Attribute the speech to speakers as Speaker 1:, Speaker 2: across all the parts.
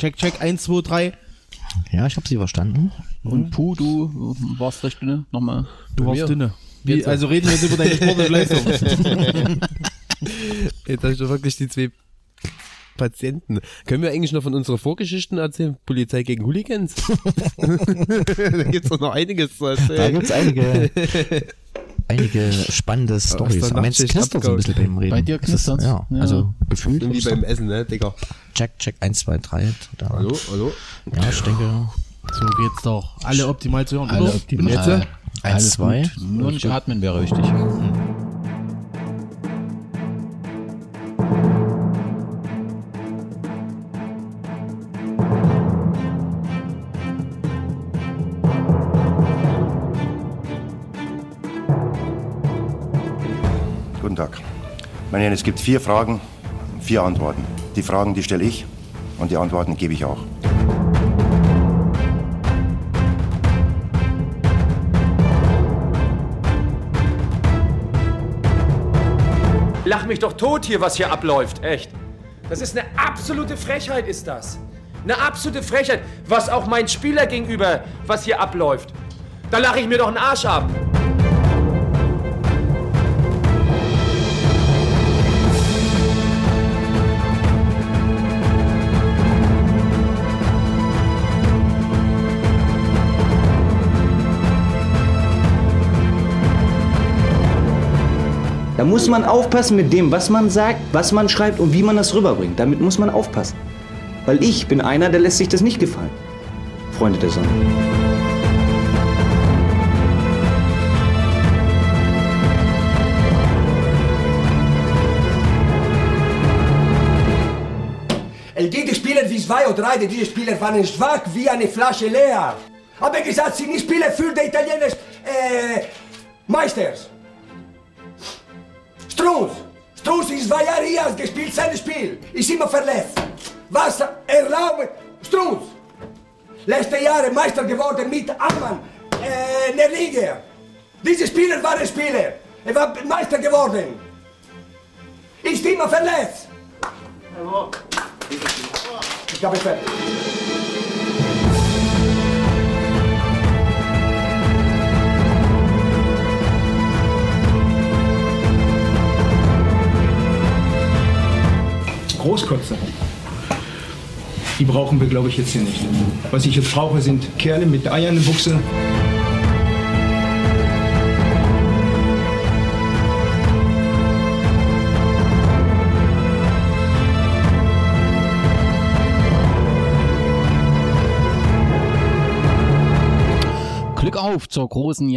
Speaker 1: Check, check, 1, 2, 3.
Speaker 2: Ja, ich habe sie verstanden.
Speaker 3: Und Puh, du warst recht dünne. Nochmal.
Speaker 1: Du warst
Speaker 3: mir.
Speaker 1: dünne. Wie, also reden wir jetzt über deine sportliche Leistung.
Speaker 4: Jetzt habe ich doch wirklich die zwei Patienten. Können wir eigentlich noch von unseren Vorgeschichten erzählen? Polizei gegen Hooligans? da gibt's doch noch einiges zu
Speaker 2: Da
Speaker 4: erzählen.
Speaker 2: gibt's einige, einige spannende Aber Mensch,
Speaker 4: Nachtschicht
Speaker 2: knistert so ein bisschen beim Reden.
Speaker 3: Bei dir knistert's?
Speaker 2: Ja,
Speaker 3: Ja.
Speaker 2: also gefühlt.
Speaker 4: Und wie
Speaker 2: ist
Speaker 4: beim Essen, ne, Digga?
Speaker 2: Check, check, 1, 2, 3. Da.
Speaker 4: Hallo, hallo?
Speaker 2: Ja, ich denke,
Speaker 1: So geht's doch. Alle optimal zu hören,
Speaker 3: Alle optimal.
Speaker 4: Jetzt?
Speaker 3: Äh,
Speaker 2: Eins,
Speaker 3: alles
Speaker 2: zwei.
Speaker 3: gut. Nur nicht atmen wäre wichtig.
Speaker 5: Guten Meine Herren, es gibt vier Fragen, vier Antworten. Die Fragen, die stelle ich und die Antworten gebe ich auch.
Speaker 6: Lach mich doch tot hier, was hier abläuft, echt. Das ist eine absolute Frechheit, ist das. Eine absolute Frechheit, was auch mein Spieler gegenüber, was hier abläuft. Da lache ich mir doch einen Arsch ab.
Speaker 7: Da muss man aufpassen mit dem, was man sagt, was man schreibt und wie man das rüberbringt. Damit muss man aufpassen. Weil ich bin einer, der lässt sich das nicht gefallen. Freunde der Sonne.
Speaker 8: Die Spieler wie zwei oder drei, diese Spieler waren schwach wie eine Flasche leer. Aber gesagt, sie nicht Spieler für die italienischen äh, Meisters. Strunz. Strunz ist zwei Jahre hier gespielt, sein Spiel. Ist immer verletzt. Was erlaubt Strunz? Letzte Jahre Meister geworden mit Ammann äh, in der Liga. Diese Spieler waren Spieler. Er war Meister geworden. Ist immer verletzt. Ich habe fertig.
Speaker 9: Großkotze. Die brauchen wir, glaube ich, jetzt hier nicht. Was ich jetzt brauche, sind Kerle mit Eiern in Buchse.
Speaker 3: Glück auf zur großen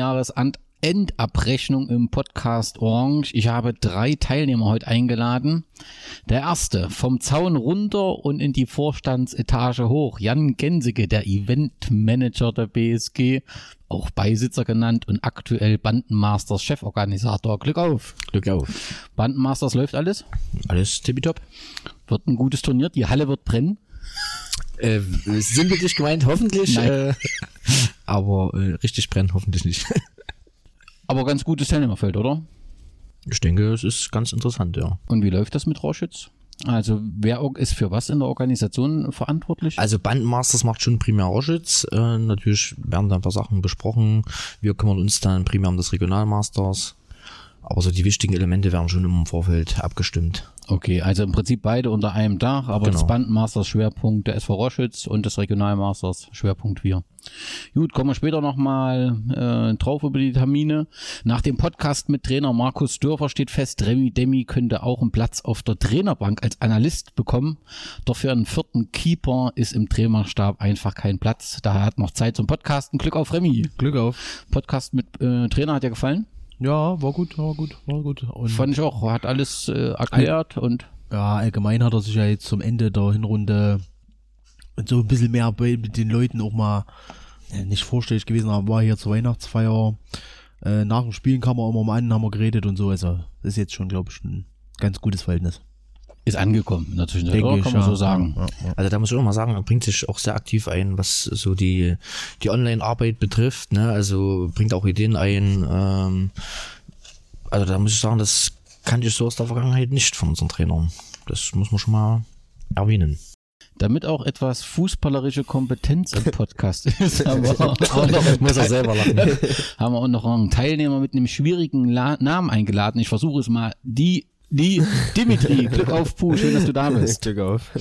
Speaker 3: Jahresendabrechnung im Podcast Orange. Ich habe drei Teilnehmer heute eingeladen. Der erste vom Zaun runter und in die Vorstandsetage hoch. Jan Gensige, der Eventmanager der BSG, auch Beisitzer genannt und aktuell Bandenmasters Cheforganisator. Glück auf.
Speaker 2: Glück auf.
Speaker 3: Bandenmasters läuft alles.
Speaker 2: Alles tippitopp.
Speaker 3: Wird ein gutes Turnier. Die Halle wird brennen.
Speaker 2: Äh, sinnbildlich gemeint, hoffentlich. Äh, aber äh, richtig brennen, hoffentlich nicht.
Speaker 3: Aber ganz gutes Teilnehmerfeld, oder?
Speaker 2: Ich denke, es ist ganz interessant, ja.
Speaker 3: Und wie läuft das mit Rauschütz? Also wer ist für was in der Organisation verantwortlich?
Speaker 2: Also Bandmasters macht schon primär Rauschitz. Äh, natürlich werden da ein paar Sachen besprochen. Wir kümmern uns dann primär um das Regionalmasters. Aber so die wichtigen Elemente werden schon im Vorfeld abgestimmt.
Speaker 3: Okay, also im Prinzip beide unter einem Dach, aber das
Speaker 2: Genau.
Speaker 3: Bandmasters Schwerpunkt der SV Roschütz und das Regionalmasters Schwerpunkt wir. Gut, kommen wir später nochmal äh, drauf über die Termine. Nach dem Podcast mit Trainer Markus Dörfer steht fest, Remy Demi könnte auch einen Platz auf der Trainerbank als Analyst bekommen. Doch für einen vierten Keeper ist im Trainerstab einfach kein Platz. Daher hat noch Zeit zum Podcasten. Glück auf Remy.
Speaker 1: Glück auf.
Speaker 3: Podcast mit äh, Trainer hat dir gefallen?
Speaker 1: Ja, war gut, war gut, war gut. Und
Speaker 3: Fand ich auch. Hat alles äh, erklärt und
Speaker 1: ja, allgemein hat er sich ja jetzt zum Ende der Hinrunde so ein bisschen mehr bei mit den Leuten auch mal äh, nicht vorstellig gewesen, aber war hier zur Weihnachtsfeier. Äh, nach dem Spielen kam er immer mal an, haben wir geredet und so. Also ist jetzt schon, glaube ich, ein ganz gutes Verhältnis.
Speaker 3: Ist angekommen in der Zwischenzeit,
Speaker 1: Denke
Speaker 3: oder?
Speaker 1: ich,
Speaker 3: Kann man
Speaker 1: ja.
Speaker 3: so sagen.
Speaker 1: Ja, ja.
Speaker 2: Also da muss ich auch mal sagen, er bringt sich auch sehr aktiv ein, was so die, die Online-Arbeit betrifft. Ne? Also bringt auch Ideen ein. Ähm, also da muss ich sagen, das kannte ich so aus der Vergangenheit nicht von unseren Trainern. Das muss man schon mal erwähnen.
Speaker 3: damit auch etwas fußballerische Kompetenz im Podcast ist, haben wir auch noch, muss er selber lachen, haben wir auch noch einen Teilnehmer mit einem schwierigen La Namen eingeladen. Ich versuche es mal. Die die Dimitri, Glück auf Puh, schön, dass du da bist.
Speaker 4: Glück auf.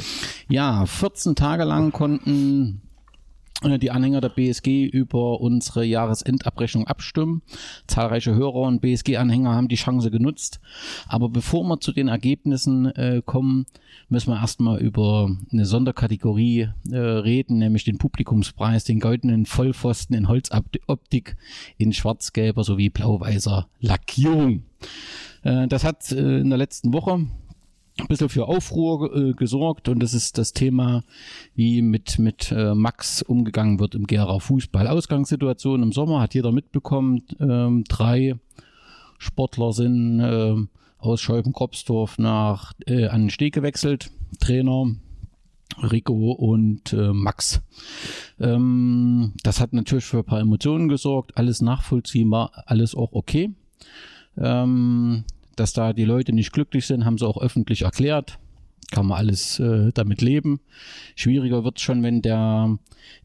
Speaker 3: Ja, 14 Tage lang konnten die Anhänger der BSG über unsere Jahresendabrechnung abstimmen. Zahlreiche Hörer und BSG-Anhänger haben die Chance genutzt. Aber bevor wir zu den Ergebnissen äh, kommen, müssen wir erstmal über eine Sonderkategorie äh, reden, nämlich den Publikumspreis, den goldenen Vollpfosten in Holzoptik in schwarz-gelber sowie blau-weißer Lackierung. Äh, das hat äh, in der letzten Woche ein bisschen für Aufruhr äh, gesorgt und das ist das Thema, wie mit, mit äh, Max umgegangen wird im Gera Fußball. Ausgangssituation im Sommer hat jeder mitbekommen. Ähm, drei Sportler sind äh, aus Scheuben-Kropsdorf nach äh, an den Steg gewechselt. Trainer Rico und äh, Max. Ähm, das hat natürlich für ein paar Emotionen gesorgt. Alles nachvollziehbar, alles auch okay. Ähm, dass da die Leute nicht glücklich sind, haben sie auch öffentlich erklärt. Kann man alles äh, damit leben. Schwieriger wird es schon, wenn der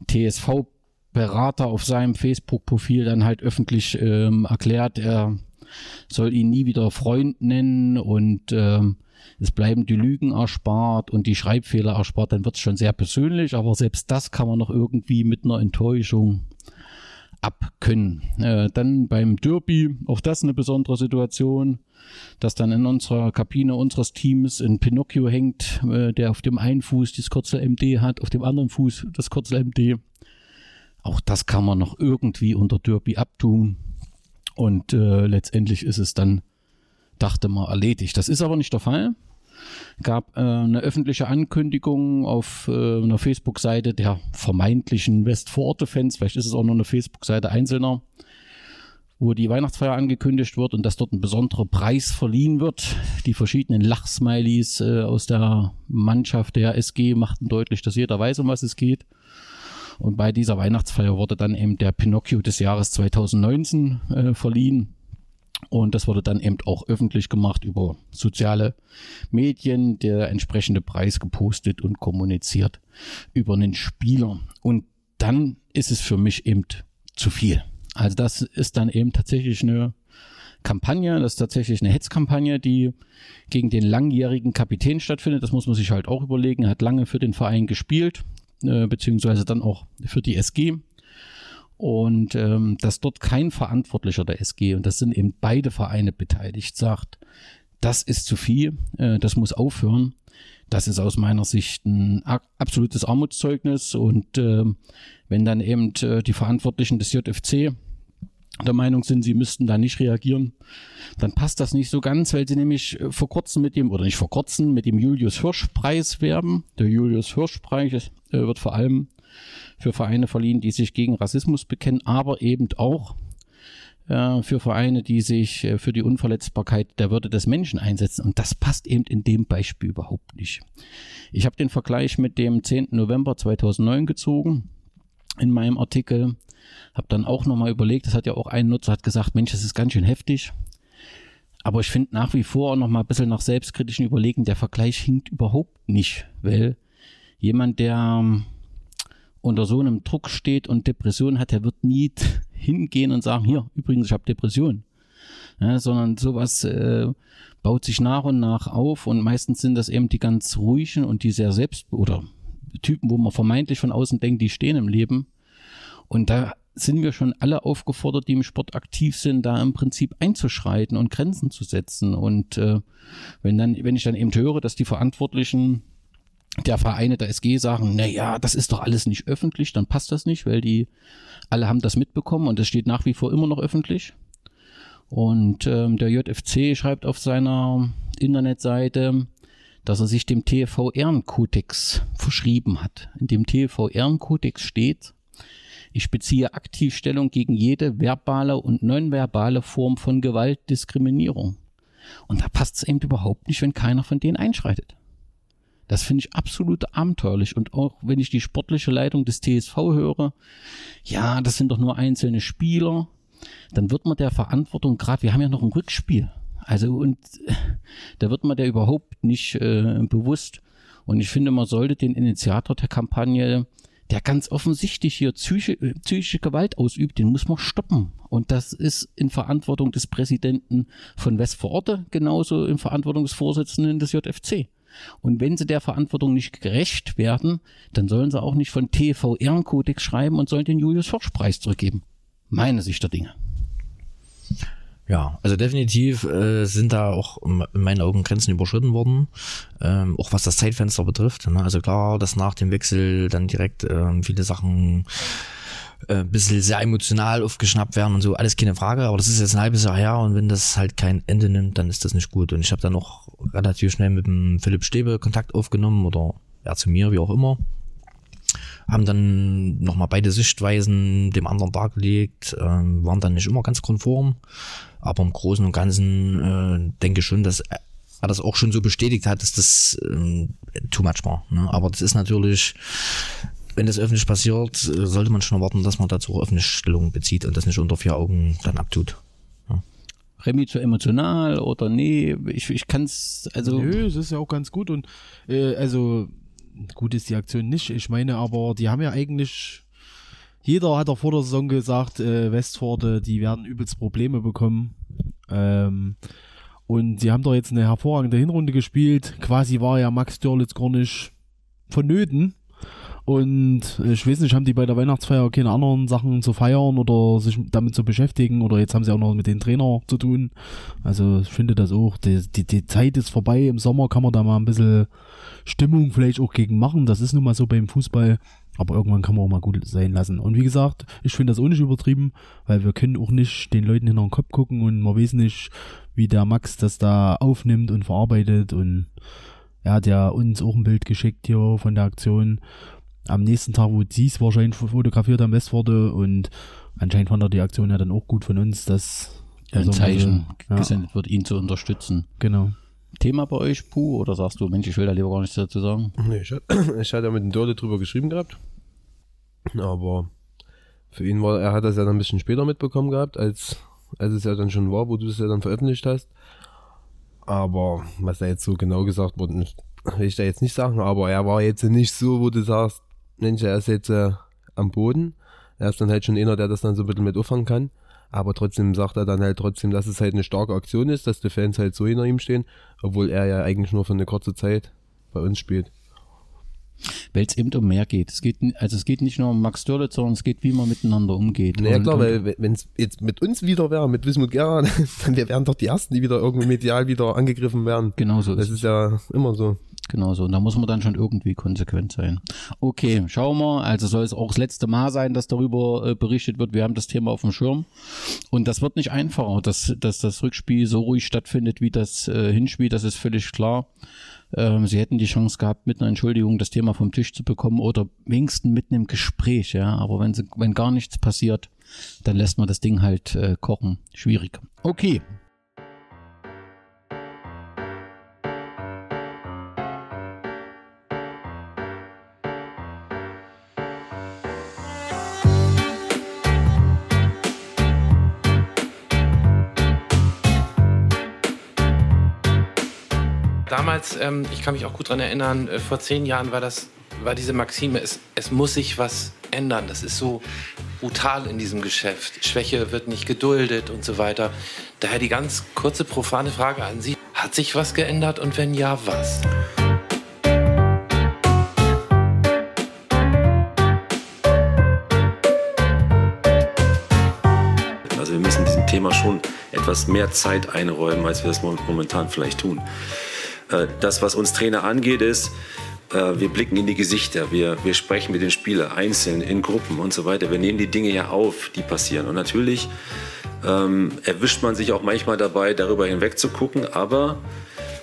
Speaker 3: TSV-Berater auf seinem Facebook-Profil dann halt öffentlich ähm, erklärt, er soll ihn nie wieder Freund nennen und ähm, es bleiben die Lügen erspart und die Schreibfehler erspart, dann wird es schon sehr persönlich, aber selbst das kann man noch irgendwie mit einer Enttäuschung abkönnen. Äh, dann beim Derby, auch das eine besondere Situation dass dann in unserer Kabine unseres Teams ein Pinocchio hängt, äh, der auf dem einen Fuß das Kürzel MD hat, auf dem anderen Fuß das Kürzel MD. Auch das kann man noch irgendwie unter Derby abtun. Und äh, letztendlich ist es dann, dachte man, erledigt. Das ist aber nicht der Fall. Gab äh, eine öffentliche Ankündigung auf äh, einer Facebook-Seite der vermeintlichen Westvororte-Fans, vielleicht ist es auch nur eine Facebook-Seite Einzelner, wo die Weihnachtsfeier angekündigt wird und dass dort ein besonderer Preis verliehen wird. Die verschiedenen Lachsmilies äh, aus der Mannschaft der SG machten deutlich, dass jeder weiß, um was es geht. Und bei dieser Weihnachtsfeier wurde dann eben der Pinocchio des Jahres 2019 äh, verliehen. Und das wurde dann eben auch öffentlich gemacht über soziale Medien, der entsprechende Preis gepostet und kommuniziert über einen Spieler. Und dann ist es für mich eben zu viel. Also das ist dann eben tatsächlich eine Kampagne, das ist tatsächlich eine Hetzkampagne, die gegen den langjährigen Kapitän stattfindet. Das muss man sich halt auch überlegen. Er hat lange für den Verein gespielt, äh, beziehungsweise dann auch für die SG. Und ähm, dass dort kein Verantwortlicher der SG, und das sind eben beide Vereine beteiligt, sagt, das ist zu viel, äh, das muss aufhören. Das ist aus meiner Sicht ein absolutes Armutszeugnis. Und äh, wenn dann eben äh, die Verantwortlichen des JFC der Meinung sind, sie müssten da nicht reagieren, dann passt das nicht so ganz, weil sie nämlich äh, vor kurzem mit dem, oder nicht vor kurzem, mit dem Julius Hirsch Preis werben. Der Julius Hirsch Preis äh, wird vor allem für Vereine verliehen, die sich gegen Rassismus bekennen, aber eben auch äh, für Vereine, die sich äh, für die Unverletzbarkeit der Würde des Menschen einsetzen. Und das passt eben in dem Beispiel überhaupt nicht. Ich habe den Vergleich mit dem 10. November 2009 gezogen in meinem Artikel habe dann auch nochmal überlegt, das hat ja auch ein Nutzer hat gesagt, Mensch, das ist ganz schön heftig. Aber ich finde nach wie vor nochmal ein bisschen nach selbstkritischen Überlegen, der Vergleich hinkt überhaupt nicht, weil jemand, der unter so einem Druck steht und Depression hat, der wird nie hingehen und sagen, hier, übrigens, ich habe Depression. Ja, sondern sowas äh, baut sich nach und nach auf und meistens sind das eben die ganz ruhigen und die sehr selbst oder Typen, wo man vermeintlich von außen denkt, die stehen im Leben und da sind wir schon alle aufgefordert, die im Sport aktiv sind, da im Prinzip einzuschreiten und Grenzen zu setzen. Und äh, wenn dann, wenn ich dann eben höre, dass die Verantwortlichen der Vereine der SG sagen, na ja, das ist doch alles nicht öffentlich, dann passt das nicht, weil die alle haben das mitbekommen und es steht nach wie vor immer noch öffentlich. Und ähm, der JFC schreibt auf seiner Internetseite, dass er sich dem TV Ehrenkodex verschrieben hat. In dem TV Ehrenkodex steht, ich beziehe aktiv Stellung gegen jede verbale und nonverbale Form von Gewalt, Diskriminierung. Und da passt es eben überhaupt nicht, wenn keiner von denen einschreitet. Das finde ich absolut abenteuerlich. Und auch wenn ich die sportliche Leitung des TSV höre, ja, das sind doch nur einzelne Spieler, dann wird man der Verantwortung, gerade wir haben ja noch ein Rückspiel. Also und da wird man der überhaupt nicht äh, bewusst. Und ich finde, man sollte den Initiator der Kampagne, der ganz offensichtlich hier psychische, psychische Gewalt ausübt, den muss man stoppen. Und das ist in Verantwortung des Präsidenten von Westvororte, genauso in Verantwortung des Vorsitzenden des JFC. Und wenn sie der Verantwortung nicht gerecht werden, dann sollen sie auch nicht von TV Ehrenkodex schreiben und sollen den Julius Hirsch Preis zurückgeben. Meine Sicht der Dinge.
Speaker 2: Ja, also definitiv äh, sind da auch in meinen Augen Grenzen überschritten worden, ähm, auch was das Zeitfenster betrifft. Ne? Also klar, dass nach dem Wechsel dann direkt ähm, viele Sachen äh, bisschen sehr emotional aufgeschnappt werden und so, alles keine Frage, aber das ist jetzt ein halbes Jahr her und wenn das halt kein Ende nimmt, dann ist das nicht gut. Und ich habe dann noch relativ schnell mit dem Philipp Stäbe Kontakt aufgenommen oder er zu mir, wie auch immer haben dann nochmal beide Sichtweisen dem anderen dargelegt, äh, waren dann nicht immer ganz konform, aber im Großen und Ganzen äh, denke ich schon, dass er das auch schon so bestätigt hat, dass das äh, too much war. Ne? Aber das ist natürlich, wenn das öffentlich passiert, sollte man schon erwarten, dass man dazu auch öffentlich Stellung bezieht und das nicht unter vier Augen dann abtut.
Speaker 3: Remy zu emotional oder nee, ich, ich kann es, also.
Speaker 1: Nö, es ist ja auch ganz gut und äh, also gut ist die Aktion nicht. Ich meine aber, die haben ja eigentlich, jeder hat auch vor der Saison gesagt, äh, Westforde, die werden übelst Probleme bekommen. Ähm, und sie haben doch jetzt eine hervorragende Hinrunde gespielt. Quasi war ja Max Dörlitz gar nicht vonnöten. Und ich weiß nicht, haben die bei der Weihnachtsfeier keine anderen Sachen zu feiern oder sich damit zu beschäftigen oder jetzt haben sie auch noch mit dem Trainer zu tun. Also ich finde das auch, die, die, die Zeit ist vorbei. Im Sommer kann man da mal ein bisschen Stimmung vielleicht auch gegen machen. Das ist nun mal so beim Fußball. Aber irgendwann kann man auch mal gut sein lassen. Und wie gesagt, ich finde das auch nicht übertrieben, weil wir können auch nicht den Leuten hinter den Kopf gucken und man weiß nicht, wie der Max das da aufnimmt und verarbeitet. Und er hat ja uns auch ein Bild geschickt hier von der Aktion. Am nächsten Tag, wo sie es wahrscheinlich fotografiert am Westwarte und anscheinend fand er die Aktion ja dann auch gut von uns, dass
Speaker 3: ein Zeichen ja. gesendet wird, ihn zu unterstützen.
Speaker 1: Genau.
Speaker 3: Thema bei euch, Puh, oder sagst du, Mensch, ich will da lieber gar nichts dazu sagen?
Speaker 4: Nee, ich, ich hatte ja mit dem Dörte drüber geschrieben gehabt. Aber für ihn war, er hat das ja dann ein bisschen später mitbekommen gehabt, als, als es ja dann schon war, wo du es ja dann veröffentlicht hast. Aber was da jetzt so genau gesagt wurde, will ich da jetzt nicht sagen, aber er war jetzt nicht so, wo du sagst, Mensch, er ist jetzt äh, am Boden. Er ist dann halt schon einer, der das dann so ein bisschen mit auffangen kann. Aber trotzdem sagt er dann halt trotzdem, dass es halt eine starke Aktion ist, dass die Fans halt so hinter ihm stehen, obwohl er ja eigentlich nur für eine kurze Zeit bei uns spielt.
Speaker 3: Weil es eben um mehr geht. Es geht, also es geht nicht nur um Max Dörlitz, sondern es geht, wie man miteinander umgeht.
Speaker 4: Naja, klar, weil wenn es jetzt mit uns wieder wäre, mit Wismut Gera, dann wir wären doch die Ersten, die wieder irgendwie medial wieder angegriffen werden.
Speaker 3: Genau so.
Speaker 4: Das ist, ist ja immer so.
Speaker 3: Genau so. Und da muss man dann schon irgendwie konsequent sein. Okay, schauen wir. Also soll es auch das letzte Mal sein, dass darüber äh, berichtet wird. Wir haben das Thema auf dem Schirm. Und das wird nicht einfacher, dass, dass das Rückspiel so ruhig stattfindet wie das äh, Hinspiel. Das ist völlig klar. Ähm, sie hätten die Chance gehabt, mit einer Entschuldigung das Thema vom Tisch zu bekommen oder wenigstens mit einem Gespräch. Ja, aber wenn, sie, wenn gar nichts passiert, dann lässt man das Ding halt äh, kochen. Schwierig. Okay,
Speaker 6: damals, ähm, ich kann mich auch gut daran erinnern, äh, vor zehn Jahren war das, war diese Maxime, es, es muss sich was ändern. Das ist so brutal in diesem Geschäft. Schwäche wird nicht geduldet und so weiter. Daher die ganz kurze profane Frage an Sie. Hat sich was geändert und wenn ja, was?
Speaker 10: Also wir müssen diesem Thema schon etwas mehr Zeit einräumen, als wir das momentan vielleicht tun. Äh, das, was uns Trainer angeht, ist, äh, wir blicken in die Gesichter, wir, wir sprechen mit den Spielern einzeln, in Gruppen und so weiter. Wir nehmen die Dinge ja auf, die passieren. Und natürlich ähm, erwischt man sich auch manchmal dabei, darüber hinweg zu gucken, aber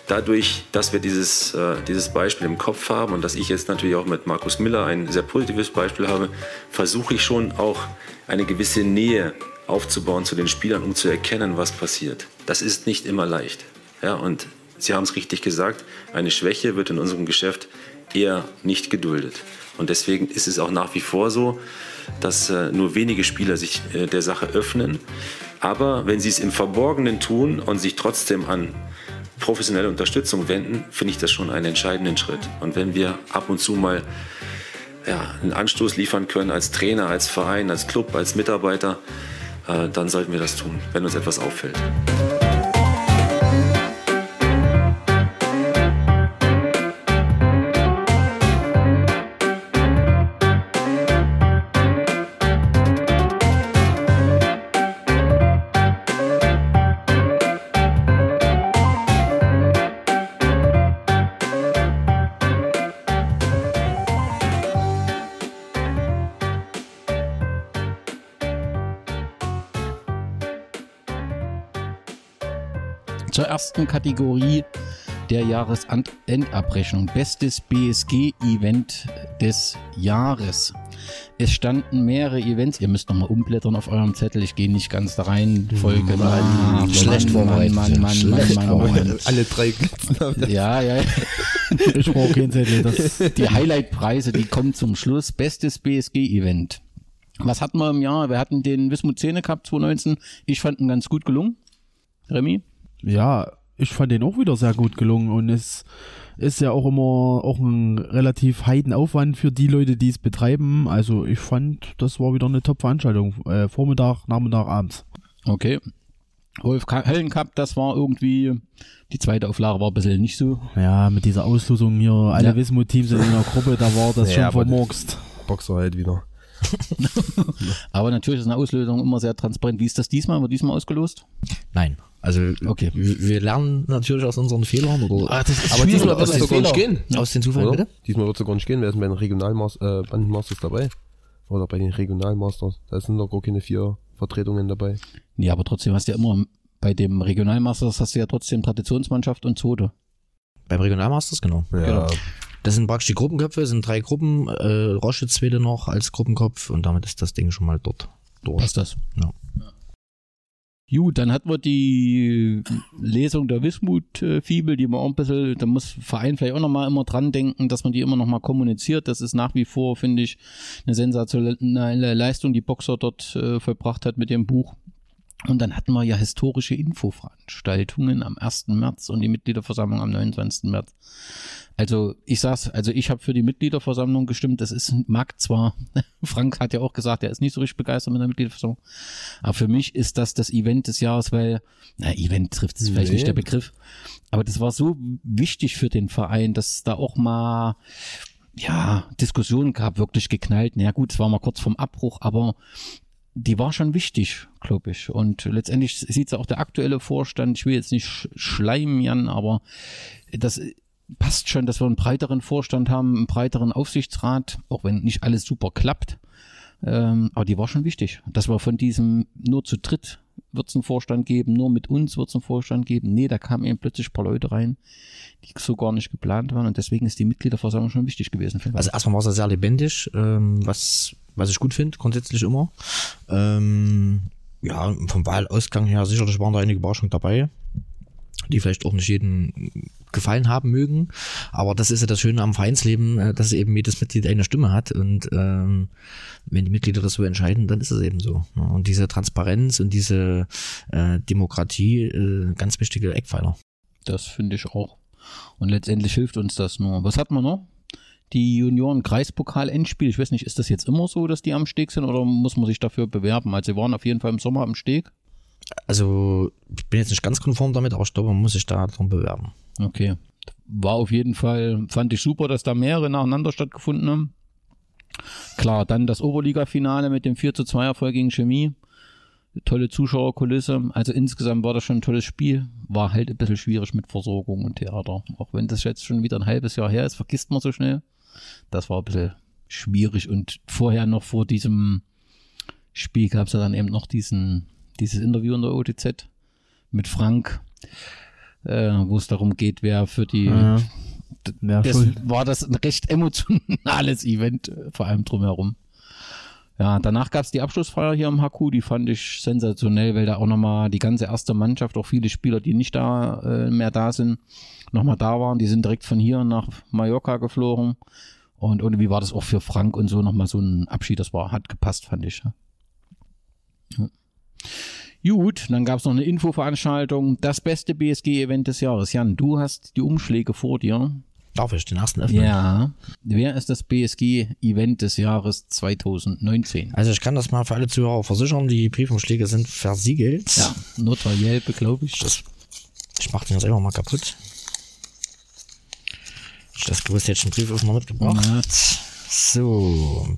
Speaker 10: dadurch, dass wir dieses, äh, dieses Beispiel im Kopf haben und dass ich jetzt natürlich auch mit Markus Miller ein sehr positives Beispiel habe, versuche ich schon auch eine gewisse Nähe aufzubauen zu den Spielern, um zu erkennen, was passiert. Das ist nicht immer leicht. Ja, und Sie haben es richtig gesagt, eine Schwäche wird in unserem Geschäft eher nicht geduldet. Und deswegen ist es auch nach wie vor so, dass äh, nur wenige Spieler sich äh, der Sache öffnen. Aber wenn sie es im Verborgenen tun und sich trotzdem an professionelle Unterstützung wenden, finde ich das schon einen entscheidenden Schritt. Und wenn wir ab und zu mal ja, einen Anstoß liefern können als Trainer, als Verein, als Club, als Mitarbeiter, äh, dann sollten wir das tun, wenn uns etwas auffällt.
Speaker 3: Kategorie der Jahresendabrechnung. Bestes BSG-Event des Jahres. Es standen mehrere Events. Ihr müsst nochmal umblättern auf eurem Zettel. Ich gehe nicht ganz da rein. Folge Mann,
Speaker 2: schlecht
Speaker 3: Mann,
Speaker 2: vorbereitet.
Speaker 3: Mann, Mann, Mann,
Speaker 2: Schlecht
Speaker 3: Mann, Mann, Mann.
Speaker 4: Alle drei Glitzen.
Speaker 3: Ja, ja.
Speaker 1: Ich brauche keinen Zettel. Das,
Speaker 3: Die Highlight-Preise, die kommen zum Schluss. Bestes BSG-Event. Was hatten wir im Jahr? Wir hatten den Wismut Szene Cup 2019. Ich fand ihn ganz gut gelungen. Remy?
Speaker 1: ja, ich fand den auch wieder sehr gut gelungen und es ist ja auch immer auch ein relativ Heidenaufwand für die Leute, die es betreiben. Also ich fand, das war wieder eine Top-Veranstaltung. Äh, Vormittag, Nachmittag, abends.
Speaker 3: Okay. Wolf Hellen Cup, das war irgendwie, die zweite Auflage war ein bisschen nicht so.
Speaker 1: Ja, mit dieser Auslosung hier, alle
Speaker 3: Ja.
Speaker 1: Wismut-Teams in einer Gruppe, da war das
Speaker 4: Ja,
Speaker 1: schon vermurkst.
Speaker 4: Boxer halt wieder.
Speaker 3: Aber natürlich ist eine Auslösung immer sehr transparent. Wie ist das diesmal? Wird diesmal ausgelost?
Speaker 2: Nein. Also
Speaker 3: Okay.
Speaker 2: wir, wir lernen natürlich aus unseren Fehlern oder
Speaker 3: das ist
Speaker 4: Aber diesmal wird es sogar nicht gehen.
Speaker 2: aus den Zufällen,
Speaker 4: Oder?
Speaker 2: bitte?
Speaker 4: Diesmal wird es sogar nicht gehen. Wer ist denn bei den Regionalmasters äh, dabei? Oder bei den Regionalmasters? Da sind doch gar keine vier Vertretungen dabei.
Speaker 3: Nee, aber trotzdem hast du ja immer bei dem Regionalmasters hast du ja trotzdem Traditionsmannschaft und Zote.
Speaker 2: Beim Regionalmasters, genau.
Speaker 4: Ja,
Speaker 3: Genau.
Speaker 2: Das sind praktisch die Gruppenköpfe, sind drei Gruppen, äh, Roche zweite noch als Gruppenkopf und damit ist das Ding schon mal dort durch.
Speaker 3: Passt das?
Speaker 2: Ja.
Speaker 3: Gut, dann hatten wir die Lesung der Wismut-Fibel, die man auch ein bisschen, da muss Verein vielleicht auch nochmal immer dran denken, dass man die immer nochmal kommuniziert. Das ist nach wie vor, finde ich, eine sensationelle Leistung, die Boxer dort äh, vollbracht hat mit dem Buch. Und dann hatten wir ja historische Infoveranstaltungen am 1. März und die Mitgliederversammlung am 29. März. Also ich sag's, also ich habe für die Mitgliederversammlung gestimmt. Das ist mag zwar, Frank hat ja auch gesagt, er ist nicht so richtig begeistert mit der Mitgliederversammlung, aber für mich ist das das Event des Jahres, weil, na Event trifft es vielleicht
Speaker 4: Nee.
Speaker 3: nicht der Begriff, aber das war so wichtig für den Verein, dass da auch mal ja Diskussionen gab, wirklich geknallt. Na ja, gut, es war mal kurz vorm Abbruch, aber die war schon wichtig, glaube ich. Und letztendlich sieht auch der aktuelle Vorstand, ich will jetzt nicht sch- schleimen, Jan, aber das passt schon, dass wir einen breiteren Vorstand haben, einen breiteren Aufsichtsrat, auch wenn nicht alles super klappt. Ähm, aber die war schon wichtig, dass wir von diesem nur zu dritt wird es einen Vorstand geben, nur mit uns wird es einen Vorstand geben. Nee, da kamen eben plötzlich ein paar Leute rein, die so gar nicht geplant waren und deswegen ist die Mitgliederversammlung schon wichtig gewesen.
Speaker 2: Also erstmal war es ja sehr lebendig, ähm, was, was ich gut finde, grundsätzlich immer. Ähm, ja, vom Wahlausgang her sicherlich waren da einige Überraschungen dabei, die vielleicht auch nicht jeden gefallen haben mögen. Aber das ist ja das Schöne am Vereinsleben, äh, dass eben jedes Mitglied eine Stimme hat und ähm, wenn die Mitglieder das so entscheiden, dann ist es eben so. Und diese Transparenz und diese äh, Demokratie, äh, ganz wichtige Eckpfeiler.
Speaker 3: Das finde ich auch. Und letztendlich hilft uns das nur. Was hat man noch? Die Junioren-Kreispokal-Endspiel. Ich weiß nicht, ist das jetzt immer so, dass die am Steg sind oder muss man sich dafür bewerben? Also, sie waren auf jeden Fall im Sommer am Steg.
Speaker 2: Also ich bin jetzt nicht ganz konform damit, aber ich glaube, man muss sich da drum bewerben.
Speaker 3: Okay. War auf jeden Fall, fand ich super, dass da mehrere nacheinander stattgefunden haben. Klar, dann das Oberliga-Finale mit dem 4 zu 2 Erfolg gegen Chemie. Tolle Zuschauerkulisse. Also insgesamt war das schon ein tolles Spiel. War halt ein bisschen schwierig mit Versorgung und Theater. Auch wenn das jetzt schon wieder ein halbes Jahr her ist, vergisst man so schnell. Das war ein bisschen schwierig. Und vorher noch vor diesem Spiel gab es ja dann eben noch diesen, dieses Interview in der OTZ mit Frank, äh, wo es darum geht, wer für die
Speaker 1: Ja. Ja,
Speaker 3: das war das ein recht emotionales Event, äh, vor allem drumherum. Ja, danach gab es die Abschlussfeier hier im HQ, die fand ich sensationell, weil da auch nochmal die ganze erste Mannschaft, auch viele Spieler, die nicht da äh, mehr da sind, nochmal da waren. Die sind direkt von hier nach Mallorca geflogen. Und irgendwie war das auch für Frank und so nochmal so ein Abschied, das war, hat gepasst, fand ich. Ja. Gut, dann gab es noch eine Infoveranstaltung. Das beste BSG-Event des Jahres. Jan, du hast die Umschläge vor dir.
Speaker 2: Darf ich den ersten öffnen?
Speaker 3: Ja. Wer ist das BSG-Event des Jahres 2019?
Speaker 2: Also ich kann das mal für alle Zuhörer versichern, die Briefumschläge sind versiegelt.
Speaker 3: Ja, notariell, glaube ich.
Speaker 2: Das, ich mache den jetzt einfach mal kaputt. Ich das größte jetzt einen Brieföffner mitgebracht.
Speaker 3: Ja.
Speaker 2: So.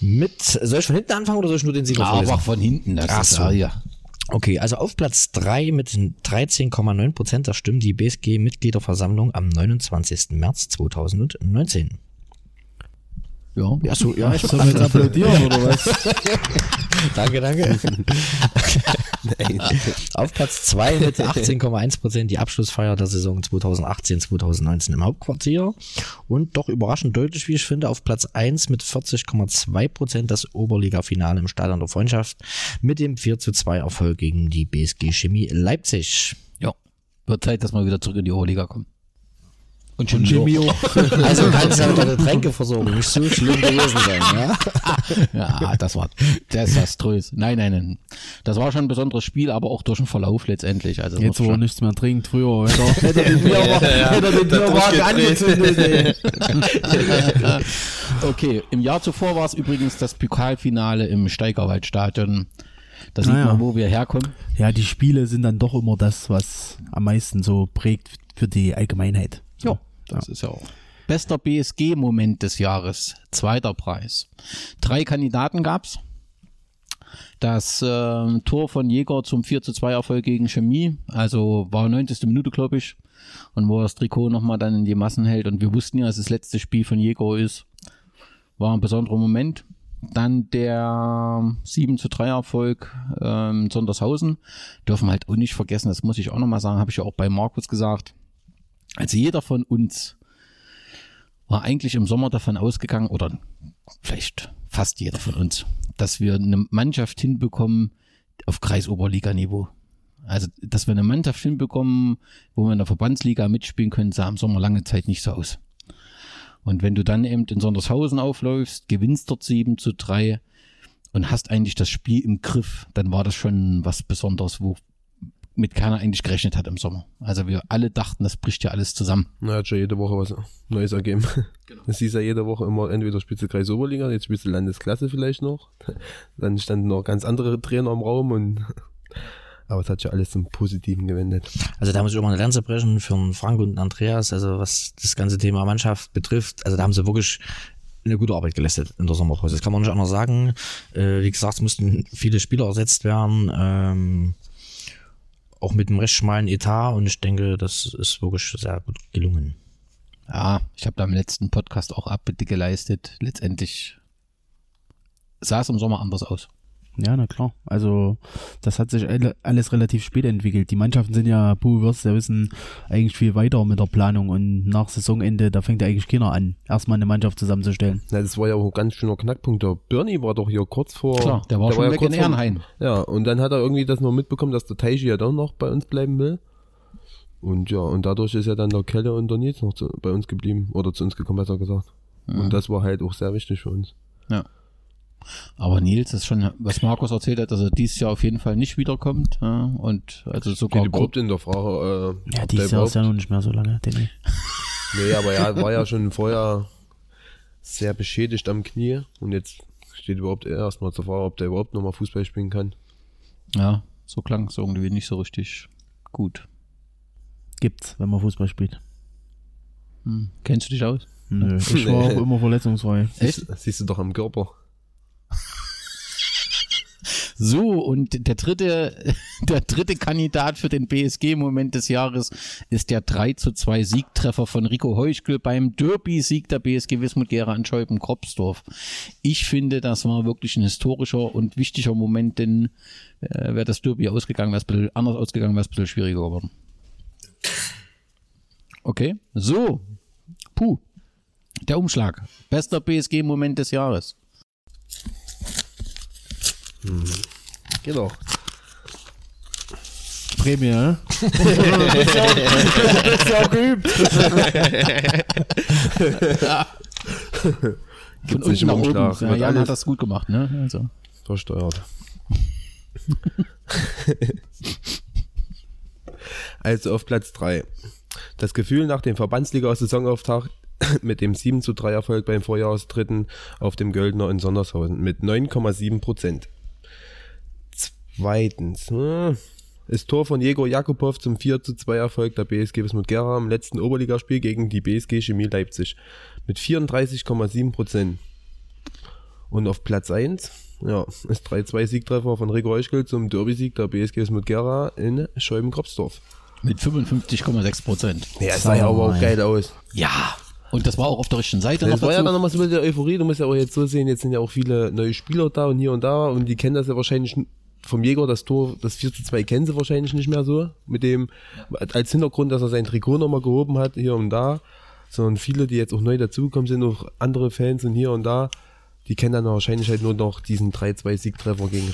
Speaker 2: Mit, soll ich von hinten anfangen oder soll ich nur den Sieger vorlesen?
Speaker 3: Aber von hinten, das
Speaker 2: Ach
Speaker 3: ist
Speaker 2: so.
Speaker 3: ja.
Speaker 2: Okay, also auf Platz 3 mit 13,9 Prozent der Stimmen die BSG-Mitgliederversammlung am 29. März 2019.
Speaker 3: Ja,
Speaker 2: Ja, so, ja, ich
Speaker 1: wir jetzt applaudieren oder was?
Speaker 2: danke, danke. Auf Platz 2 mit 18,1 Prozent die Abschlussfeier der Saison 2018-2019 im Hauptquartier. Und doch überraschend deutlich, wie ich finde, auf Platz 1 mit 40,2 Prozent das Oberliga-Finale im Stadion der Freundschaft mit dem 4 zu 2 Erfolg gegen die BSG Chemie Leipzig.
Speaker 3: ja. Wird Zeit, dass wir wieder zurück in die Oberliga kommen. Und schon
Speaker 1: Jimmy auch.
Speaker 2: Also kann es ja mit der Getränkeversorgung nicht so schlimm gewesen sein, ja?
Speaker 3: Ja, das war desaströs. Nein, nein, nein. Das war schon ein besonderes Spiel, aber auch durch den Verlauf letztendlich. Also
Speaker 1: Jetzt, wo
Speaker 3: war
Speaker 1: er nichts mehr trinkt, früher hätte er, hätte er den Bierwagen hätte er den Bierwagen angezündet. ey.
Speaker 3: Okay, im Jahr zuvor war es übrigens das Pokalfinale im Steigerwaldstadion. Da sieht
Speaker 1: Naja.
Speaker 3: man, wo wir herkommen.
Speaker 1: Ja, die Spiele sind dann doch immer das, was am meisten so prägt für die Allgemeinheit.
Speaker 3: Ja, das ist ja auch. Bester BSG-Moment des Jahres, zweiter Preis. Drei Kandidaten gab's. Das äh, Tor von Jäger zum 4 zu 2 Erfolg gegen Chemie, also war 90. Minute, glaube ich, und wo er das Trikot nochmal dann in die Massen hält. Und wir wussten ja, dass das letzte Spiel von Jäger ist. War ein besonderer Moment. Dann der 7 zu 3 Erfolg ähm, in Sondershausen. Dürfen wir halt auch nicht vergessen, das muss ich auch nochmal sagen, habe ich ja auch bei Markus gesagt. Also jeder von uns war eigentlich im Sommer davon ausgegangen, oder vielleicht fast jeder von uns, dass wir eine Mannschaft hinbekommen auf Kreisoberliganiveau. Also, dass wir eine Mannschaft hinbekommen, wo wir in der Verbandsliga mitspielen können, sah im Sommer lange Zeit nicht so aus. Und wenn du dann eben in Sondershausen aufläufst, gewinnst dort 7 zu 3 und hast eigentlich das Spiel im Griff, dann war das schon was Besonderes, wo mit keiner eigentlich gerechnet hat im Sommer. Also wir alle dachten, das bricht ja alles zusammen.
Speaker 4: Na, hat schon jede Woche was Neues ergeben. Das hieß ja jede Woche immer, entweder spielst du Kreis Oberliga, jetzt spielst du Landesklasse vielleicht noch. Dann standen noch ganz andere Trainer im Raum und aber es hat schon alles zum Positiven gewendet.
Speaker 2: Also da muss ich auch mal eine Lanze brechen für den Frank und den Andreas, also was das ganze Thema Mannschaft betrifft. Also da haben sie wirklich eine gute Arbeit geleistet in der Sommerpause. Das kann man nicht anders sagen. Äh, wie gesagt, es mussten viele Spieler ersetzt werden. Ähm, auch mit einem recht schmalen Etat und ich denke, das ist wirklich sehr gut gelungen.
Speaker 3: Ja, ich habe da im letzten Podcast auch Abbitte geleistet. Letztendlich sah es im Sommer anders aus.
Speaker 1: Ja, na klar. Also, das hat sich alle- alles relativ spät entwickelt. Die Mannschaften sind ja, du wirst ja wissen, eigentlich viel weiter mit der Planung und nach Saisonende, da fängt ja eigentlich keiner an, erstmal eine Mannschaft zusammenzustellen.
Speaker 4: Na, das war ja auch ein ganz schöner Knackpunkt. Der Bernie war doch hier kurz vor.
Speaker 3: Klar, der war schon weg
Speaker 4: kurz
Speaker 3: in
Speaker 4: vor-
Speaker 3: Ehrenhain.
Speaker 4: Ja, und dann hat er irgendwie das noch mitbekommen, dass der Teichi ja doch noch bei uns bleiben will. Und ja, und dadurch ist ja dann der Kelle und der Nils noch zu, bei uns geblieben. Oder zu uns gekommen, besser gesagt. Und das war halt auch sehr wichtig für uns.
Speaker 3: Ja. Aber Nils ist schon, was Markus erzählt hat, dass er dieses Jahr auf jeden Fall nicht wiederkommt. Ja, und also sogar
Speaker 4: Steht überhaupt in der Frage. Äh,
Speaker 1: Ja, dieses Jahr ist ja noch nicht mehr so lange, Danny.
Speaker 4: Nee, aber er war ja schon vorher sehr beschädigt am Knie. Und jetzt steht überhaupt erstmal zur Frage, ob der überhaupt nochmal Fußball spielen kann.
Speaker 3: Ja, so klang es irgendwie nicht so richtig gut.
Speaker 1: Gibt's, wenn man Fußball spielt.
Speaker 3: Hm. Kennst du dich aus?
Speaker 1: Nö, ich war auch immer verletzungsfrei.
Speaker 3: Echt?
Speaker 4: Das siehst du doch am Körper.
Speaker 3: So, und der dritte, der dritte Kandidat für den BSG-Moment des Jahres ist der 3 zu 2 Siegtreffer von Rico Heuschkel beim Derby-Sieg der BSG Wismut Gera an Scheuben-Kropsdorf. Ich finde, das war wirklich ein historischer und wichtiger Moment, denn äh, wäre das Derby ausgegangen, wäre es anders ausgegangen, wäre es ein bisschen schwieriger geworden. Okay, so. Puh. Der Umschlag. Bester BSG-Moment des Jahres.
Speaker 4: Genau.
Speaker 1: Prämie, ne? das ist ja auch geübt.
Speaker 3: Von
Speaker 4: Gibt's nicht
Speaker 3: unten
Speaker 4: im
Speaker 3: nach oben.
Speaker 4: Umschlag.
Speaker 3: Ja, Jan
Speaker 4: alles
Speaker 3: hat das gut gemacht, ne? Also.
Speaker 4: versteuert. Also auf Platz 3. Das Gefühl nach dem Verbandsliga-Saisonauftakt mit dem 7 zu 3 Erfolg beim Vorjahresdritten auf dem Göldner in Sondershausen mit 9,7 Prozent. Zweitens, hm, das Tor von Jegor Jakubow zum 4 zu 2 Erfolg der BSG Wismut Gera im letzten Oberligaspiel gegen die BSG Chemie Leipzig mit 34,7 Prozent. Und auf Platz 1, ja, ist 3-2 Siegtreffer von Rico Euschkel zum Derby-Sieg der BSG Wismut Gera in Scheiben-Kropsdorf.
Speaker 3: Mit 55,6 Prozent.
Speaker 4: Ja, es sah ja aber auch geil aus.
Speaker 3: Ja. Und das war auch auf der richtigen Seite
Speaker 4: Das war ja
Speaker 3: dazu.
Speaker 4: dann nochmal so mit der Euphorie. Du musst ja auch jetzt so sehen, jetzt sind ja auch viele neue Spieler da und hier und da und die kennen das ja wahrscheinlich vom Jäger, das Tor, das 4 zu 2 kennen sie wahrscheinlich nicht mehr so. Mit dem, als Hintergrund, dass er sein Trikot nochmal gehoben hat, hier und da. Sondern viele, die jetzt auch neu dazugekommen sind, auch andere Fans und hier und da, die kennen dann wahrscheinlich halt nur noch diesen 3-2-Siegtreffer gegen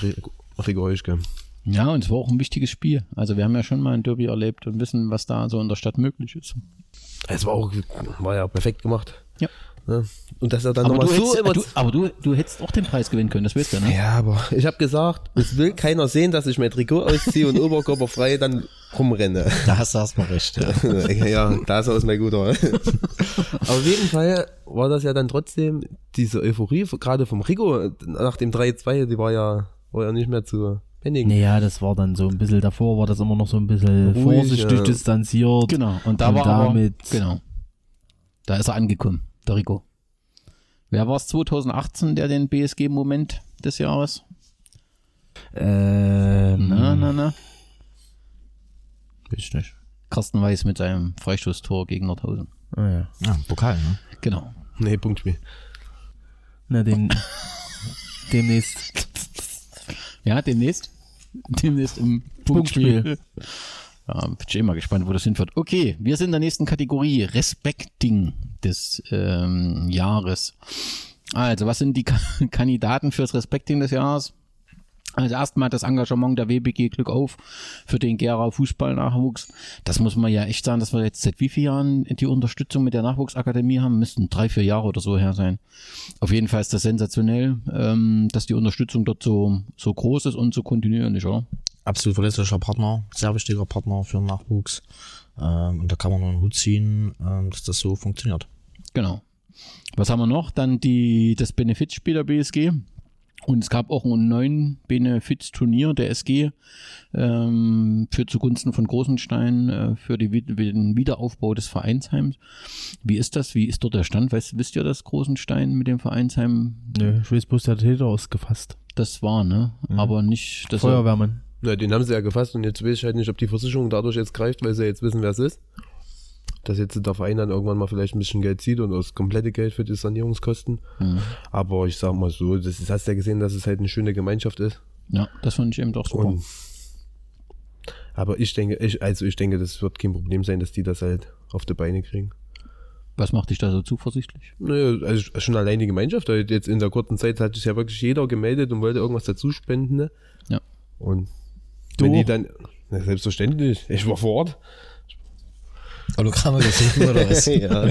Speaker 4: Rigo Heuschke.
Speaker 3: Ja, und es war auch ein wichtiges Spiel. Also wir haben ja schon mal ein Derby erlebt und wissen, was da so in der Stadt möglich ist.
Speaker 4: Es war auch, war ja perfekt gemacht.
Speaker 3: Ja.
Speaker 4: Ne? Und dass er dann nochmal so
Speaker 3: hättest, du, aber du, du hättest auch den Preis gewinnen können, das weißt du, ne?
Speaker 4: Ja, aber ich habe gesagt, es will keiner sehen, dass ich mein Trikot ausziehe und oberkörperfrei dann rumrenne.
Speaker 2: Da hast du erstmal recht. Ja.
Speaker 4: ja, da ist aus mein guter. Aber auf jeden Fall war das ja dann trotzdem diese Euphorie, gerade vom Rico nach dem 3-2, die war ja, war ja nicht mehr zu bändigen.
Speaker 1: Naja, das war dann so ein bisschen davor, war das immer noch so ein bisschen
Speaker 4: Ruhig,
Speaker 1: vorsichtig
Speaker 4: ja.
Speaker 1: distanziert.
Speaker 3: Genau. Und da
Speaker 1: Und
Speaker 3: war
Speaker 1: damit,
Speaker 3: aber, genau. Da ist er angekommen, der Rico. Wer war es 2018, der den BSG-Moment des Jahres?
Speaker 1: ähm,
Speaker 3: Na, na, na.
Speaker 1: Weiß nicht.
Speaker 3: Carsten Weiß mit seinem Freistoßtor gegen Nordhausen.
Speaker 1: Ah, ja.
Speaker 2: Ja, Pokal, ne?
Speaker 3: Genau.
Speaker 4: Nee, Punktspiel.
Speaker 1: Na, den, demnächst.
Speaker 3: Ja, demnächst. Demnächst im
Speaker 1: Punktspiel.
Speaker 3: Punktspiel. Ja, bin ich mal gespannt, wo das hinführt. Okay, wir sind in der nächsten Kategorie. Respecting des ähm, Jahres. Also, was sind die Ka Kandidaten fürs Respecting des Jahres? Also erstmal das Engagement der WBG Glück auf für den Gera Fußballnachwuchs. Das muss man ja echt sagen, dass wir jetzt seit wie vielen Jahren die Unterstützung mit der Nachwuchsakademie haben. Müssten drei, vier Jahre oder so her sein. Auf jeden Fall ist das sensationell, ähm, dass die Unterstützung dort so, so groß ist und so kontinuierlich, oder?
Speaker 2: Absolut verlässlicher Partner, sehr wichtiger Partner für den Nachwuchs. Ähm, und da kann man nur einen Hut ziehen, ähm, dass das so funktioniert.
Speaker 3: Genau. Was haben wir noch? Dann die, das Benefizspiel der BSG. Und es gab auch einen neuen Benefiz-Turnier der SG ähm, für zugunsten von Großenstein äh, für die, Wi- den Wiederaufbau des Vereinsheims. Wie ist das? Wie ist dort der Stand? Weißt, wisst ihr das Großenstein mit dem Vereinsheim?
Speaker 1: Nö, ich weiß bloß, der Täter ausgefasst.
Speaker 3: Das war, ne? Aber nicht das.
Speaker 1: Feuerwehrmann.
Speaker 4: Na, den haben sie ja gefasst und jetzt weiß ich halt nicht, ob die Versicherung dadurch jetzt greift, weil sie jetzt wissen, wer es ist. Dass jetzt der Verein dann irgendwann mal vielleicht ein bisschen Geld zieht und das komplette Geld für die Sanierungskosten. Aber ich sag mal so, das ist, hast ja gesehen, dass es halt eine schöne Gemeinschaft ist.
Speaker 3: Ja, das fand ich eben doch super.
Speaker 4: Und, aber ich denke, ich, also ich denke, das wird kein Problem sein, dass die das halt auf die Beine kriegen.
Speaker 3: Was macht dich da so zuversichtlich?
Speaker 4: Naja, also schon allein die Gemeinschaft. halt Jetzt in der kurzen Zeit hat sich ja wirklich jeder gemeldet und wollte irgendwas dazu spenden. Ne?
Speaker 3: Ja.
Speaker 4: Und
Speaker 1: Du?
Speaker 4: wenn die dann, na, selbstverständlich, ich war vor Ort.
Speaker 2: Autogramme gesehen oder was?
Speaker 4: ja,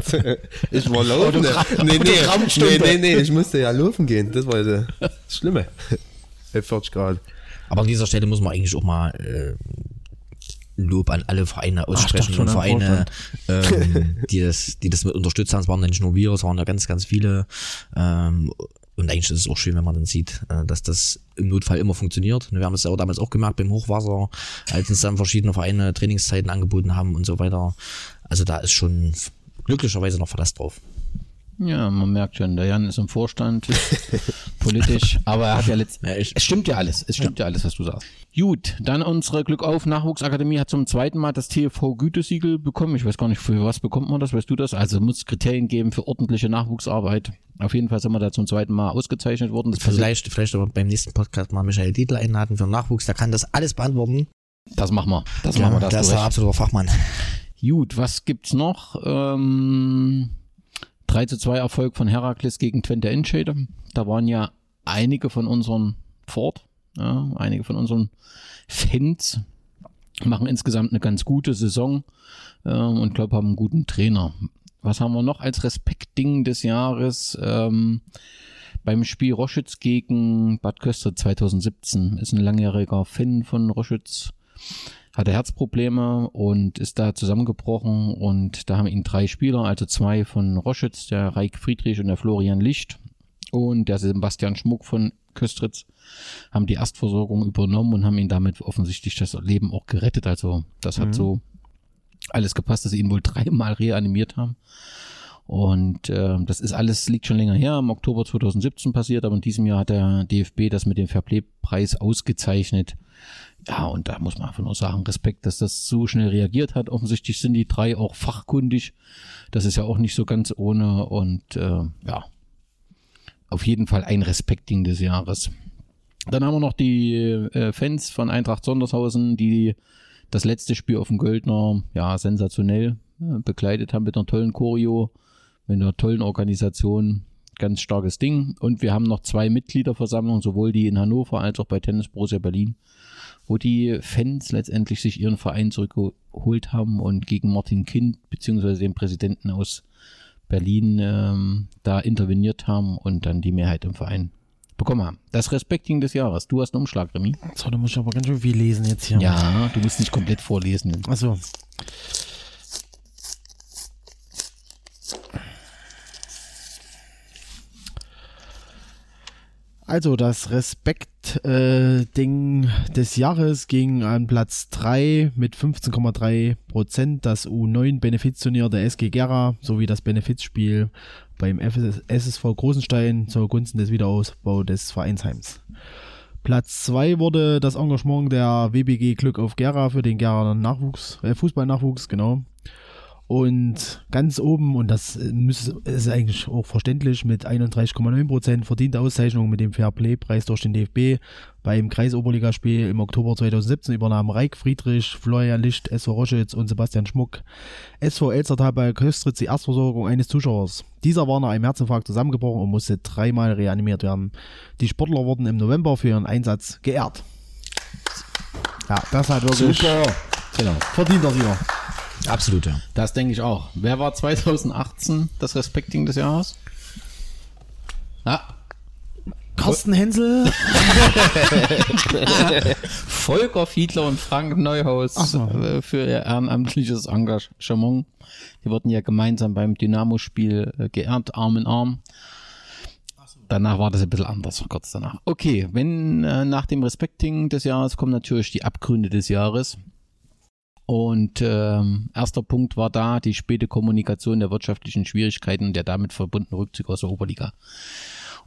Speaker 4: ich war laufen. Nee, nee, nee, nee, nee, ich musste ja laufen gehen. Das war das Schlimme. Bei 40 Grad.
Speaker 2: Aber an dieser Stelle muss man eigentlich auch mal äh, Lob an alle Vereine aussprechen
Speaker 1: schon
Speaker 2: und Vereine, ähm, die, das, die das mit unterstützt haben. Es waren ja nicht nur wir, es waren ja ganz, ganz viele. Ähm, und eigentlich ist es auch schön, wenn man dann sieht, äh, dass das im Notfall immer funktioniert. Wir haben es auch damals auch gemerkt beim Hochwasser, als uns dann verschiedene Vereine Trainingszeiten angeboten haben und so weiter. Also da ist schon glücklicherweise noch Verlass drauf.
Speaker 3: Ja, man merkt schon, der Jan ist im Vorstand, politisch, aber er hat ja letztendlich. es stimmt ja alles, es stimmt ja. alles, was du sagst. Gut, dann unsere Glück auf Nachwuchsakademie hat zum zweiten Mal das TV Gütesiegel bekommen. Ich weiß gar nicht, für was bekommt man das, weißt du das? Also muss es Kriterien geben für ordentliche Nachwuchsarbeit. Auf jeden Fall sind wir da zum zweiten Mal ausgezeichnet worden. Das,
Speaker 2: Vielleicht, vielleicht aber beim nächsten Podcast mal Michael Dietl einladen für den Nachwuchs, der kann das alles beantworten.
Speaker 3: das machen wir. Das
Speaker 2: Ja,
Speaker 3: machen wir. das
Speaker 2: der ist der absolute Fachmann.
Speaker 3: Gut, was gibt's noch? Ähm, 3 zu 2 Erfolg von Herakles gegen Twente Enschede. Da waren ja einige von unseren Ford, ja, einige von unseren Fans machen insgesamt eine ganz gute Saison ähm, und glaube haben einen guten Trainer. Was haben wir noch als Respektding des Jahres? Ähm, beim Spiel Roschütz gegen Bad Köster 2017. Ist ein langjähriger Fan von Roschütz. Hatte Herzprobleme und ist da zusammengebrochen und da haben ihn drei Spieler, also zwei von Roschütz, der Reik Friedrich und der Florian Licht und der Sebastian Schmuck von Köstritz haben die Erstversorgung übernommen und haben ihn damit offensichtlich das Leben auch gerettet. Also das hat
Speaker 1: Mhm.
Speaker 3: so alles gepasst, dass sie ihn wohl dreimal reanimiert haben. Und äh, das ist alles, liegt schon länger her, im Oktober 2017 passiert, aber in diesem Jahr hat der DFB das mit dem Fairplay-Preis ausgezeichnet. Ja, und da muss man einfach nur sagen, Respekt, dass das so schnell reagiert hat. Offensichtlich sind die drei auch fachkundig. Das ist ja auch nicht so ganz ohne. Und äh, ja, auf jeden Fall ein Respekting des Jahres. Dann haben wir noch die äh, Fans von Eintracht Sondershausen, die das letzte Spiel auf dem Göldner ja sensationell äh, begleitet haben mit einer tollen Choreo, mit einer tollen Organisation. Ganz starkes Ding. Und wir haben noch zwei Mitgliederversammlungen, sowohl die in Hannover als auch bei Tennis Borussia Berlin, wo die Fans letztendlich sich ihren Verein zurückgeholt haben und gegen Martin Kind beziehungsweise den Präsidenten aus Berlin ähm, da interveniert haben und dann die Mehrheit im Verein bekommen haben. Das Respekting des Jahres. Du hast einen Umschlag, Remy.
Speaker 1: So, da muss ich aber ganz schön viel lesen jetzt hier.
Speaker 3: Ja, du musst nicht komplett vorlesen.
Speaker 1: Also. Also das Respekt-Ding des Jahres ging an Platz 3 mit 15,3 Prozent. Das U9-Benefizturnier der SG Gera sowie das Benefizspiel beim FS SSV Großenstein zur Gunsten des Wiederausbau des Vereinsheims. Platz 2 wurde das Engagement der WBG Glück auf Gera für den Gera Nachwuchs, äh, Fußballnachwuchs, genau. Und ganz oben, und das muss, ist eigentlich auch verständlich, mit 31,9% verdiente Auszeichnung mit dem Fairplay-Preis durch den DFB. Beim Kreisoberligaspiel im Oktober 2017 übernahmen Reik Friedrich, Florian Licht, SV Roschitz und Sebastian Schmuck SV Elstertal bei Köstritz die Erstversorgung eines Zuschauers. Dieser war nach einem Herzinfarkt zusammengebrochen und musste dreimal reanimiert werden. Die Sportler wurden im November für ihren Einsatz geehrt. Ja, das hat wirklich
Speaker 3: Super. Genau.
Speaker 1: verdienter Sieger.
Speaker 2: Absolut, ja.
Speaker 3: Das denke ich auch. Wer war 2018 das Respekting des Jahres? Ah,
Speaker 1: Carsten Hensel.
Speaker 3: Volker Fiedler und Frank Neuhaus
Speaker 1: so.
Speaker 3: äh, für ihr ehrenamtliches Engagement. Die wurden ja gemeinsam beim Dynamo-Spiel äh, geehrt, Arm in Arm. Danach war das ein bisschen anders, kurz danach. Okay, wenn äh, nach dem Respekting des Jahres kommen natürlich die Abgründe des Jahres. Und ähm, erster Punkt war da die späte Kommunikation der wirtschaftlichen Schwierigkeiten und der damit verbundene Rückzug aus der Oberliga.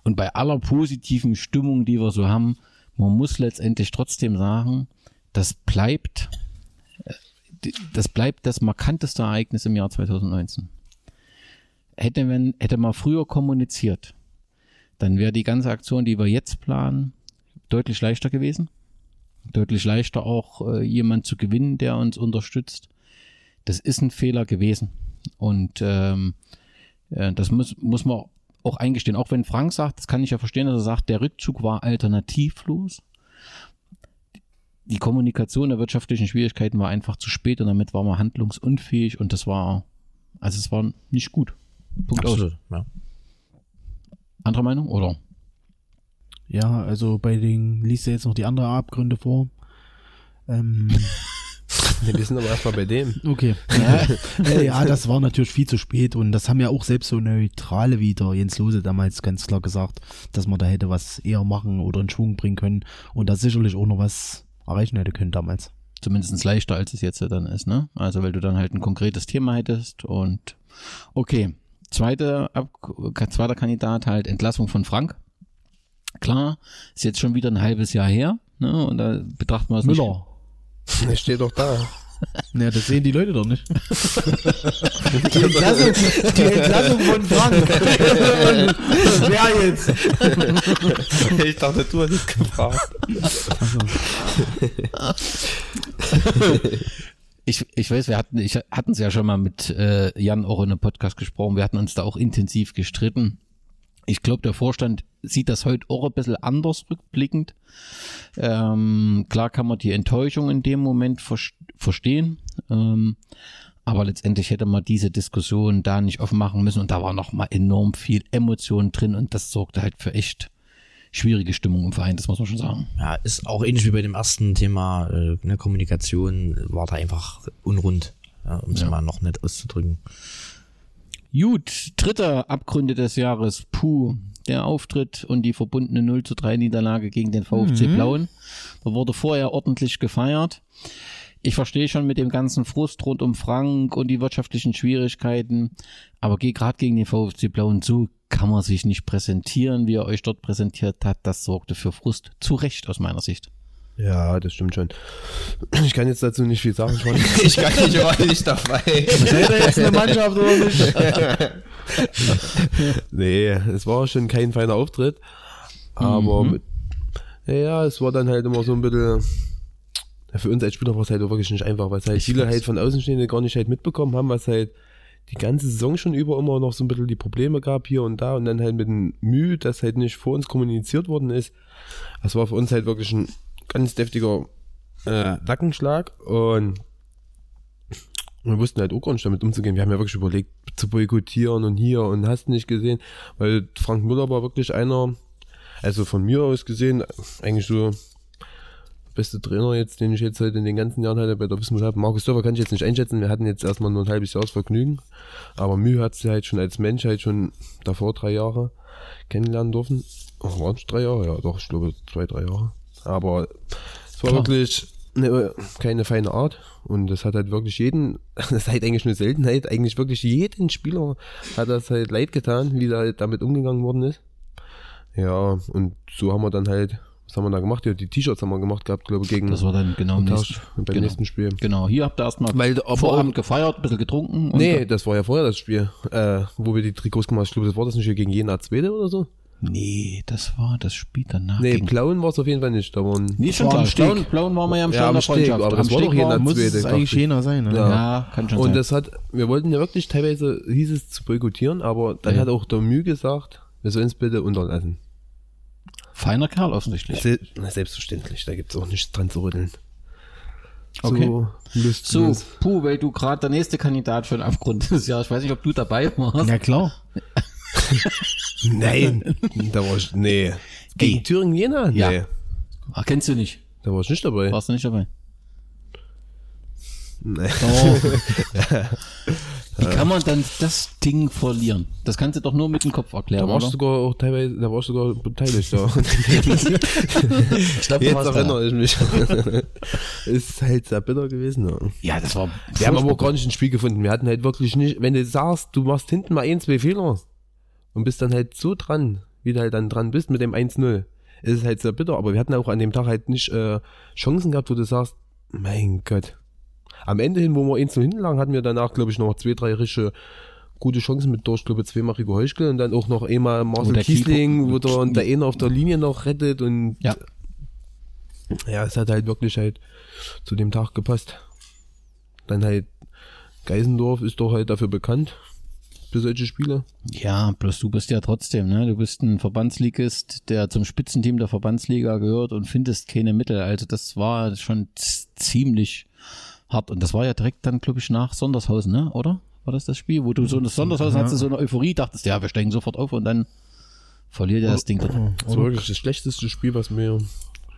Speaker 3: Und bei aller positiven Stimmung, die wir so haben, man muss letztendlich trotzdem sagen, das bleibt, äh, das bleibt das markanteste Ereignis im Jahr 2019. Hätte man, hätte man früher kommuniziert, dann wäre die ganze Aktion, die wir jetzt planen, deutlich leichter gewesen. Deutlich leichter auch äh, jemand zu gewinnen, der uns unterstützt. Das ist ein Fehler gewesen. Und ähm, äh, das muss, muss man auch eingestehen. Auch wenn Frank sagt, das kann ich ja verstehen, dass er sagt, der Rückzug war alternativlos. Die Kommunikation der wirtschaftlichen Schwierigkeiten war einfach zu spät und damit war man handlungsunfähig und das war, also es war nicht gut. Punkt aus.
Speaker 2: Absolut, ja.
Speaker 3: Andere Meinung, oder?
Speaker 1: Ja, also bei den liest er jetzt noch die anderen Abgründe vor. Ähm,
Speaker 4: wir sind aber erstmal bei dem.
Speaker 1: okay. Ja, ja, das war natürlich viel zu spät und das haben ja auch selbst so Neutrale wie der Jens Lose damals ganz klar gesagt, dass man da hätte was eher machen oder in Schwung bringen können und da sicherlich auch noch was erreichen hätte können damals.
Speaker 3: Zumindest leichter, als es jetzt ja dann ist, ne? Also, weil du dann halt ein konkretes Thema hättest und okay. Zweite, Ab zweiter Kandidat halt Entlassung von Frank. Klar, ist jetzt schon wieder ein halbes Jahr her, ne? Und da betrachten wir es nicht.
Speaker 1: Müller.
Speaker 4: Der steht doch da.
Speaker 1: Naja, das sehen die Leute doch nicht. die, Entlassung, die Entlassung von Frank. Wer jetzt?
Speaker 4: Ich dachte, du hast es gefragt.
Speaker 3: Ich, ich weiß, wir hatten, ich hatten es ja schon mal mit äh, Jan auch in einem Podcast gesprochen. Wir hatten uns da auch intensiv gestritten. Ich glaube, der Vorstand sieht das heute auch ein bisschen anders rückblickend. Ähm, klar kann man die Enttäuschung in dem Moment ver verstehen. Ähm, Aber letztendlich hätte man diese Diskussion da nicht aufmachen müssen und da war noch mal enorm viel Emotion drin und das sorgte halt für echt schwierige Stimmung im Verein, das muss man schon sagen.
Speaker 2: Ja, ist auch ähnlich wie bei dem ersten Thema, äh, ne, Kommunikation war da einfach unrund, ja, um es
Speaker 3: Ja.
Speaker 2: mal noch nett auszudrücken.
Speaker 3: Gut, dritter Abgründe des Jahres, Puh, der Auftritt und die verbundene 0 zu 3 Niederlage gegen den VfC
Speaker 1: Mhm.
Speaker 3: Blauen. Da wurde vorher ordentlich gefeiert. Ich verstehe schon mit dem ganzen Frust rund um Frank und die wirtschaftlichen Schwierigkeiten, aber gerade gegen den VfC Blauen so kann man sich nicht präsentieren, wie er euch dort präsentiert hat. Das sorgte für Frust. Zu Recht aus meiner Sicht.
Speaker 4: Ja, das stimmt schon. Ich kann jetzt dazu nicht viel sagen. Ich, war
Speaker 2: Ich kann nicht, ich war nicht dabei.
Speaker 1: Seid ihr jetzt eine Mannschaft oder nicht?
Speaker 4: nee, es war schon kein feiner Auftritt. Aber
Speaker 3: Mhm.
Speaker 4: ja, es war dann halt immer so ein bisschen. Für uns als Spieler war es halt auch wirklich nicht einfach, weil es halt
Speaker 3: Ich
Speaker 4: viele
Speaker 3: weiß.
Speaker 4: halt von Außenstehenden gar nicht halt mitbekommen haben, was halt die ganze Saison schon über immer noch so ein bisschen die Probleme gab hier und da und dann halt mit dem Mühe, das halt nicht vor uns kommuniziert worden ist. Das war für uns halt wirklich ein ganz deftiger äh, Nackenschlag und wir wussten halt auch gar nicht damit umzugehen. Wir haben ja wirklich überlegt, zu boykottieren und hier und hast nicht gesehen, weil Frank Müller war wirklich einer, also von mir aus gesehen, eigentlich so beste Trainer jetzt, den ich jetzt halt in den ganzen Jahren hatte bei der Wismut. Markus Dörfer kann ich jetzt nicht einschätzen. Wir hatten jetzt erstmal nur ein halbes Jahr Vergnügen. Aber Mühe hat sie halt schon als Mensch halt schon davor drei Jahre kennenlernen dürfen. Oh, waren es drei Jahre? Ja, doch, ich glaube zwei, drei Jahre. Aber es war
Speaker 3: Klar.
Speaker 4: wirklich eine, keine feine Art. Und das hat halt wirklich jeden, das ist halt eigentlich eine Seltenheit, eigentlich wirklich jeden Spieler hat das halt leid getan, wie da halt damit umgegangen worden ist. Ja, und so haben wir dann halt, was haben wir da gemacht? Ja, die T-Shirts haben wir gemacht gehabt, glaube ich, gegen
Speaker 3: Das war dann genau nächsten,
Speaker 4: beim
Speaker 3: genau.
Speaker 4: nächsten Spiel.
Speaker 3: Genau, hier habt ihr erstmal
Speaker 4: Weil,
Speaker 3: Vorabend gefeiert, ein bisschen getrunken.
Speaker 4: Nee, das war ja vorher das Spiel, äh, wo wir die Trikots gemacht haben. Ich glaube, das war das nicht hier gegen Jena Zweite oder so?
Speaker 3: Nee, das war das Spiel danach.
Speaker 4: Nee, Blauen war es auf jeden Fall nicht. Da waren
Speaker 3: Nee, schon
Speaker 1: war
Speaker 3: klar.
Speaker 1: am Steg.
Speaker 3: Blauen, Blauen waren wir ja am
Speaker 4: Ja,
Speaker 3: Stand
Speaker 4: am
Speaker 3: der
Speaker 4: Steg, aber das
Speaker 3: Am
Speaker 4: war doch
Speaker 3: Steg
Speaker 4: Jena
Speaker 1: Muss
Speaker 4: Zweite,
Speaker 1: es eigentlich
Speaker 4: ich.
Speaker 1: jener sein, ne?
Speaker 4: Ja.
Speaker 3: Ja, kann schon
Speaker 4: Und
Speaker 3: sein.
Speaker 4: das hat, wir wollten ja wirklich teilweise, hieß es zu boykottieren, aber dann
Speaker 3: Ja.
Speaker 4: hat auch der Mühe gesagt, wir sollen es bitte unterlassen.
Speaker 3: Feiner Kerl offensichtlich.
Speaker 4: Se na, selbstverständlich, da gibt es auch nichts dran zu rütteln.
Speaker 3: Okay.
Speaker 4: So,
Speaker 3: So,
Speaker 4: lustlos.
Speaker 3: puh, weil du gerade der nächste Kandidat für den Abgrund bist. Ja, ich weiß nicht, ob du dabei warst.
Speaker 1: Ja, klar.
Speaker 4: Nein, da war ich, nee. Gegen
Speaker 3: Ey.
Speaker 4: Thüringen Jena? Nee,
Speaker 3: Ja. Ach, kennst du nicht?
Speaker 4: da war ich nicht dabei.
Speaker 3: Warst du nicht dabei?
Speaker 4: Nee.
Speaker 3: Wie kann man dann das Ding verlieren? Das kannst du doch nur mit dem Kopf
Speaker 4: Da
Speaker 3: erklären,
Speaker 4: warst du sogar auch teilweise, da warst du sogar beteiligt. Da.
Speaker 2: Ich glaube,
Speaker 4: Jetzt erinnere ich mich. ist halt sehr bitter gewesen. Ja.
Speaker 3: Ja, das war.
Speaker 4: Wir haben aber auch gar nicht ein Spiel gefunden. Wir hatten halt wirklich nicht, wenn du sagst, du machst hinten mal ein, zwei Fehler und bist dann halt so dran, wie du halt dann dran bist mit dem 1-0, ist es halt sehr bitter. Aber wir hatten auch an dem Tag halt nicht äh, Chancen gehabt, wo du sagst, mein Gott. Am Ende hin, wo wir 1 hinten lagen, hatten wir danach, glaube ich, noch zwei, drei richtige gute Chancen mit durch, ich glaube zweimal Rico Heuschkel und dann auch noch einmal Marcel Kiesling, wo der, und der eine auf der Linie noch rettet und
Speaker 3: Ja.
Speaker 4: ja, es hat halt wirklich halt zu dem Tag gepasst. Dann halt Geisendorf ist doch halt dafür bekannt für solche Spiele.
Speaker 3: Ja, bloß du bist ja trotzdem, ne? Du bist ein Verbandsligist, der zum Spitzenteam der Verbandsliga gehört und findest keine Mittel. Also das war schon ziemlich hart. Und das war ja direkt dann, glaube ich, nach Sondershausen, ne? Oder? War das das Spiel, wo du so eine Sondershausen
Speaker 1: Ja.
Speaker 3: hattest, so eine Euphorie, dachtest, ja, wir steigen sofort auf und dann verliert er das Ding dort.
Speaker 4: Das war wirklich das schlechteste Spiel, was mir.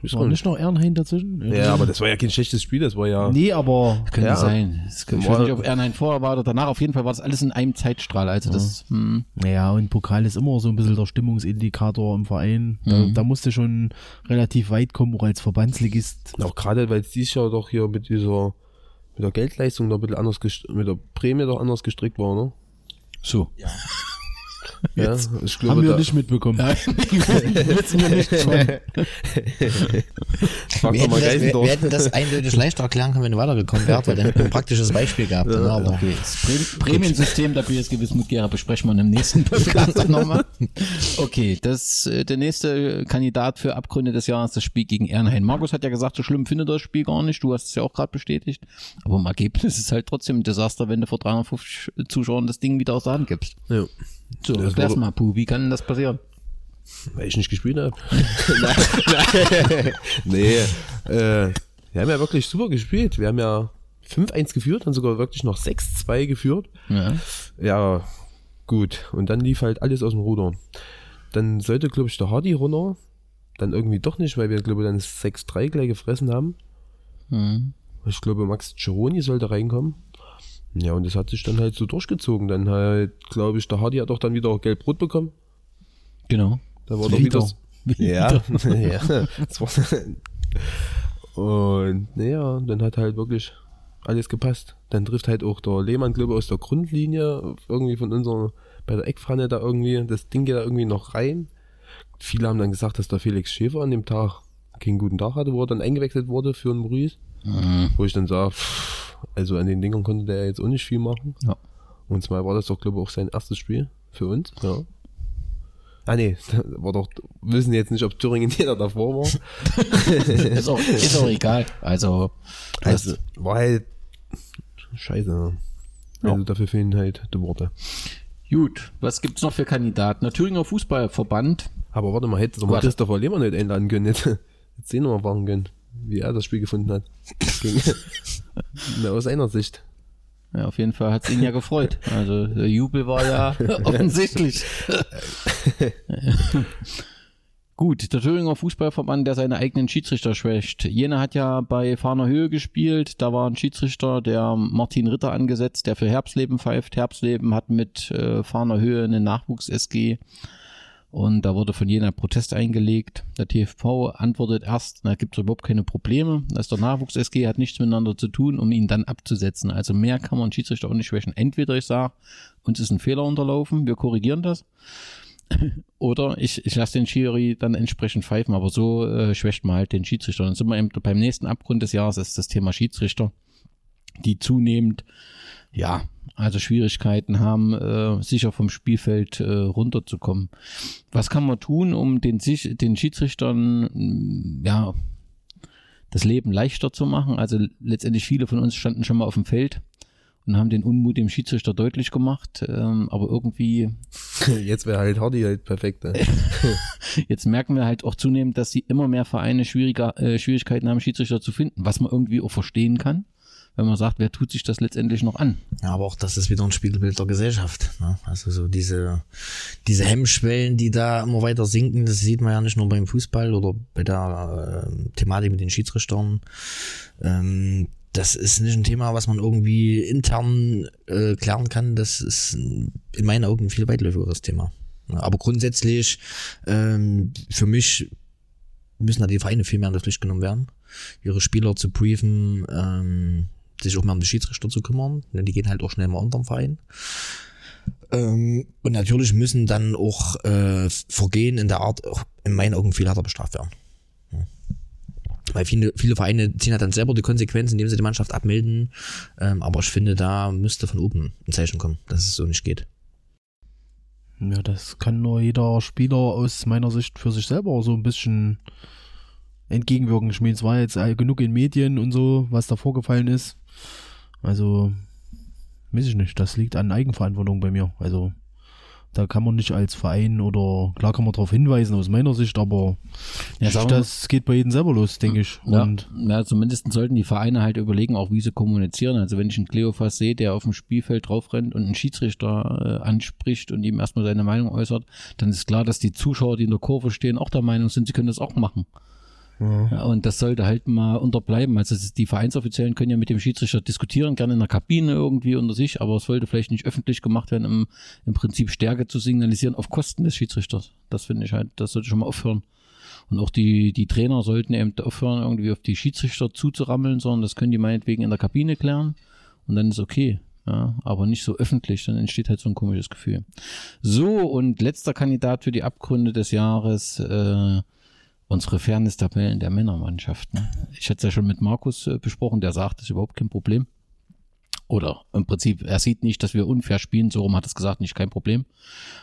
Speaker 4: Ich weiß
Speaker 1: War nicht noch Ehrenhain dazwischen?
Speaker 4: Ja, aber das war ja kein schlechtes Spiel, das war ja.
Speaker 1: Nee, aber
Speaker 3: Könnte
Speaker 4: Ja.
Speaker 3: sein. Das, ich weiß nicht, ob Ernheim vorher war oder danach. Auf jeden Fall war das alles in einem Zeitstrahl. Also das, hm,
Speaker 1: Ja, und Pokal ist immer so ein bisschen der Stimmungsindikator im Verein. Da,
Speaker 3: Mhm.
Speaker 1: da musst du schon relativ weit kommen, auch als Verbandsligist.
Speaker 4: Auch gerade, weil es dieses Jahr doch hier mit dieser mit der Geldleistung noch ein bisschen anders gest- mit der Prämie doch anders gestrickt war, ne?
Speaker 3: so.
Speaker 4: Ja, ich glaube,
Speaker 1: Haben wir
Speaker 4: da,
Speaker 1: nicht mitbekommen.
Speaker 3: Wissen wir nicht schon.
Speaker 2: Wir hätten, das, wir, hätten das eindeutig leichter erklären können, wenn du weitergekommen wärst, weil dann hätten wir ein praktisches Beispiel gehabt. ne, aber
Speaker 3: Okay, das Prä- Prämiensystem der BSG Wismut Gera besprechen wir im nächsten Podcast nochmal. Okay, das, äh, der nächste Kandidat für Abgründe des Jahres, das Spiel gegen Ehrenhain. Markus hat ja gesagt, so schlimm findet er das Spiel gar nicht. Du hast es ja auch gerade bestätigt. Aber im Ergebnis ist es halt trotzdem ein Desaster, wenn du vor 350 Zuschauern das Ding wieder aus der Hand gibst.
Speaker 4: Ja.
Speaker 3: So,
Speaker 4: Das
Speaker 3: erklär's mal, Puh, wie kann denn das passieren?
Speaker 4: Weil ich nicht gespielt habe. nein, nein. nee, äh, wir haben ja wirklich super gespielt. Wir haben ja 5-1 geführt, dann sogar wirklich noch 6-2 geführt.
Speaker 3: Ja.
Speaker 4: Ja, gut. Und dann lief halt alles aus dem Ruder. Dann sollte, glaube ich, der Hardy runter. Dann irgendwie doch nicht, weil wir, glaube ich, dann 6-3 gleich gefressen haben.
Speaker 3: Mhm.
Speaker 4: Ich glaube, Max Gironi sollte reinkommen. Ja, und das hat sich dann halt so durchgezogen. Dann halt, glaube ich, der Hardy hat doch dann wieder gelb-rot bekommen.
Speaker 3: Genau.
Speaker 4: Da war doch wieder.
Speaker 3: Wieder.
Speaker 4: Ja, ja. Das war, und naja, dann hat halt wirklich alles gepasst. Dann trifft halt auch der Lehmann, glaube ich, aus der Grundlinie, irgendwie von unserer, bei der Eckpfanne da irgendwie, das Ding geht da irgendwie noch rein. Viele haben dann gesagt, dass der Felix Schäfer an dem Tag keinen guten Tag hatte, wo er dann eingewechselt wurde für einen Maurice.
Speaker 3: Mhm.
Speaker 4: Wo ich dann sage, pff, also an den Dingern konnte der jetzt auch nicht viel machen.
Speaker 3: Ja.
Speaker 4: Und zwar war das doch, glaube ich, auch sein erstes Spiel für uns. Ja. Ah nee, war doch, wir wissen jetzt nicht, ob Thüringen jeder davor war.
Speaker 3: ist, auch, ist auch egal. Also,
Speaker 4: Also, war halt scheiße. Also
Speaker 3: Ja.
Speaker 4: dafür fehlen halt die Worte.
Speaker 3: gut. Was gibt's noch für Kandidaten? Der Thüringer Fußballverband.
Speaker 4: Aber warte mal, hätte doch mal. Christopher Lehmann nicht einladen können. Jetzt, jetzt sehen wir mal machen können, wie er das Spiel gefunden hat. Na, aus seiner Sicht.
Speaker 3: Ja, auf jeden Fall hat's ihn ja gefreut. Also der Jubel war ja offensichtlich. Gut, der Thüringer Fußballverband, der seine eigenen Schiedsrichter schwächt. Jena hat ja bei Fahner Höhe gespielt. Da war ein Schiedsrichter, der Martin Ritter angesetzt, der für Herbstleben pfeift. Herbstleben hat mit äh, Fahner Höhe eine Nachwuchs-SG. Und da wurde von Jena Protest eingelegt. Der TFV antwortet erst, da gibt es überhaupt keine Probleme. Das ist der Nachwuchs-SG, hat nichts miteinander zu tun, um ihn dann abzusetzen. Also mehr kann man Schiedsrichter auch nicht schwächen. Entweder ich sage, uns ist ein Fehler unterlaufen, wir korrigieren das. Oder ich, ich lasse den Schiri dann entsprechend pfeifen, aber so äh, schwächt man halt den Schiedsrichter. Dann sind wir eben beim nächsten Abgrund des Jahres, das ist das Thema Schiedsrichter, die zunehmend, ja, also Schwierigkeiten haben, äh, sicher vom Spielfeld äh, runterzukommen. Was kann man tun, um den, den Schiedsrichtern, mh, ja, das Leben leichter zu machen? Also letztendlich viele von uns standen schon mal auf dem Feld und haben den Unmut dem Schiedsrichter deutlich gemacht, ähm, aber irgendwie
Speaker 4: Jetzt wäre halt Hardy halt perfekt. Ne?
Speaker 3: Jetzt merken wir halt auch zunehmend, dass sie immer mehr Vereine schwieriger, äh, Schwierigkeiten haben, Schiedsrichter zu finden, was man irgendwie auch verstehen kann, wenn man sagt, wer tut sich das letztendlich noch an?
Speaker 2: Ja, aber auch das ist wieder ein Spiegelbild der Gesellschaft. Ne? Also so diese, diese Hemmschwellen, die da immer weiter sinken, das sieht man ja nicht nur beim Fußball oder bei der äh, Thematik mit den Schiedsrichtern. Ähm, das ist nicht ein Thema, was man irgendwie intern äh, klären kann. Das ist in meinen Augen ein viel weitläufigeres Thema. Aber grundsätzlich, ähm, für mich müssen da die Vereine viel mehr in der Pflicht genommen werden, ihre Spieler zu briefen, ähm, sich auch mehr um die Schiedsrichter zu kümmern. Ne, die gehen halt auch schnell mal unterm Verein. Ähm, und natürlich müssen dann auch äh, Vergehen in der Art auch in meinen Augen viel härter bestraft werden. Ja. Weil viele, viele Vereine ziehen halt dann selber die Konsequenzen, indem sie die Mannschaft abmelden. Ähm, aber ich finde, da müsste von oben ein Zeichen kommen, dass es so nicht geht.
Speaker 1: Ja, das kann nur jeder Spieler aus meiner Sicht für sich selber so ein bisschen entgegenwirken. Ich meine, es war jetzt genug in Medien und so, was da vorgefallen ist. Also, weiß ich nicht, das liegt an Eigenverantwortung bei mir. Also, da kann man nicht als Verein oder, klar kann man darauf hinweisen aus meiner Sicht, aber
Speaker 3: Ja,
Speaker 1: das geht bei jedem selber los, denke ich.
Speaker 3: Ja,
Speaker 1: Und
Speaker 3: ja, zumindest sollten die Vereine halt überlegen, auch wie sie kommunizieren. Also wenn ich einen Kleofas sehe, der auf dem Spielfeld drauf rennt und einen Schiedsrichter äh, anspricht und ihm erstmal seine Meinung äußert, dann ist klar, dass die Zuschauer, die in der Kurve stehen, auch der Meinung sind, sie können das auch machen. Ja, und das sollte halt mal unterbleiben. Also die Vereinsoffiziellen können ja mit dem Schiedsrichter diskutieren, gerne in der Kabine irgendwie unter sich, aber es sollte vielleicht nicht öffentlich gemacht werden, um im Prinzip Stärke zu signalisieren auf Kosten des Schiedsrichters. Das finde ich halt, das sollte schon mal aufhören. Und auch die, die Trainer sollten eben aufhören, irgendwie auf die Schiedsrichter zuzurammeln, sondern das können die meinetwegen in der Kabine klären und dann ist okay. Ja, aber nicht so öffentlich, dann entsteht halt so ein komisches Gefühl. So, und letzter Kandidat für die Abgründe des Jahres, äh, unsere Fairness-Tabellen der Männermannschaft. Ne? Ich hatte es ja schon mit Markus äh, besprochen, der sagt, das ist überhaupt kein Problem. Oder im Prinzip, er sieht nicht, dass wir unfair spielen, so rum hat es gesagt, nicht kein Problem.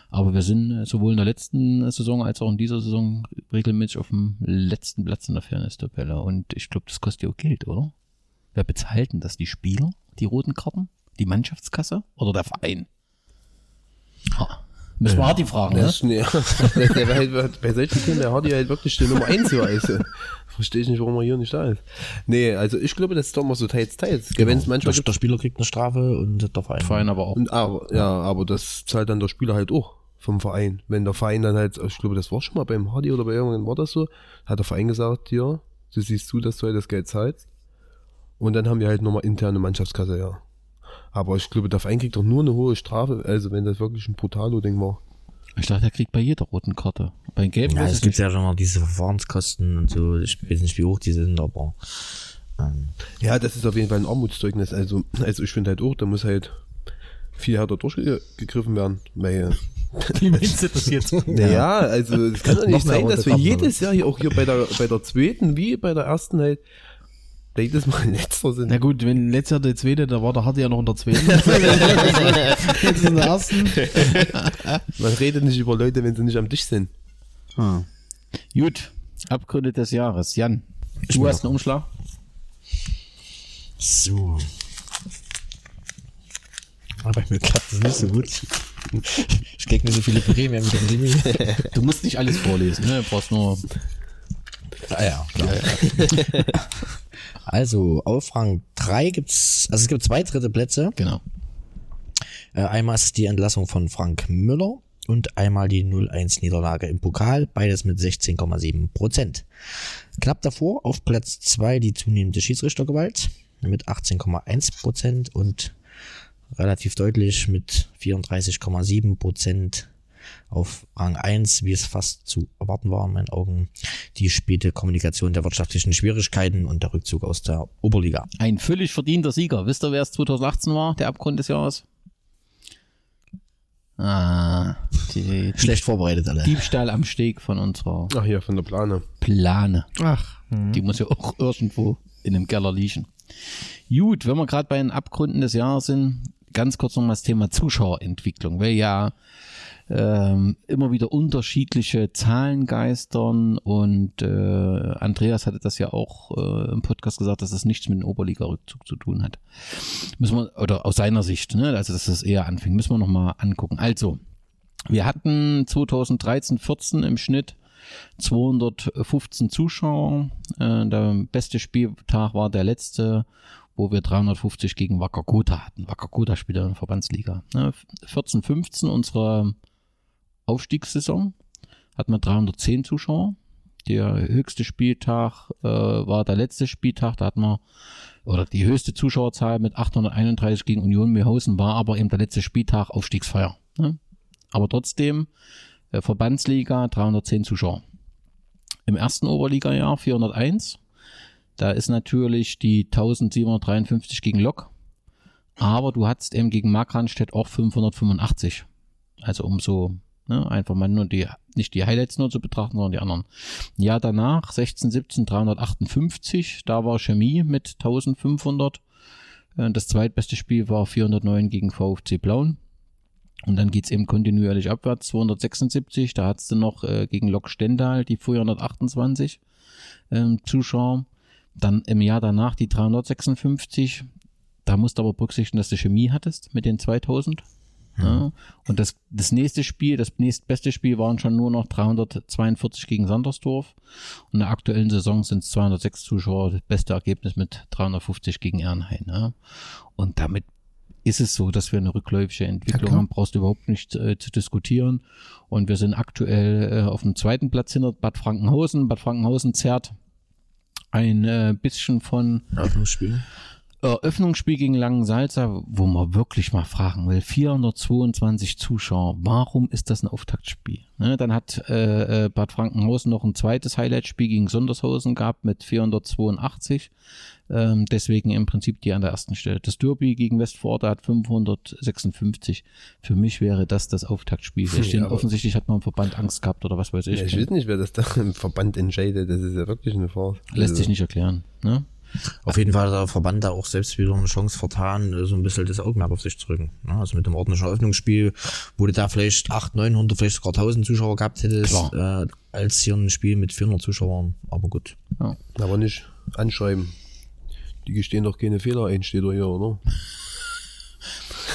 Speaker 3: Aber wir sind äh, sowohl in der letzten Saison als auch in dieser Saison regelmäßig auf dem letzten Platz in der Fairness-Tabelle. Und ich glaube, das kostet ja auch Geld, oder? Wer bezahlt denn das? Die Spieler? Die roten Karten? Die Mannschaftskasse? Oder der Verein? Ha. Müssen wir Hardy fragen, ne?
Speaker 4: Das ist, nee, der war halt, bei solchen Themen, der Hardy halt wirklich die Nummer 1 hier ist. Verstehe ich nicht, warum er hier nicht da ist. Nee, also ich glaube, das ist doch mal so teils, teils. Genau. Wenn es manchmal
Speaker 2: der, der Spieler kriegt eine Strafe und der Verein.
Speaker 3: Verein aber auch.
Speaker 4: Und, aber, ja, aber das zahlt dann der Spieler halt auch vom Verein. Wenn der Verein dann halt, ich glaube, das war schon mal beim Hardy oder bei irgendwann war das so, hat der Verein gesagt, ja, du siehst zu, dass du halt das Geld zahlst. Und dann haben wir halt nochmal interne Mannschaftskasse, ja. Aber ich glaube, der Verein kriegt doch nur eine hohe Strafe, also wenn das wirklich ein Brutalo-Ding war.
Speaker 3: Ich dachte, er kriegt bei jeder roten Karte. Bei den gelben
Speaker 2: Ja, es gibt ja schon noch diese Verfahrenskosten und so. Ich weiß nicht, wie hoch die sind, aber ähm,
Speaker 4: Ja, das ist auf jeden Fall ein Armutszeugnis. Also, also ich finde halt auch, da muss halt viel härter durchgegriffen werden. Weil,
Speaker 3: Wie meinst du das jetzt?
Speaker 4: ja, also es kann doch nicht sein, dass wir jedes Jahr hier auch hier bei der, bei der zweiten wie bei der ersten halt jedes Mal letzter sind.
Speaker 1: Na gut, wenn letztes Jahr der zweite, da war der Hardy ja noch in der zweiten. Jetzt in der ersten.
Speaker 4: Man redet nicht über Leute, wenn sie nicht am Tisch sind.
Speaker 3: Gut, Abgründe des Jahres. Jan, du
Speaker 2: bin
Speaker 3: hast einen Umschlag.
Speaker 2: so. Aber mir klappt das nicht so gut. Ich krieg nicht so viele Prämien mit dem Simi.
Speaker 3: Du musst nicht alles vorlesen, ne? Du brauchst nur.
Speaker 2: Ah ja, klar. Also, auf Rang 3 gibt's, also es gibt zwei dritte Plätze.
Speaker 3: Genau.
Speaker 2: Äh, einmal ist die Entlassung von Frank Müller und einmal die 0-1-Niederlage im Pokal, beides mit 16,7 Prozent. Knapp davor auf Platz 2 die zunehmende Schiedsrichtergewalt mit 18,1 Prozent und relativ deutlich mit 34,7 Prozent auf Rang 1, wie es fast zu erwarten war in meinen Augen, die späte Kommunikation der wirtschaftlichen Schwierigkeiten und der Rückzug aus der Oberliga.
Speaker 3: Ein völlig verdienter Sieger. Wisst ihr, wer es 2018 war, der Abgrund des Jahres? Ah, die,
Speaker 2: Schlecht vorbereitet alle.
Speaker 3: Diebstahl am Steg von unserer
Speaker 4: Ach hier, von der Plane.
Speaker 3: Plane.
Speaker 1: Ach,
Speaker 3: Die muss ja auch irgendwo in einem Keller liegen. Gut, wenn wir gerade bei den Abgründen des Jahres sind, ganz kurz noch mal das Thema Zuschauerentwicklung, weil ja ähm, immer wieder unterschiedliche Zahlen geistern und äh, Andreas hatte das ja auch äh, im Podcast gesagt, dass es nichts mit dem Oberliga-Rückzug zu tun hat. Müssen wir, oder aus seiner Sicht, ne, also dass das eher anfing, müssen wir noch mal angucken. Also, wir hatten 2013, 14 im Schnitt 215 Zuschauer. Äh, der beste Spieltag war der letzte, wo wir 350 gegen Wacker Gotha hatten. Wacker Gotha spielt in der Verbandsliga. Ne? 14, 15 unsere Aufstiegssaison hatten wir 310 Zuschauer. Der höchste Spieltag äh, war der letzte Spieltag, da hatten wir, oder die höchste Zuschauerzahl mit 831 gegen Union Mirhausen war aber eben der letzte Spieltag Aufstiegsfeier. Ne? Aber trotzdem, äh, Verbandsliga 310 Zuschauer. Im ersten Oberliga-Jahr 401. Da ist natürlich die 1753 gegen Lok. Aber du hattest eben gegen Markranstädt auch 585. Also umso, ne, einfach mal nur die, nicht die Highlights nur zu betrachten, sondern die anderen. Ja, danach 16, 17, 358. Da war Chemie mit 1500. Äh, Das zweitbeste Spiel war 409 gegen VfC Blauen. Und dann geht's eben kontinuierlich abwärts. 276, da hattest du noch äh, gegen Lok Stendal die 428 ähm, Zuschauer. Dann im Jahr danach die 356. Da musst du aber berücksichtigen, dass du Chemie hattest mit den 2000. Ja. Und das, das nächste Spiel, das nächstbeste Spiel waren schon nur noch 342 gegen Sandersdorf. Und in der aktuellen Saison sind es 206 Zuschauer, das beste Ergebnis mit 350 gegen Ehrenhain. Ja. Und damit ist es so, dass wir eine rückläufige Entwicklung
Speaker 1: klar.
Speaker 3: haben, brauchst du überhaupt nicht äh, zu diskutieren. Und wir sind aktuell äh, auf dem zweiten Platz hinter Bad Frankenhausen. Bad Frankenhausen zerrt ein äh, bisschen von
Speaker 2: Eröffnungsspiel.
Speaker 3: Eröffnungsspiel gegen Langensalza, wo man wirklich mal fragen will, 422 Zuschauer, warum ist das ein Auftaktspiel? Ne, dann hat äh, äh, Bad Frankenhausen noch ein zweites Highlightspiel gegen Sondershausen gehabt mit 482, ähm, deswegen im Prinzip die an der ersten Stelle. Das Derby gegen Westforte hat 556. Für mich wäre das das Auftaktspiel.
Speaker 4: Ja,
Speaker 3: offensichtlich hat man im Verband Angst gehabt oder was weiß ich.
Speaker 4: Ja, ich weiß nicht, wer das da im Verband entscheidet. Das ist ja wirklich eine Farce.
Speaker 3: Lässt
Speaker 4: Also,
Speaker 3: sich nicht erklären. Ne?
Speaker 2: Auf jeden Fall hat der Verband da auch selbst wieder eine Chance vertan, äh, so ein bisschen das Augenmerk auf sich zu drücken. Ja, Also mit dem ordentlichen Eröffnungsspiel, wo du da vielleicht 800, 900, vielleicht sogar 1000 Zuschauer gehabt hättest, äh, als hier ein Spiel mit 400 Zuschauern. Aber gut.
Speaker 3: Ja.
Speaker 4: Aber nicht anschreiben. Die gestehen doch keine Fehler ein, steht doch hier, oder?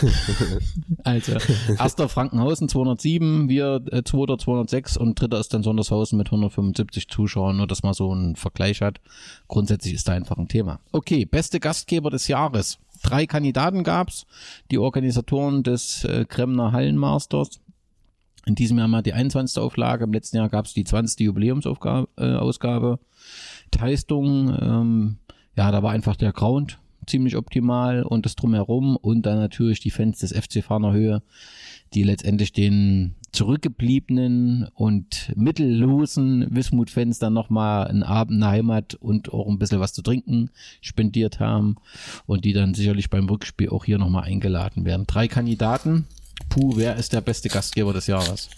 Speaker 3: Also, erster Frankenhausen 207, wir äh, zweiter 206 und dritter ist dann Sondershausen mit 175 Zuschauern, nur dass man so einen Vergleich hat. Grundsätzlich ist da einfach ein Thema. Okay, beste Gastgeber des Jahres. Drei Kandidaten gab's, die Organisatoren des äh, Kremner Hallenmasters. In diesem Jahr mal die 21. Auflage, im letzten Jahr gab's die 20. Jubiläumsausgabe. Äh. Teistung, ähm, ja, da war einfach der Ground ziemlich optimal und das drumherum und dann natürlich die Fans des FC Fahner Höhe, die letztendlich den zurückgebliebenen und mittellosen Wismut-Fans dann nochmal einen Abend in der Heimat und auch ein bisschen was zu trinken spendiert haben und die dann sicherlich beim Rückspiel auch hier nochmal eingeladen werden. Drei Kandidaten. Puh, wer ist der beste Gastgeber des Jahres?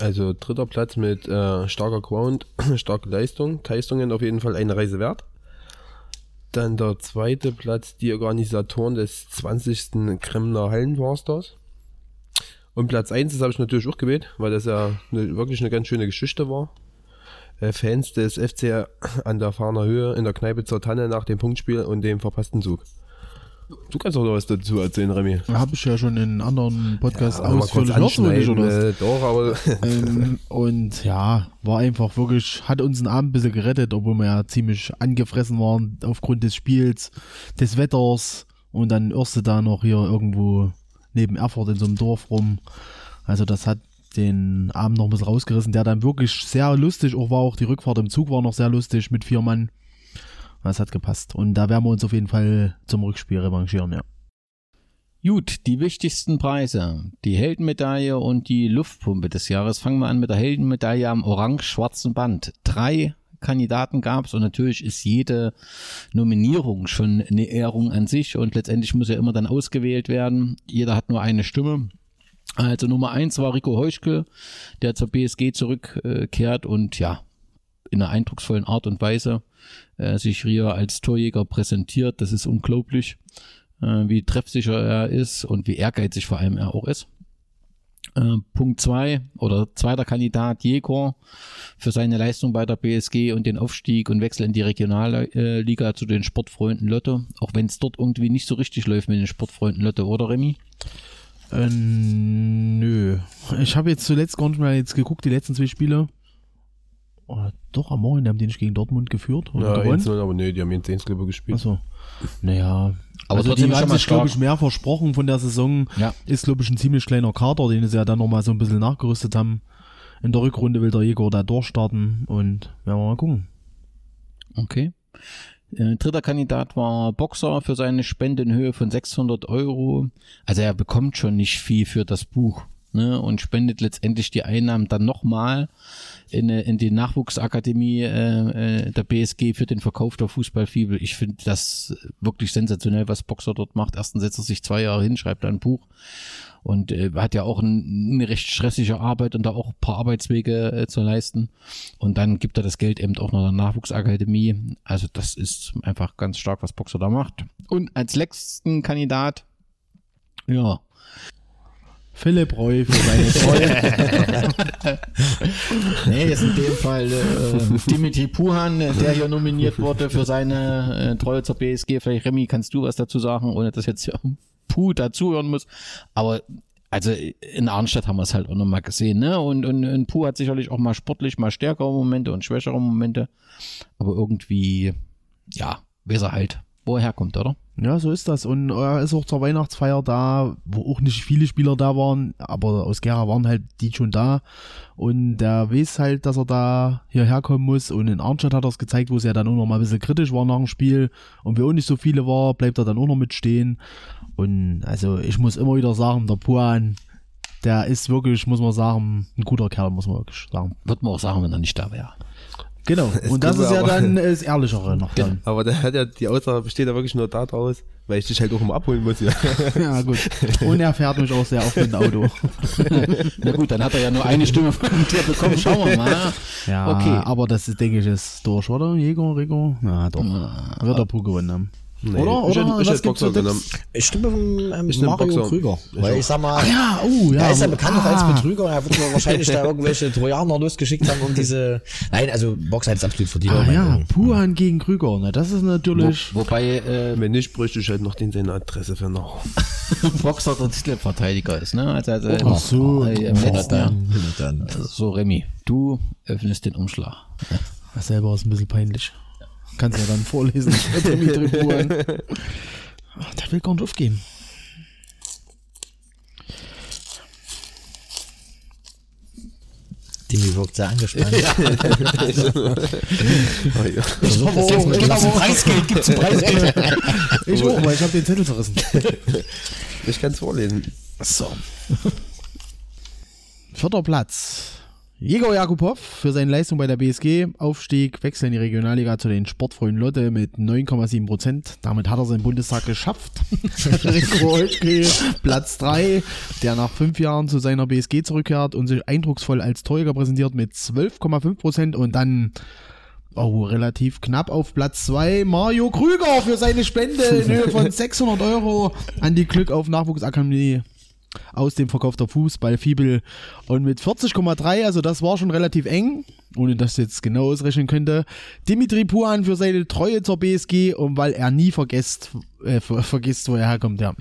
Speaker 4: Also dritter Platz mit äh, starker Ground, starke Leistung, Leistungen auf jeden Fall eine Reise wert. Dann der zweite Platz, die Organisatoren des 20. Kremner Hallenmasters. Und Platz 1, das habe ich natürlich auch gewählt, weil das ja eine, wirklich eine ganz schöne Geschichte war. Äh, Fans des FC an der Fahner Höhe in der Kneipe zur Tanne nach dem Punktspiel und dem verpassten Zug. Du kannst auch noch was dazu erzählen, Remy.
Speaker 1: Habe ich ja schon in anderen Podcasts
Speaker 4: Ja,
Speaker 1: ausführlich ausführlich, oder?
Speaker 4: äh, doch, aber
Speaker 1: ähm, und ja, war einfach wirklich, hat uns einen Abend ein bisschen gerettet, obwohl wir ja ziemlich angefressen waren aufgrund des Spiels, des Wetters und dann irrst du da noch hier irgendwo neben Erfurt in so einem Dorf rum. Also das hat den Abend noch ein bisschen rausgerissen, der dann wirklich sehr lustig auch war, auch die Rückfahrt im Zug war noch sehr lustig mit vier Mann. Das hat gepasst. Und da werden wir uns auf jeden Fall zum Rückspiel revanchieren, ja.
Speaker 3: Gut, die wichtigsten Preise. Die Heldenmedaille und die Luftpumpe des Jahres. Fangen wir an mit der Heldenmedaille am orange-schwarzen Band. Drei Kandidaten gab es und natürlich ist jede Nominierung schon eine Ehrung an sich und letztendlich muss ja immer dann ausgewählt werden. Jeder hat nur eine Stimme. Also Nummer eins war Rico Heuschke, der zur BSG zurückkehrt und ja, in einer eindrucksvollen Art und Weise äh, sich hier als Torjäger präsentiert. Das ist unglaublich, äh, wie treffsicher er ist und wie ehrgeizig vor allem er auch ist. Äh, Punkt zwei oder zweiter Kandidat Jekor für seine Leistung bei der BSG und den Aufstieg und Wechsel in die Regionalliga zu den Sportfreunden Lotte, auch wenn es dort irgendwie nicht so richtig läuft mit den Sportfreunden Lotte, oder Remy?
Speaker 1: Äh, nö. Ich habe jetzt zuletzt gar nicht mehr jetzt geguckt, die letzten zwei Spiele. Oh, doch, am Morgen, die haben die nicht gegen Dortmund geführt oder
Speaker 4: ja,
Speaker 1: gewonnen.
Speaker 4: 1-0, aber nee, die haben jetzt 1 Glück gespielt.
Speaker 1: Achso. Naja.
Speaker 3: Aber
Speaker 1: also
Speaker 3: trotzdem
Speaker 1: die haben sich, glaube ich, mehr versprochen von der Saison.
Speaker 3: Ja.
Speaker 1: Ist, glaube ich, ein ziemlich kleiner Kader, den sie ja dann nochmal so ein bisschen nachgerüstet haben. In der Rückrunde will der Jäger da durchstarten und werden wir mal gucken.
Speaker 3: Okay. Äh, dritter Kandidat war Boxer für seine Spende in Höhe von 600 Euro. Also er bekommt schon nicht viel für das Buch ne, und spendet letztendlich die Einnahmen dann nochmal in, in die Nachwuchsakademie äh, äh, der BSG für den Verkauf der Fußballfibel. Ich finde das wirklich sensationell, was Boxer dort macht. Erstens setzt er sich zwei Jahre hin, schreibt ein Buch und äh, hat ja auch ein, eine recht stressige Arbeit und da auch ein paar Arbeitswege äh, zu leisten. Und dann gibt er das Geld eben auch noch der Nachwuchsakademie. Also das ist einfach ganz stark, was Boxer da macht. Und als letzten Kandidat, ja,
Speaker 1: Philipp Reu für seine Treue.
Speaker 3: nee, jetzt in dem Fall äh, Dimitri Puhan, der hier nominiert wurde für seine äh, Treue zur BSG. Vielleicht Remy, kannst du was dazu sagen, ohne dass jetzt hier Puh dazuhören muss. Aber also in Arnstadt haben wir es halt auch nochmal gesehen, ne? Und, und, und Puh hat sicherlich auch mal sportlich mal stärkere Momente und schwächere Momente. Aber irgendwie, ja, weiß er halt, wo er herkommt, oder?
Speaker 1: Ja, so ist das. Und er ist auch zur Weihnachtsfeier da, wo auch nicht viele Spieler da waren, aber aus Gera waren halt die schon da. Und der weiß halt, dass er da hierher kommen muss. Und in Arnstadt hat er es gezeigt, wo es ja dann auch noch mal ein bisschen kritisch war nach dem Spiel. Und wie auch nicht so viele war, bleibt er dann auch noch mitstehen. Und also ich muss immer wieder sagen, der Puan, der ist wirklich, muss man sagen, ein guter Kerl, muss man wirklich sagen.
Speaker 3: Wird man auch sagen, wenn er nicht da wäre.
Speaker 1: Genau.
Speaker 4: Es
Speaker 1: Und das ist ja
Speaker 4: aber-
Speaker 1: dann das Ehrlichere noch dann.
Speaker 4: Aber der hat ja, die Aussage besteht ja wirklich nur daraus, weil ich dich halt auch immer abholen muss. Ja.
Speaker 1: Ja, gut. Und er fährt mich auch sehr oft mit dem Auto.
Speaker 3: Na gut, dann hat er ja nur eine Stimme von dir bekommen. Schauen wir mal.
Speaker 1: Ja,
Speaker 3: Okay.
Speaker 1: aber das ist, denke ich, ist durch, oder? Jäger, Rigo? Ja, doch. Wird der Puh gewonnen haben.
Speaker 4: Nee,
Speaker 1: Oder?
Speaker 4: ich
Speaker 1: Oder?
Speaker 4: hätte- ich
Speaker 1: Was
Speaker 4: hätte
Speaker 1: gibt's für
Speaker 4: Boxer
Speaker 1: Tipps?
Speaker 4: genommen.
Speaker 2: Ich stimme ähm,
Speaker 4: Ich
Speaker 2: Mario
Speaker 4: Boxer.
Speaker 2: Krüger.
Speaker 4: Ich
Speaker 2: weil ich sag mal,
Speaker 1: Ach ja, oh, ja.
Speaker 2: er ist ja bekannt auch als
Speaker 1: Ah.
Speaker 2: Betrüger. Er wird wahrscheinlich da irgendwelche Trojaner losgeschickt haben, um diese. Nein, also Boxer hat es absolut verdient.
Speaker 1: Ah ja. Puhan gegen Krüger. Na, das ist natürlich.
Speaker 3: Wo, wobei äh,
Speaker 4: Wenn nicht, bräuchte ich halt noch den seine Adresse für noch.
Speaker 3: Boxer der Titelverteidiger ist, ne? Also, also
Speaker 1: Ach so.
Speaker 3: äh, im letzten Jahr.
Speaker 2: Dann.
Speaker 3: Also, so, Remy, du öffnest den Umschlag.
Speaker 1: Das selber ist ein bisschen peinlich. Kannst ja dann vorlesen. Ach, Der will gar nicht aufgeben.
Speaker 2: Dimi wirkt sehr angespannt.
Speaker 4: Ah, ja.
Speaker 2: Versucht das jetzt mit
Speaker 1: aber-
Speaker 2: Preisgeld, gibt's ein Preisgeld.
Speaker 1: Ich auch, weil ich habe den Zettel zerrissen.
Speaker 4: Ich kann es vorlesen.
Speaker 1: So. Vierter Platz. Jegor Jakubov für seine Leistung bei der BSG. Aufstieg, Wechsel in die Regionalliga zu den Sportfreunden Lotte mit 9,7 Prozent. Damit hat er seinen Bundestag geschafft. Holtke, Platz 3, der nach fünf Jahren zu seiner BSG zurückkehrt und sich eindrucksvoll als Torjäger präsentiert mit 12,5 Prozent und dann Oh, relativ knapp auf Platz 2. Mario Krüger für seine Spende in Höhe von 600 Euro an die Glück auf Nachwuchsakademie aus dem Verkauf der Fußballfibel. Und mit 40,3, also das war schon relativ eng, ohne dass ich jetzt genau ausrechnen könnte. Dimitri Puhan für seine Treue zur BSG und weil er nie vergisst, äh, ver vergisst, wo er herkommt, ja.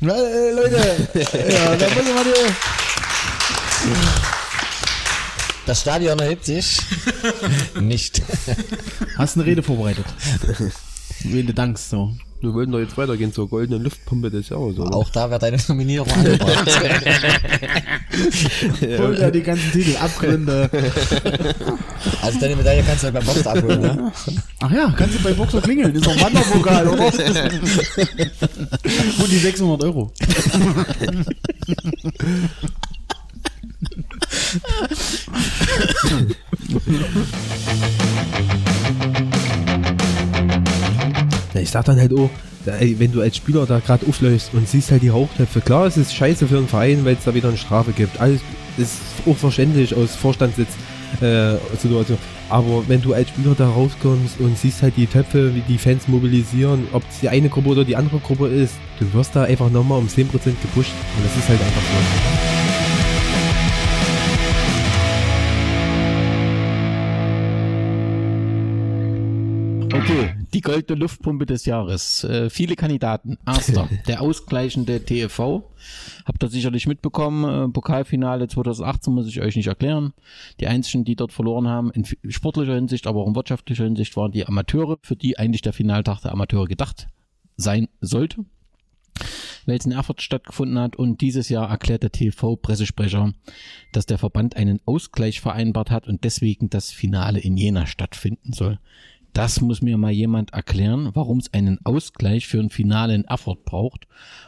Speaker 1: Ja, äh, Leute, ja, da muss ich mal die,
Speaker 2: Das Stadion erhebt sich. Nicht.
Speaker 1: Hast eine Rede vorbereitet. Wen du dankst, so.
Speaker 4: Wir wollten doch jetzt weitergehen zur goldenen Luftpumpe des Jahres, oder?
Speaker 2: Auch da wird eine Nominierung angebracht.
Speaker 1: Holt ja die ganzen Titel, Abgründe.
Speaker 2: Also deine Medaille kannst du ja beim Boxen abholen, ne?
Speaker 1: Ach ja, kannst du bei Boxer klingeln, ist doch ein Wanderpokal, oder? Und die 600 Euro.
Speaker 4: ich sag dann halt auch, wenn du als Spieler da gerade aufläufst und siehst halt die Rauchtöpfe, klar, es ist scheiße für den Verein, weil es da wieder eine Strafe gibt. Alles ist auch verständlich aus Vorstandssitz äh. Aber wenn du als Spieler da rauskommst und siehst halt die Töpfe, wie die Fans mobilisieren, ob es die eine Gruppe oder die andere Gruppe ist, du wirst da einfach nochmal um 10% gepusht. Und das ist halt einfach so.
Speaker 3: Okay, die goldene Luftpumpe des Jahres. Äh, viele Kandidaten. Erster, der ausgleichende TFV. Habt ihr sicherlich mitbekommen. Äh, Pokalfinale 2018 muss ich euch nicht erklären. Die einzigen, die dort verloren haben, in sportlicher Hinsicht, aber auch in wirtschaftlicher Hinsicht, waren die Amateure, für die eigentlich der Finaltag der Amateure gedacht sein sollte. Weil es in Erfurt stattgefunden hat und dieses Jahr erklärt der TV-Pressesprecher, dass der Verband einen Ausgleich vereinbart hat und deswegen das Finale in Jena stattfinden soll. Das muss mir mal jemand erklären, warum es einen Ausgleich für ein Finale in Erfurt braucht.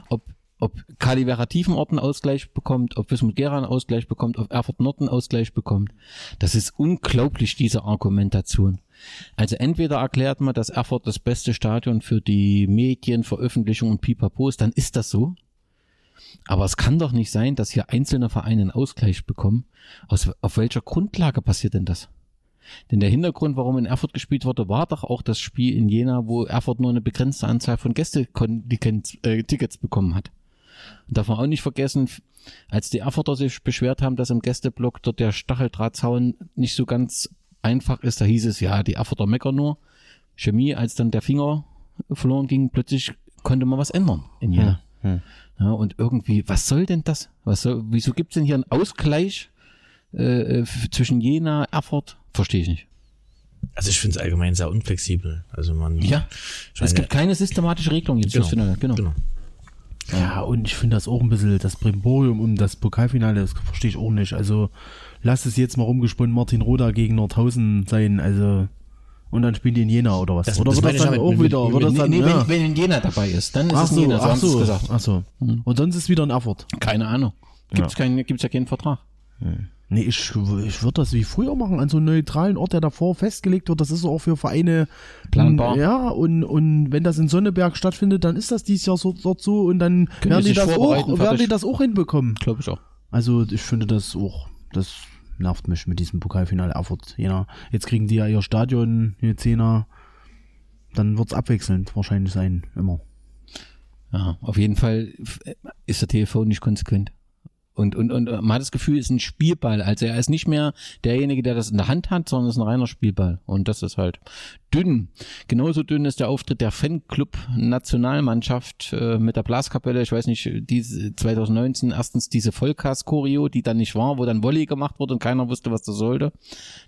Speaker 3: Ob, ob Kalivera Tiefenort einen Ausgleich bekommt, ob Wismut Gera einen Ausgleich bekommt, ob Erfurt Nord einen Ausgleich bekommt. Das ist unglaublich, diese Argumentation. Also entweder erklärt man, dass Erfurt das beste Stadion für die Medien, Veröffentlichung und Pipapo ist, dann ist das so. Aber es kann doch nicht sein, dass hier einzelne Vereine einen Ausgleich bekommen. Aus, auf welcher Grundlage passiert denn das? Denn der Hintergrund, warum in Erfurt gespielt wurde, war doch auch das Spiel in Jena, wo Erfurt nur eine begrenzte Anzahl von Gäste-Tickets äh, bekommen hat. Und darf man auch nicht vergessen, als die Erfurter sich beschwert haben, dass im Gästeblock dort der Stacheldrahtzaun nicht so ganz einfach ist, da hieß es, ja, die Erfurter meckern nur. Chemie, als dann der Finger verloren ging, plötzlich konnte man was ändern in Jena. Ja, und irgendwie, was soll denn das? Was soll, wieso gibt es denn hier einen Ausgleich äh, f- zwischen Jena, Erfurt? Verstehe ich nicht.
Speaker 2: Also ich finde es allgemein sehr unflexibel. Also man.
Speaker 3: Ja,
Speaker 2: ich
Speaker 3: es
Speaker 2: meine-
Speaker 3: gibt keine systematische Regelung jetzt
Speaker 2: Genau,
Speaker 3: Finale. Genau.
Speaker 2: genau.
Speaker 1: Ja, und ich finde das auch ein bisschen, das Brimborium um das Pokalfinale, das verstehe ich auch nicht. Also, lass es jetzt mal rumgesponnen Martin Roda gegen Nordhausen sein, also, und dann spielen die in Jena oder was?
Speaker 2: Das-
Speaker 1: oder
Speaker 2: das
Speaker 1: wird
Speaker 2: meine
Speaker 1: das dann auch
Speaker 2: mit- mit-
Speaker 1: wieder,
Speaker 2: mit-
Speaker 1: wird das
Speaker 3: Nee,
Speaker 1: dann,
Speaker 3: nee,
Speaker 1: ja.
Speaker 3: wenn, wenn in Jena dabei ist, dann ist
Speaker 1: Ach
Speaker 3: es
Speaker 1: so,
Speaker 3: Jena, so
Speaker 1: ach so,
Speaker 3: gesagt.
Speaker 1: ach so. Und sonst ist wieder in Erfurt.
Speaker 3: Keine Ahnung. Gibt's
Speaker 1: Ja.
Speaker 3: keinen, gibt's ja keinen Vertrag.
Speaker 1: Nee, ich, ich würde das wie früher machen, an so einem neutralen Ort, der davor festgelegt wird. Das ist auch für Vereine
Speaker 3: Planbar.
Speaker 1: Ja, und, und wenn das in Sonneberg stattfindet, dann ist das dieses Jahr so, dort so und dann
Speaker 3: Können
Speaker 1: werden
Speaker 3: die
Speaker 1: das auch, werden die das auch hinbekommen.
Speaker 3: Glaube ich auch.
Speaker 1: Also ich finde das auch, das nervt mich mit diesem Pokalfinale Erfurt. Jena. Jetzt kriegen die ja ihr Stadion, hier Zehner. dann wird's abwechselnd wahrscheinlich sein, immer.
Speaker 3: Ja, auf jeden Fall ist der TV nicht konsequent. Und, und, und man hat das Gefühl, es ist ein Spielball. Also er ist nicht mehr derjenige, der das in der Hand hat, sondern es ist ein reiner Spielball. Und das ist halt dünn. Genauso dünn ist der Auftritt der Fanclub Nationalmannschaft äh, mit der Blaskapelle. Ich weiß nicht, diese 2019 erstens diese Vollkas-Choreo, die dann nicht war, wo dann Volley gemacht wurde und keiner wusste, was das sollte.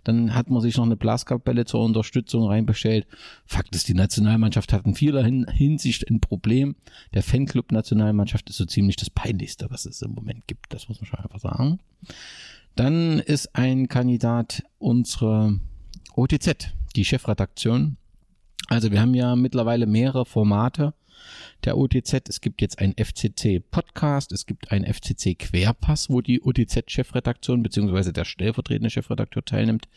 Speaker 3: Dann hat man sich noch eine Blaskapelle zur Unterstützung reinbestellt. Fakt ist, die Nationalmannschaft hat in vieler Hinsicht ein Problem. Der Fanclub Nationalmannschaft ist so ziemlich das Peinlichste, was es im Moment gibt. Das muss man schon einfach sagen. Dann ist ein Kandidat unsere OTZ, die Chefredaktion. Also wir haben ja mittlerweile mehrere Formate der OTZ. Es gibt jetzt einen FCC Podcast, es gibt einen FCC Querpass, wo die OTZ Chefredaktion beziehungsweise der stellvertretende Chefredakteur teilnimmt.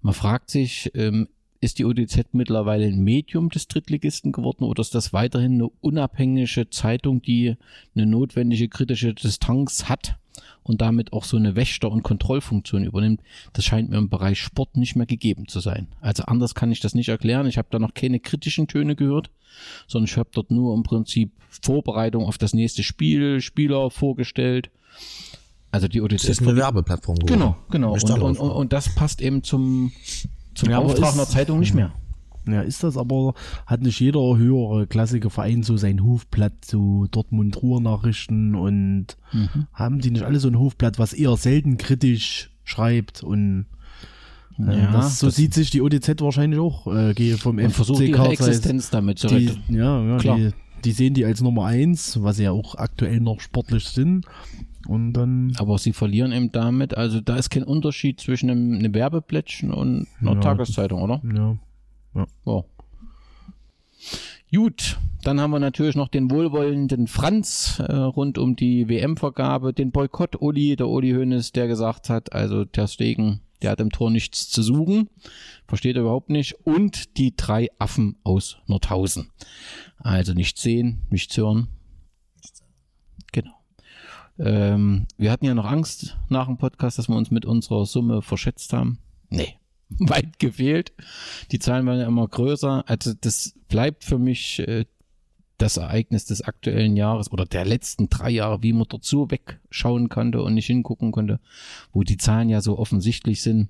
Speaker 3: Man fragt sich, ähm, ist die OTZ mittlerweile ein Medium des Drittligisten geworden oder ist das weiterhin eine unabhängige Zeitung, die eine notwendige kritische Distanz hat und damit auch so eine Wächter- und Kontrollfunktion übernimmt? Das scheint mir im Bereich Sport nicht mehr gegeben zu sein. Also anders kann ich das nicht erklären. Ich habe da noch keine kritischen Töne gehört, sondern ich habe dort nur im Prinzip Vorbereitung auf das nächste Spiel, Spieler vorgestellt. Also die OTZ.
Speaker 2: Das ist eine Werbeplattform.
Speaker 3: Genau, genau. Und, und, und, und das passt eben zum zum ja, Auftrag einer Zeitung nicht mehr.
Speaker 1: Ja, ist das aber, hat nicht jeder höhere klassische Verein so sein Hofblatt, so Dortmund Ruhr-Nachrichten und mhm. haben die nicht alle so ein Hofblatt, was eher selten kritisch schreibt und äh, ja, das, so das sieht sich die ODZ wahrscheinlich auch äh, vom
Speaker 3: und versucht ihre Existenz damit zu retten.
Speaker 1: Ja, ja Klar. Die, die sehen die als Nummer eins, was sie ja auch aktuell noch sportlich sind. Und dann.
Speaker 3: Aber sie verlieren eben damit, also da ist kein Unterschied zwischen einem, einem Werbeplättchen und einer ja, Tageszeitung, oder?
Speaker 1: Ja. ja.
Speaker 3: Oh. Gut, dann haben wir natürlich noch den wohlwollenden Franz äh, rund um die WM-Vergabe, den Boykott Uli, der Uli Hoeneß, der gesagt hat, also der Stegen, der hat im Tor nichts zu suchen, versteht er überhaupt nicht, und die drei Affen aus Nordhausen. Also nichts sehen, nichts hören, ähm, wir hatten ja noch Angst nach dem Podcast, dass wir uns mit unserer Summe verschätzt haben. Nee, weit gefehlt. Die Zahlen werden ja immer größer. Also das bleibt für mich äh, das Ereignis des aktuellen Jahres oder der letzten drei Jahre, wie man so wegschauen konnte und nicht hingucken konnte, wo die Zahlen ja so offensichtlich sind.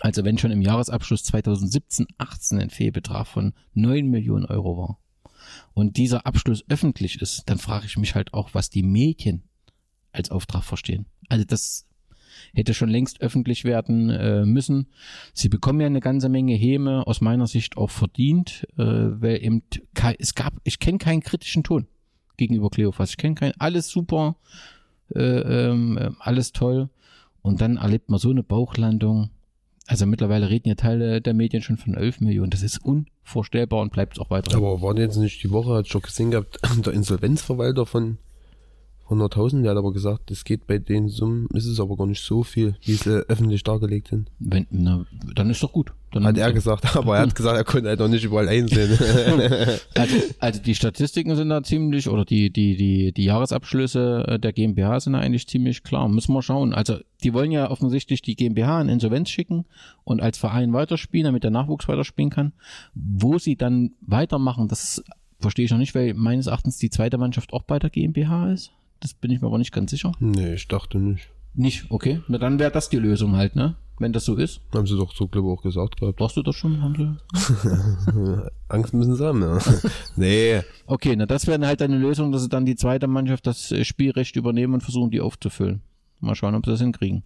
Speaker 3: Also wenn schon im Jahresabschluss 2017, 18 ein Fehlbetrag von 9 Millionen Euro war und dieser Abschluss öffentlich ist, dann frage ich mich halt auch, was die Medien als Auftrag verstehen. Also das hätte schon längst öffentlich werden äh, müssen. Sie bekommen ja eine ganze Menge Häme, aus meiner Sicht auch verdient, äh, weil eben es gab, ich kenne keinen kritischen Ton gegenüber Cleophas. Ich kenne keinen, alles super, äh, ähm, alles toll. Und dann erlebt man so eine Bauchlandung. Also mittlerweile reden ja Teile der Medien schon von 11 Millionen. Das ist unvorstellbar und bleibt es auch weiter.
Speaker 4: Aber waren jetzt nicht die Woche, hat schon gesehen gehabt, der Insolvenzverwalter von 100.000, der hat aber gesagt, es geht bei den Summen, ist es aber gar nicht so viel, wie sie öffentlich dargelegt sind.
Speaker 3: Wenn, na, dann ist doch gut. Dann
Speaker 4: hat er gesagt, aber er hat gesagt, er konnte halt auch nicht überall einsehen.
Speaker 3: also, also die Statistiken sind da ziemlich, oder die, die, die, die Jahresabschlüsse äh, der GmbH sind da eigentlich ziemlich klar. Müssen wir schauen. Also die wollen ja offensichtlich die GmbH in Insolvenz schicken und als Verein weiterspielen, damit der Nachwuchs weiterspielen kann. Wo sie dann weitermachen, das verstehe ich noch nicht, weil meines Erachtens die zweite Mannschaft auch bei der GmbH ist. Das bin ich mir aber nicht ganz sicher.
Speaker 4: Nee, ich dachte nicht.
Speaker 3: Nicht, okay. Na dann wäre das die Lösung halt, ne? Wenn das so ist.
Speaker 4: Haben sie doch so, glaube ich, auch gesagt
Speaker 3: gehabt. Brauchst du das schon? Haben
Speaker 4: sie? Angst müssen sie haben, ja. nee.
Speaker 3: Okay, na das wäre halt eine Lösung, dass sie dann die zweite Mannschaft das äh, Spielrecht übernehmen und versuchen, die aufzufüllen. Mal schauen, ob sie das hinkriegen.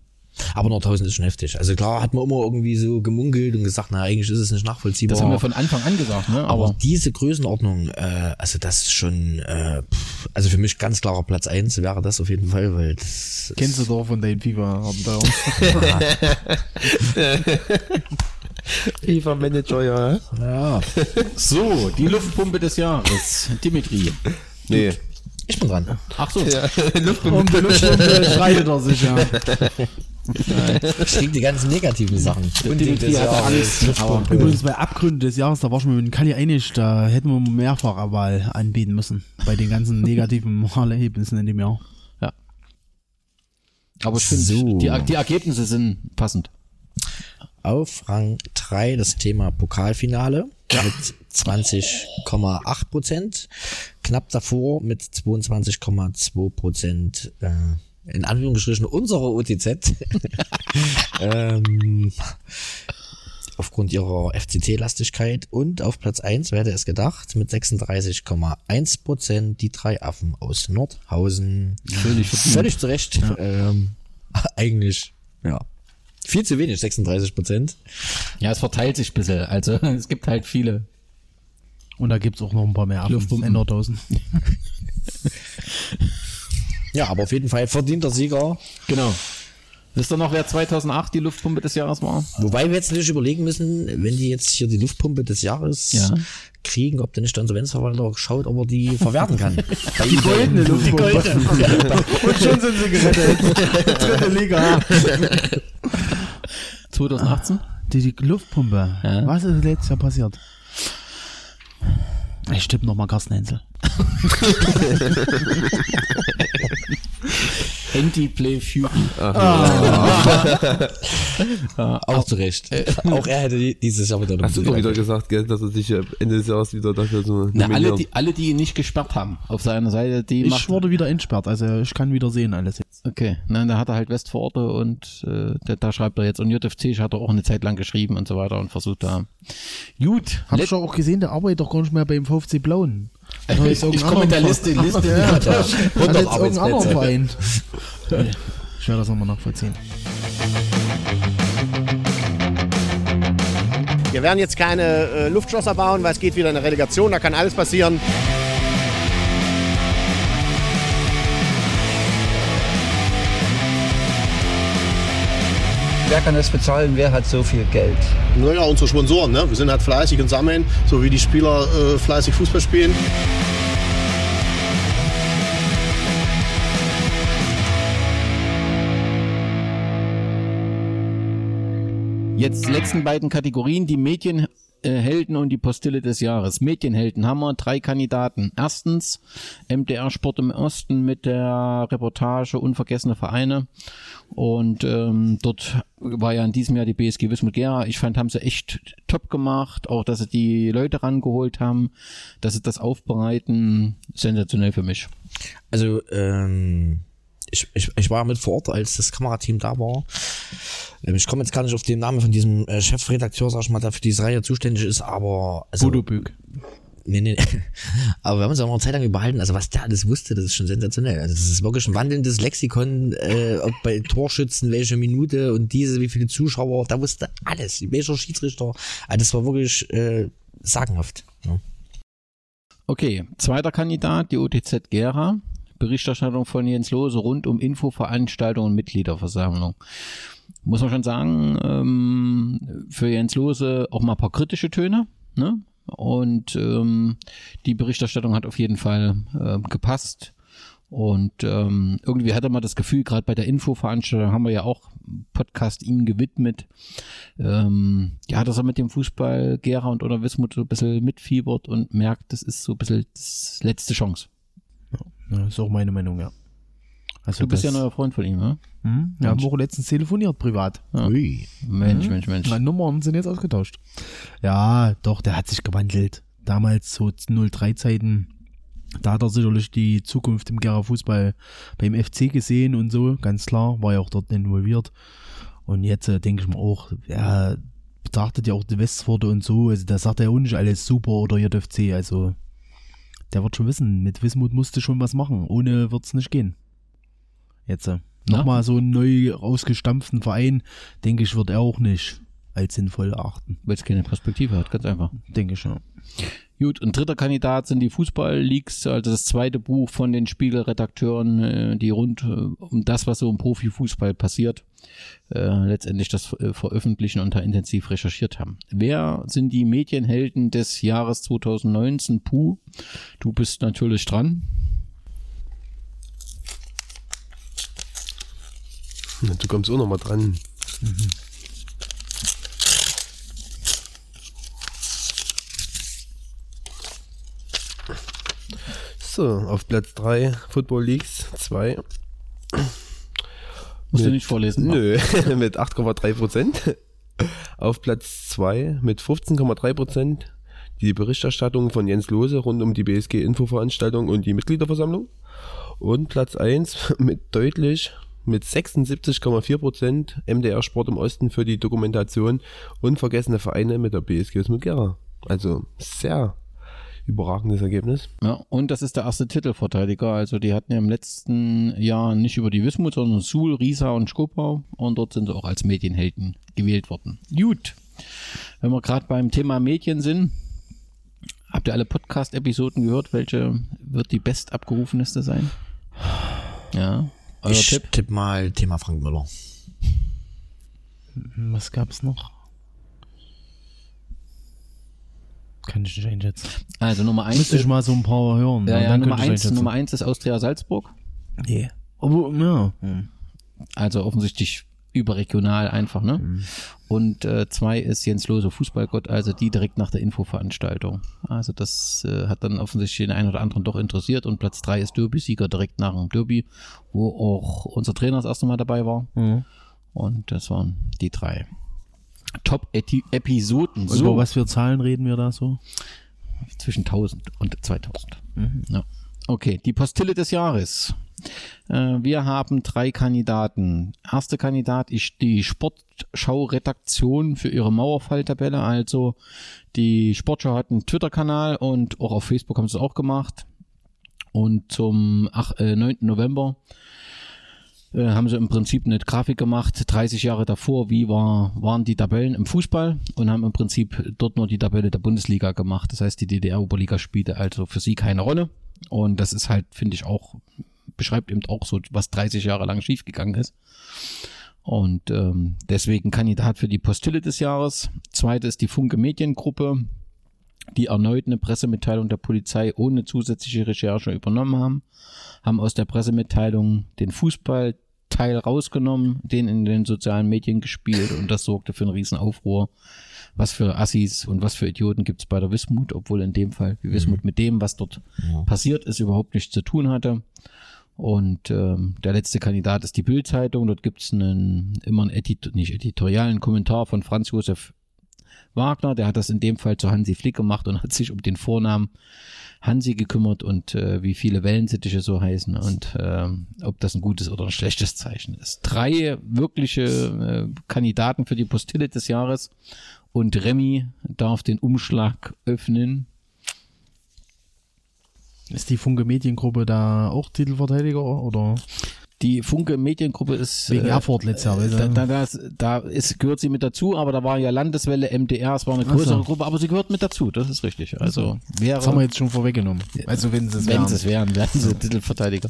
Speaker 2: Aber Nordhausen ist schon heftig. Also klar hat man immer irgendwie so gemunkelt und gesagt, na eigentlich ist es nicht nachvollziehbar.
Speaker 3: Das haben wir von Anfang an gesagt, ne?
Speaker 2: Aber, Aber diese Größenordnung, äh, also das ist schon, äh, pff, also für mich ganz klarer Platz eins wäre das auf jeden Fall, weil das
Speaker 1: Kennst du doch von deinen FIFA-Abenteuer.
Speaker 4: FIFA-Manager, ja.
Speaker 3: Ja. So, die Luftpumpe des Jahres. Dimitri.
Speaker 4: Nee.
Speaker 2: Ich bin dran.
Speaker 3: Ach so. Ja.
Speaker 1: Luftpumpe, um Luftpumpe streitet er sich, ja.
Speaker 2: Ich krieg die ganzen negativen Sachen.
Speaker 3: Dimitri hat Angst.
Speaker 1: Aber übrigens bei Abgründen des Jahres, da war schon mit dem Kali einig, da hätten wir mehrfach Wahl anbieten müssen. Bei den ganzen negativen Erlebnissen in dem Jahr.
Speaker 3: Ja. Aber ich finde, so. die, die Ergebnisse sind passend.
Speaker 2: auf Rang 3 das Thema Pokalfinale mit 20,8 Prozent. Knapp davor mit 22,2 Prozent äh, in Anführungsstrichen unsere OTZ. ähm, aufgrund ihrer FCT-Lastigkeit und auf Platz 1, wer hätte es gedacht, mit 36,1 Prozent die drei Affen aus Nordhausen.
Speaker 3: Völlig.
Speaker 2: Völlig zu Recht. Ähm, eigentlich, ja. Viel zu wenig, 36 Prozent.
Speaker 3: Ja, es verteilt sich ein bisschen. Also es gibt halt viele.
Speaker 1: Und da gibt's auch noch ein paar mehr Affen in Nordhausen.
Speaker 2: Ja, aber auf jeden Fall verdienter Sieger.
Speaker 3: Genau. Wisst ihr noch, wer 2008 die Luftpumpe des Jahres war?
Speaker 2: Wobei wir jetzt natürlich überlegen müssen, wenn die jetzt hier die Luftpumpe des Jahres
Speaker 3: Ja.
Speaker 2: kriegen, ob der nicht der Insolvenzverwalter schaut, ob er die verwerten kann.
Speaker 1: Die goldene Luftpumpe. Und schon sind sie gerettet. Dritte Liga.
Speaker 3: 2018?
Speaker 1: Die, die Luftpumpe.
Speaker 3: Ja.
Speaker 1: Was ist letztes Jahr passiert? Ich tippe nochmal Carsten Hensel.
Speaker 3: Anti-Play Fury.
Speaker 2: Auch zu Recht. Auch er hätte die- dieses Jahr wieder eine
Speaker 4: Hast du doch wieder gesagt, gell, dass er sich äh, Ende des Jahres wieder dafür so
Speaker 3: Na, alle, die, alle, die ihn nicht gesperrt haben auf seiner Seite, die
Speaker 1: Ich
Speaker 3: macht.
Speaker 1: wurde wieder entsperrt, also ich kann wieder sehen alles jetzt.
Speaker 3: Okay, nein, da hat er halt Westvororte und äh, da, da schreibt er jetzt. Und JFC hat er auch eine Zeit lang geschrieben und so weiter und versucht da. Gut,
Speaker 1: Hab ich auch gesehen, der arbeitet doch gar nicht mehr beim VfC Blauen.
Speaker 3: Ich, ich komme mit der Liste, Liste.
Speaker 1: Ja,
Speaker 2: Hat er
Speaker 1: Hat
Speaker 2: 100
Speaker 1: jetzt irgendein anderer
Speaker 2: Arbeitsplätze.
Speaker 1: Verein. Ich werde das nochmal nachvollziehen.
Speaker 11: Wir werden jetzt keine äh, Luftschlosser bauen, weil es geht wieder in eine Relegation, da kann alles passieren.
Speaker 12: Wer kann das bezahlen? Wer hat so viel Geld?
Speaker 11: Naja, unsere Sponsoren, ne? wir sind halt fleißig und sammeln, so wie die Spieler äh, fleißig Fußball spielen.
Speaker 3: Jetzt letzten beiden Kategorien, die Medienhelden und die Postille des Jahres. Medienhelden haben wir drei Kandidaten. Erstens MDR Sport im Osten mit der Reportage Unvergessene Vereine. Und ähm, dort war ja in diesem Jahr die BSG Wismut Gera. Ich fand, haben sie echt top gemacht. Auch, dass sie die Leute rangeholt haben, dass sie das aufbereiten. Sensationell für mich.
Speaker 2: Also, ähm, ich, ich, ich war mit vor Ort, als das Kamerateam da war. Ähm, Ich komme jetzt gar nicht auf den Namen von diesem äh, Chefredakteur, sag ich mal, der für diese Reihe zuständig ist, aber. Also,
Speaker 1: Bodo Bück.
Speaker 2: Nee, nee. Aber wir haben uns auch noch eine Zeit lang überhalten. Also was der alles wusste, das ist schon sensationell. Also das ist wirklich ein wandelndes Lexikon, äh, ob bei Torschützen, welche Minute und diese, wie viele Zuschauer, da wusste alles. Welcher Schiedsrichter. Also das war wirklich äh, sagenhaft. Ja.
Speaker 3: Okay, zweiter Kandidat, die OTZ Gera. Berichterstattung von Jens Lose rund um Infoveranstaltungen und Mitgliederversammlung. Muss man schon sagen, ähm, für Jens Lose auch mal ein paar kritische Töne. Ne? Und ähm, die Berichterstattung hat auf jeden Fall ähm, gepasst. Und ähm, irgendwie hatte man das Gefühl, gerade bei der Infoveranstaltung haben wir ja auch Podcast ihm gewidmet. Ähm, ja, dass er mit dem Fußball Gera und oder Wismut so ein bisschen mitfiebert und merkt, das ist so ein bisschen das letzte Chance.
Speaker 1: Ja, ist auch meine Meinung, ja. Also
Speaker 3: du bist ja neuer Freund von ihm, ne?
Speaker 1: Hm? Wir haben auch letztens telefoniert, privat.
Speaker 3: Ja.
Speaker 2: Ui.
Speaker 3: Mensch,
Speaker 1: Mhm.
Speaker 3: Mensch, Mensch.
Speaker 1: Meine Nummern sind jetzt ausgetauscht. Ja, doch, der hat sich gewandelt. Damals so 03 Zeiten, da hat er sicherlich die Zukunft im Gera Fußball beim FC gesehen und so, ganz klar, war ja auch dort involviert. Und jetzt äh, denke ich mir auch, er betrachtet ja auch die Westpforte und so, also da sagt er ja auch nicht alles super oder JFC, also der wird schon wissen, mit Wismut musste schon was machen, ohne wird's nicht gehen. Jetzt äh, nochmal so einen neu rausgestampften Verein, denke ich, wird er auch nicht als sinnvoll erachten.
Speaker 3: Weil es keine Perspektive hat, ganz einfach.
Speaker 1: Denke ich, ja.
Speaker 3: Gut, und dritter Kandidat sind die Fußball-Leaks, also das zweite Buch von den Spiegelredakteuren, äh, die rund äh, um das, was so im Profifußball passiert, äh, letztendlich das äh, veröffentlichen und da intensiv recherchiert haben. Wer sind die Medienhelden des Jahres 2019? Puh, du bist natürlich dran.
Speaker 4: Du kommst auch noch mal dran. So, auf Platz 3 Football Leagues 2.
Speaker 3: Musst du nicht vorlesen.
Speaker 4: Nö, mit 8,3 Prozent. Auf Platz 2 mit 15,3 Prozent die Berichterstattung von Jens Lose rund um die BSG-Infoveranstaltung und die Mitgliederversammlung. Und Platz 1 mit deutlich mit 76,4 Prozent MDR Sport im Osten für die Dokumentation Unvergessene Vereine mit der BSG Smugera. Also sehr überragendes Ergebnis.
Speaker 3: Ja, und das ist der erste Titelverteidiger. Also die hatten ja im letzten Jahr nicht über die Wismut, sondern Suhl, Riesa und Skopau. Und dort sind sie auch als Medienhelden gewählt worden. Gut. Wenn wir gerade beim Thema Medien sind, habt ihr alle Podcast-Episoden gehört? Welche wird die best abgerufenste sein? Ja. Euer
Speaker 2: ich
Speaker 3: Tipp?
Speaker 2: tipp mal Thema Frank Müller.
Speaker 1: Was gab's noch? Kann ich nicht einschätzen.
Speaker 3: Also Nummer eins.
Speaker 1: Müsste ich mal so ein paar hören.
Speaker 3: Ja,
Speaker 1: und
Speaker 3: ja, Nummer
Speaker 1: könnte ich
Speaker 3: eins,
Speaker 1: einschätzen.
Speaker 3: Nummer eins ist Austria Salzburg.
Speaker 1: Nee. Aber, ja.
Speaker 3: Also offensichtlich überregional einfach, ne?
Speaker 1: Mhm.
Speaker 3: Und äh, zwei ist Jens Lose Fußballgott, also die direkt nach der Infoveranstaltung. Also das äh, hat dann offensichtlich den einen oder anderen doch interessiert. Und Platz drei ist Derby-Sieger direkt nach dem Derby, wo auch unser Trainer das erste Mal dabei war.
Speaker 1: Mhm.
Speaker 3: Und das waren die drei Top-Episoden.
Speaker 1: Und Über was für Zahlen reden wir da so?
Speaker 3: Zwischen 1000 und 2000.
Speaker 1: Mhm.
Speaker 3: Ja. Okay, die Postille des Jahres. Äh, wir haben drei Kandidaten. Erster Kandidat ist die Sportschau-Redaktion für ihre Mauerfalltabelle. Also die Sportschau hat einen Twitter-Kanal und auch auf Facebook haben sie es auch gemacht. Und zum ach, äh, 9. November äh, haben sie im Prinzip eine Grafik gemacht, 30 Jahre davor, wie war, waren die Tabellen im Fußball und haben im Prinzip dort nur die Tabelle der Bundesliga gemacht. Das heißt, die DDR-Oberliga spielte also für sie keine Rolle. Und das ist halt, finde ich auch, beschreibt eben auch so, was 30 Jahre lang schiefgegangen ist. Und ähm, deswegen Kandidat für die Postille des Jahres. Zweite ist die Funke Mediengruppe, die erneut eine Pressemitteilung der Polizei ohne zusätzliche Recherche übernommen haben, haben aus der Pressemitteilung den Fußballteil rausgenommen, den in den sozialen Medien gespielt und das sorgte für einen riesen Aufruhr. Was für Assis und was für Idioten gibt's bei der Wismut, obwohl in dem Fall die Wismut mit dem, was dort passiert ist, überhaupt nichts zu tun hatte. Und ähm, der letzte Kandidat ist die Bild-Zeitung. Dort gibt's einen, immer einen Edit nicht editorialen Kommentar von Franz Josef Wagner. Der hat das in dem Fall zu Hansi Flick gemacht und hat sich um den Vornamen Hansi gekümmert und äh, wie viele Wellensittiche so heißen und ähm, ob das ein gutes oder ein schlechtes Zeichen ist. Drei wirkliche äh, Kandidaten für die Postille des Jahres und Remy darf den Umschlag öffnen.
Speaker 1: Ist die Funke Mediengruppe da auch Titelverteidiger oder?
Speaker 3: Die Funke Mediengruppe ist
Speaker 1: Wegen
Speaker 3: äh,
Speaker 1: Erfurt letztes Jahr, du?
Speaker 3: Da, da, da ist, gehört sie mit dazu, aber da war ja Landeswelle, MDR, es war eine
Speaker 1: Ach so.
Speaker 3: größere Gruppe, aber sie gehört mit dazu, das ist richtig. Also wäre,
Speaker 1: Das haben wir jetzt schon vorweggenommen. Also wenn sie es
Speaker 3: wenn
Speaker 1: wären.
Speaker 3: sie es wären, wären sie Titelverteidiger.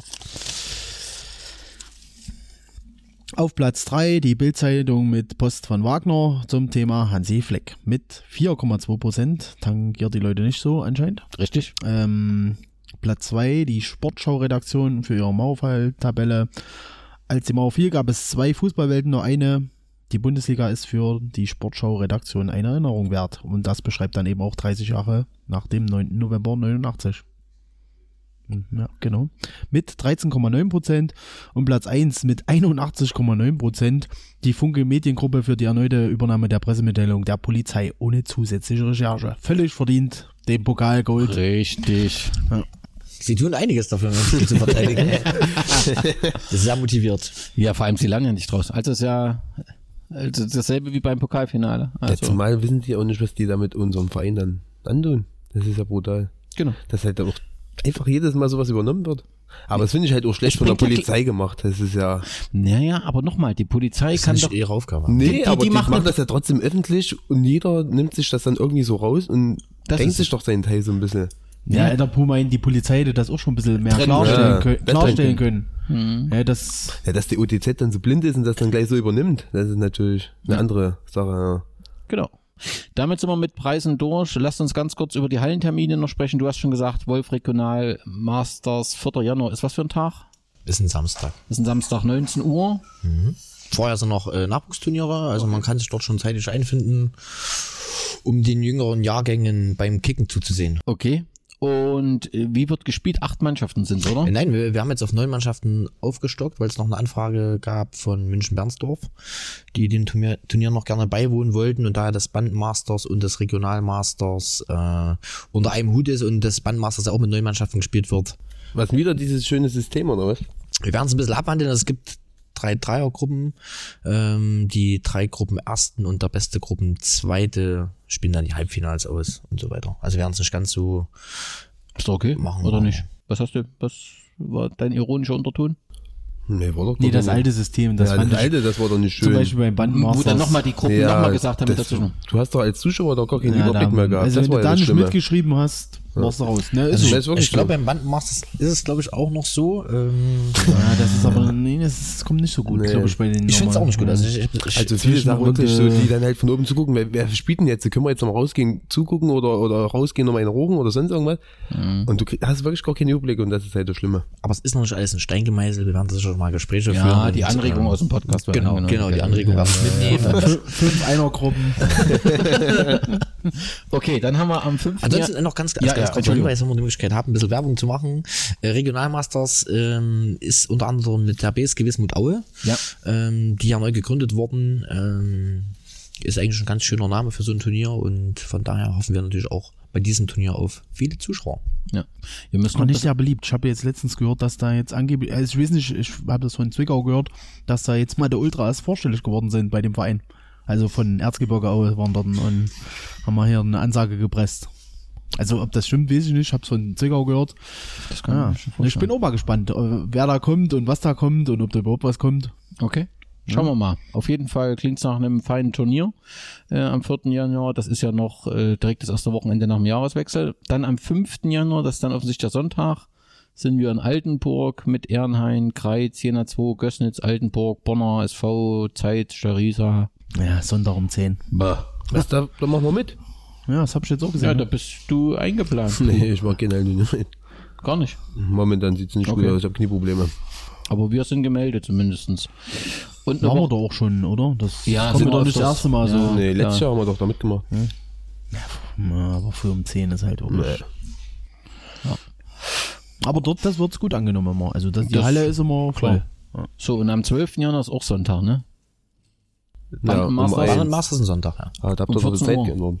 Speaker 1: Auf Platz 3 die Bildzeitung mit Post von Wagner zum Thema Hansi Fleck. Mit 4,2 Prozent. Tangiert die Leute nicht so anscheinend.
Speaker 3: Richtig.
Speaker 1: Ähm, Platz 2 die Sportschau-Redaktion für ihre Mauerfall-Tabelle. Als die Mauer fiel, gab es zwei Fußballwelten, nur eine. Die Bundesliga ist für die Sportschau-Redaktion eine Erinnerung wert. Und das beschreibt dann eben auch 30 Jahre nach dem 9. November 89. Hm, Ja, genau. Mit 13,9 Prozent und Platz 1 mit 81,9 Prozent die Funke Mediengruppe für die erneute Übernahme der Pressemitteilung der Polizei ohne zusätzliche Recherche. Völlig verdient den Pokal Gold.
Speaker 3: Richtig.
Speaker 1: Ja.
Speaker 2: Sie tun einiges dafür, um zu verteidigen. das ist sehr motiviert.
Speaker 3: Ja, vor allem sie ja nicht draus. Also ist ja also dasselbe wie beim Pokalfinale.
Speaker 4: Ja,
Speaker 3: Also,
Speaker 4: zumal wissen die auch nicht, was die da mit unserem Verein dann antun. Das ist ja brutal.
Speaker 3: Genau.
Speaker 4: Dass halt auch einfach jedes Mal sowas übernommen wird. Aber das finde ich halt auch schlecht von der Polizei gemacht. Das ist ja.
Speaker 3: naja, aber nochmal, die Polizei
Speaker 2: Das
Speaker 3: kann
Speaker 2: ist
Speaker 3: doch.
Speaker 2: nicht ihre Aufgabe.
Speaker 4: Nee,
Speaker 3: Die- die-
Speaker 4: aber
Speaker 3: die
Speaker 4: die,
Speaker 3: machen
Speaker 4: machen das ja trotzdem öffentlich und jeder nimmt sich das dann irgendwie so raus und
Speaker 3: Das
Speaker 4: denkt sich doch seinen Teil so ein bisschen.
Speaker 1: Ja, der Pumain, die Polizei hätte das auch schon ein bisschen mehr
Speaker 3: Trennen
Speaker 1: klarstellen,
Speaker 4: Ja,
Speaker 1: können, klarstellen können. Ja, das,
Speaker 4: Ja, dass die OTZ dann so blind ist und das dann gleich so übernimmt, das ist natürlich eine andere Sache. Ja.
Speaker 3: Genau. Damit sind wir mit Preisen durch. Lasst uns ganz kurz über die Hallentermine noch sprechen. Du hast schon gesagt, Wolf Regional Masters 4. Januar ist was für ein Tag?
Speaker 2: Ist ein Samstag.
Speaker 3: Ist ein Samstag 19 Uhr.
Speaker 2: Vorher sind noch äh, Nachwuchsturniere, also man kann sich dort schon zeitig einfinden, um den jüngeren Jahrgängen beim Kicken zuzusehen.
Speaker 3: Okay. Und äh, wie wird gespielt? Acht Mannschaften sind oder?
Speaker 2: Äh, Nein, wir, wir haben jetzt auf neun Mannschaften aufgestockt, weil es noch eine Anfrage gab von München-Bernsdorf, die dem Turnier, Turnier noch gerne beiwohnen wollten und daher das Bandmasters und das Regionalmasters äh, unter einem Hut ist und das Bandmasters auch mit neun Mannschaften gespielt wird.
Speaker 4: Was wieder dieses schöne System, oder was?
Speaker 2: Wir werden es ein bisschen abwandeln. Also es gibt drei Dreiergruppen. Ähm, die drei Gruppen ersten und der beste Gruppen zweite spielen dann die Halbfinals aus und so weiter. Also wir werden es nicht ganz so
Speaker 3: Ist doch okay?
Speaker 2: machen.
Speaker 3: Oder nicht? Was hast du? Was war dein ironischer Unterton?
Speaker 4: Nee, war doch
Speaker 1: Nee, das
Speaker 4: nicht.
Speaker 1: alte System, das
Speaker 4: ja,
Speaker 1: fand
Speaker 4: das
Speaker 1: ich-
Speaker 4: alte, das war doch nicht schön.
Speaker 1: Zum Beispiel beim Bandmasters.
Speaker 3: Wo dann nochmal die Gruppen
Speaker 4: Ja,
Speaker 3: nochmal gesagt haben
Speaker 4: das-
Speaker 3: dazwischen.
Speaker 4: Du hast doch als Zuschauer doch gar keinen
Speaker 1: Ja,
Speaker 4: Überblick
Speaker 1: da-
Speaker 4: mehr gehabt.
Speaker 1: Also
Speaker 4: das
Speaker 1: wenn
Speaker 4: war
Speaker 1: du
Speaker 4: ja
Speaker 1: da
Speaker 4: das
Speaker 1: nicht
Speaker 4: Schlimme.
Speaker 1: mitgeschrieben hast, du raus. Ne, ist
Speaker 2: Also
Speaker 1: so.
Speaker 2: ich, ich glaube, beim Bandmasters ist es, glaube ich, auch noch so. Ähm,
Speaker 1: Ja, das ist aber, nee, das, ist, das kommt nicht so gut,
Speaker 4: Nee.
Speaker 1: glaube ich, bei den
Speaker 2: ich finde es auch nicht gut. Also ich, ich,
Speaker 4: Also viele Sachen wirklich so, die dann halt von oben zugucken, wer, wer spielt denn jetzt? Können wir jetzt noch mal rausgehen, zugucken oder, oder rausgehen, noch mal einen rogen oder sonst irgendwas?
Speaker 1: Mhm.
Speaker 4: Und du krieg, hast wirklich gar keinen Überblick und das ist halt das Schlimme.
Speaker 2: aber es ist noch nicht alles in Stein gemeißelt. Wir werden sicher schon mal Gespräche führen.
Speaker 3: Ja, die Anregung aus dem Podcast.
Speaker 2: Genau,
Speaker 3: angenommen.
Speaker 2: genau, die Anregung werden wir mitnehmen.
Speaker 1: Fünf- Fünf Einergruppen.
Speaker 3: Okay, dann haben wir am 5.
Speaker 2: Ansonsten noch ganz, ganz,
Speaker 3: Ja,
Speaker 2: kurz,
Speaker 3: Entschuldigung.
Speaker 2: weil wir die Möglichkeit haben, ein bisschen Werbung zu machen. Äh, Regionalmasters ähm, ist unter anderem mit der BSG Wismut Aue,
Speaker 3: Ja.
Speaker 2: ähm, die ja neu gegründet worden. Ähm, ist eigentlich ein ganz schöner Name für so ein Turnier und von daher hoffen wir natürlich auch bei diesem Turnier auf viele Zuschauer.
Speaker 3: Ja. Wir müssen
Speaker 1: Noch nicht sehr beliebt. Ich habe jetzt letztens gehört, dass da jetzt angeblich, also ich weiß nicht, ich habe das von Zwickau gehört, dass da jetzt mal der Ultras vorstellig geworden sind bei dem Verein. Also von Erzgebirge Aue waren dort und haben wir hier eine Ansage gepresst. Also ob das stimmt, weiß ich nicht. Ich habe es von Zwickau gehört.
Speaker 3: Das kann
Speaker 1: Ja.
Speaker 3: ich
Speaker 1: Ich bin auch mal gespannt, wer da kommt und was da kommt und ob da überhaupt was kommt.
Speaker 3: Okay. Schauen wir mal. Auf jeden Fall klingt es nach einem feinen Turnier äh, am 4. Januar. Das ist ja noch äh, direkt das erste Wochenende nach dem Jahreswechsel. Dann am 5. Januar, das ist dann offensichtlich der Sonntag, sind wir in Altenburg mit Ehrenhain, Kreiz, Jena 2, Gößnitz, Altenburg, Bonner, SV, Zeit, Starisa.
Speaker 1: Ja, Sonntag um 10.
Speaker 4: Was, da, da machen wir mit?
Speaker 1: Ja, das habe ich jetzt auch gesehen.
Speaker 3: Ja, da bist du eingeplant.
Speaker 4: Nee, ich mag generell nicht.
Speaker 3: Gar nicht.
Speaker 4: Momentan sieht's nicht
Speaker 3: Okay.
Speaker 4: gut aus, ich habe Knieprobleme.
Speaker 3: Aber wir sind gemeldet zumindestens. Und eine
Speaker 1: wir doch auch schon, oder? Das
Speaker 3: Ja,
Speaker 1: kommt doch nicht das erste Mal so.
Speaker 3: Ja.
Speaker 4: Nee, letztes
Speaker 3: ja.
Speaker 4: Jahr haben wir doch da mitgemacht.
Speaker 1: Ja, aber früh um 10 ist halt auch
Speaker 4: Nee.
Speaker 1: nicht. Ja. Aber dort, das wird's gut angenommen immer. Also das, die
Speaker 3: Das-
Speaker 1: Halle ist immer voll. Ja.
Speaker 3: So, und am 12. Januar ist auch Sonntag, ne?
Speaker 4: Ja, um
Speaker 3: Bandmasters-
Speaker 4: eins.
Speaker 2: Bandmasters ist ein Sonntag, ja.
Speaker 4: Ah, da habt
Speaker 3: Um
Speaker 4: ihr doch die
Speaker 3: 14
Speaker 4: Zeit
Speaker 3: Uhr.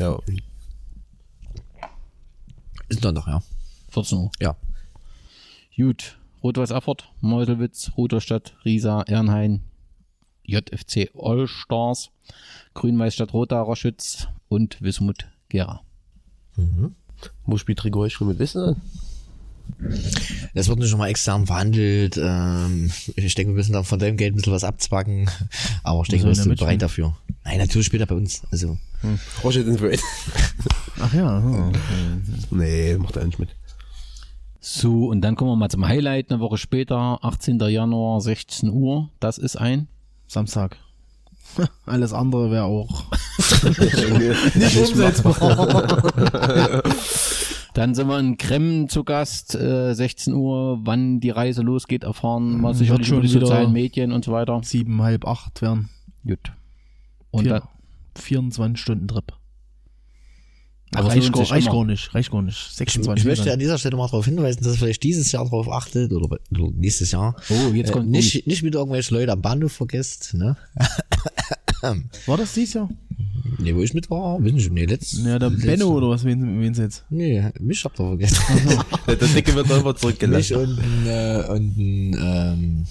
Speaker 4: Ja,
Speaker 2: Ist ein Sonntag, ja.
Speaker 3: 14 Uhr.
Speaker 2: Ja.
Speaker 3: Gut. Rot-Weiß Erfurt, Meuselwitz, Ruderstadt, Riesa, Ehrenhain, JFC Allstars, Grün-Weiß Stadt Rotha, Roschütz und Wismut Gera.
Speaker 4: wo spielt Rigor schon mit Wissen?
Speaker 2: Das wird nicht nochmal extern verhandelt. Ähm, ich denke, wir müssen dann von deinem Geld ein bisschen was abzwacken. Aber ich denke, wir sind bereit dafür. Nein, natürlich spielt er bei uns. Also,
Speaker 4: Roger sind für
Speaker 1: Ach ja. hm.
Speaker 4: Nee, macht er nicht mit.
Speaker 3: So, und dann kommen wir mal zum Highlight. Eine Woche später, 18. Januar, 16 Uhr. Das ist ein
Speaker 1: Samstag. Alles andere wäre auch
Speaker 4: nicht
Speaker 1: umsetzbar.
Speaker 3: Dann sind wir in Kremmen zu Gast, äh, 16 Uhr. Wann die Reise losgeht, erfahren wir sicherlich
Speaker 1: schon
Speaker 3: über die sozialen Medien und so weiter.
Speaker 1: Sieben, halb acht werden.
Speaker 3: Gut. Und
Speaker 1: Vier,
Speaker 3: dann,
Speaker 1: 24 Stunden Trip.
Speaker 3: Aber
Speaker 1: Ach, reicht, gar, reicht gar nicht, reicht gar nicht.
Speaker 2: ich,
Speaker 1: 26
Speaker 2: ich möchte
Speaker 1: dann.
Speaker 2: an dieser Stelle mal darauf hinweisen, dass ihr vielleicht dieses Jahr darauf achtet oder, oder nächstes Jahr.
Speaker 3: Oh, jetzt
Speaker 2: äh,
Speaker 3: kommt
Speaker 2: nicht, nicht wieder irgendwelche Leute am Bahnhof vergesst, ne?
Speaker 1: War das dieses Jahr?
Speaker 2: Nee, wo ich mit war, wissen ich, nee, letzt,
Speaker 1: Ja, der Benno oder was, wen, wen's jetzt?
Speaker 2: Nee, mich habt ihr vergessen.
Speaker 4: Der Dicke wird einfach
Speaker 2: mich
Speaker 4: zurückgelassen.
Speaker 2: und ein, äh, und ein, ähm,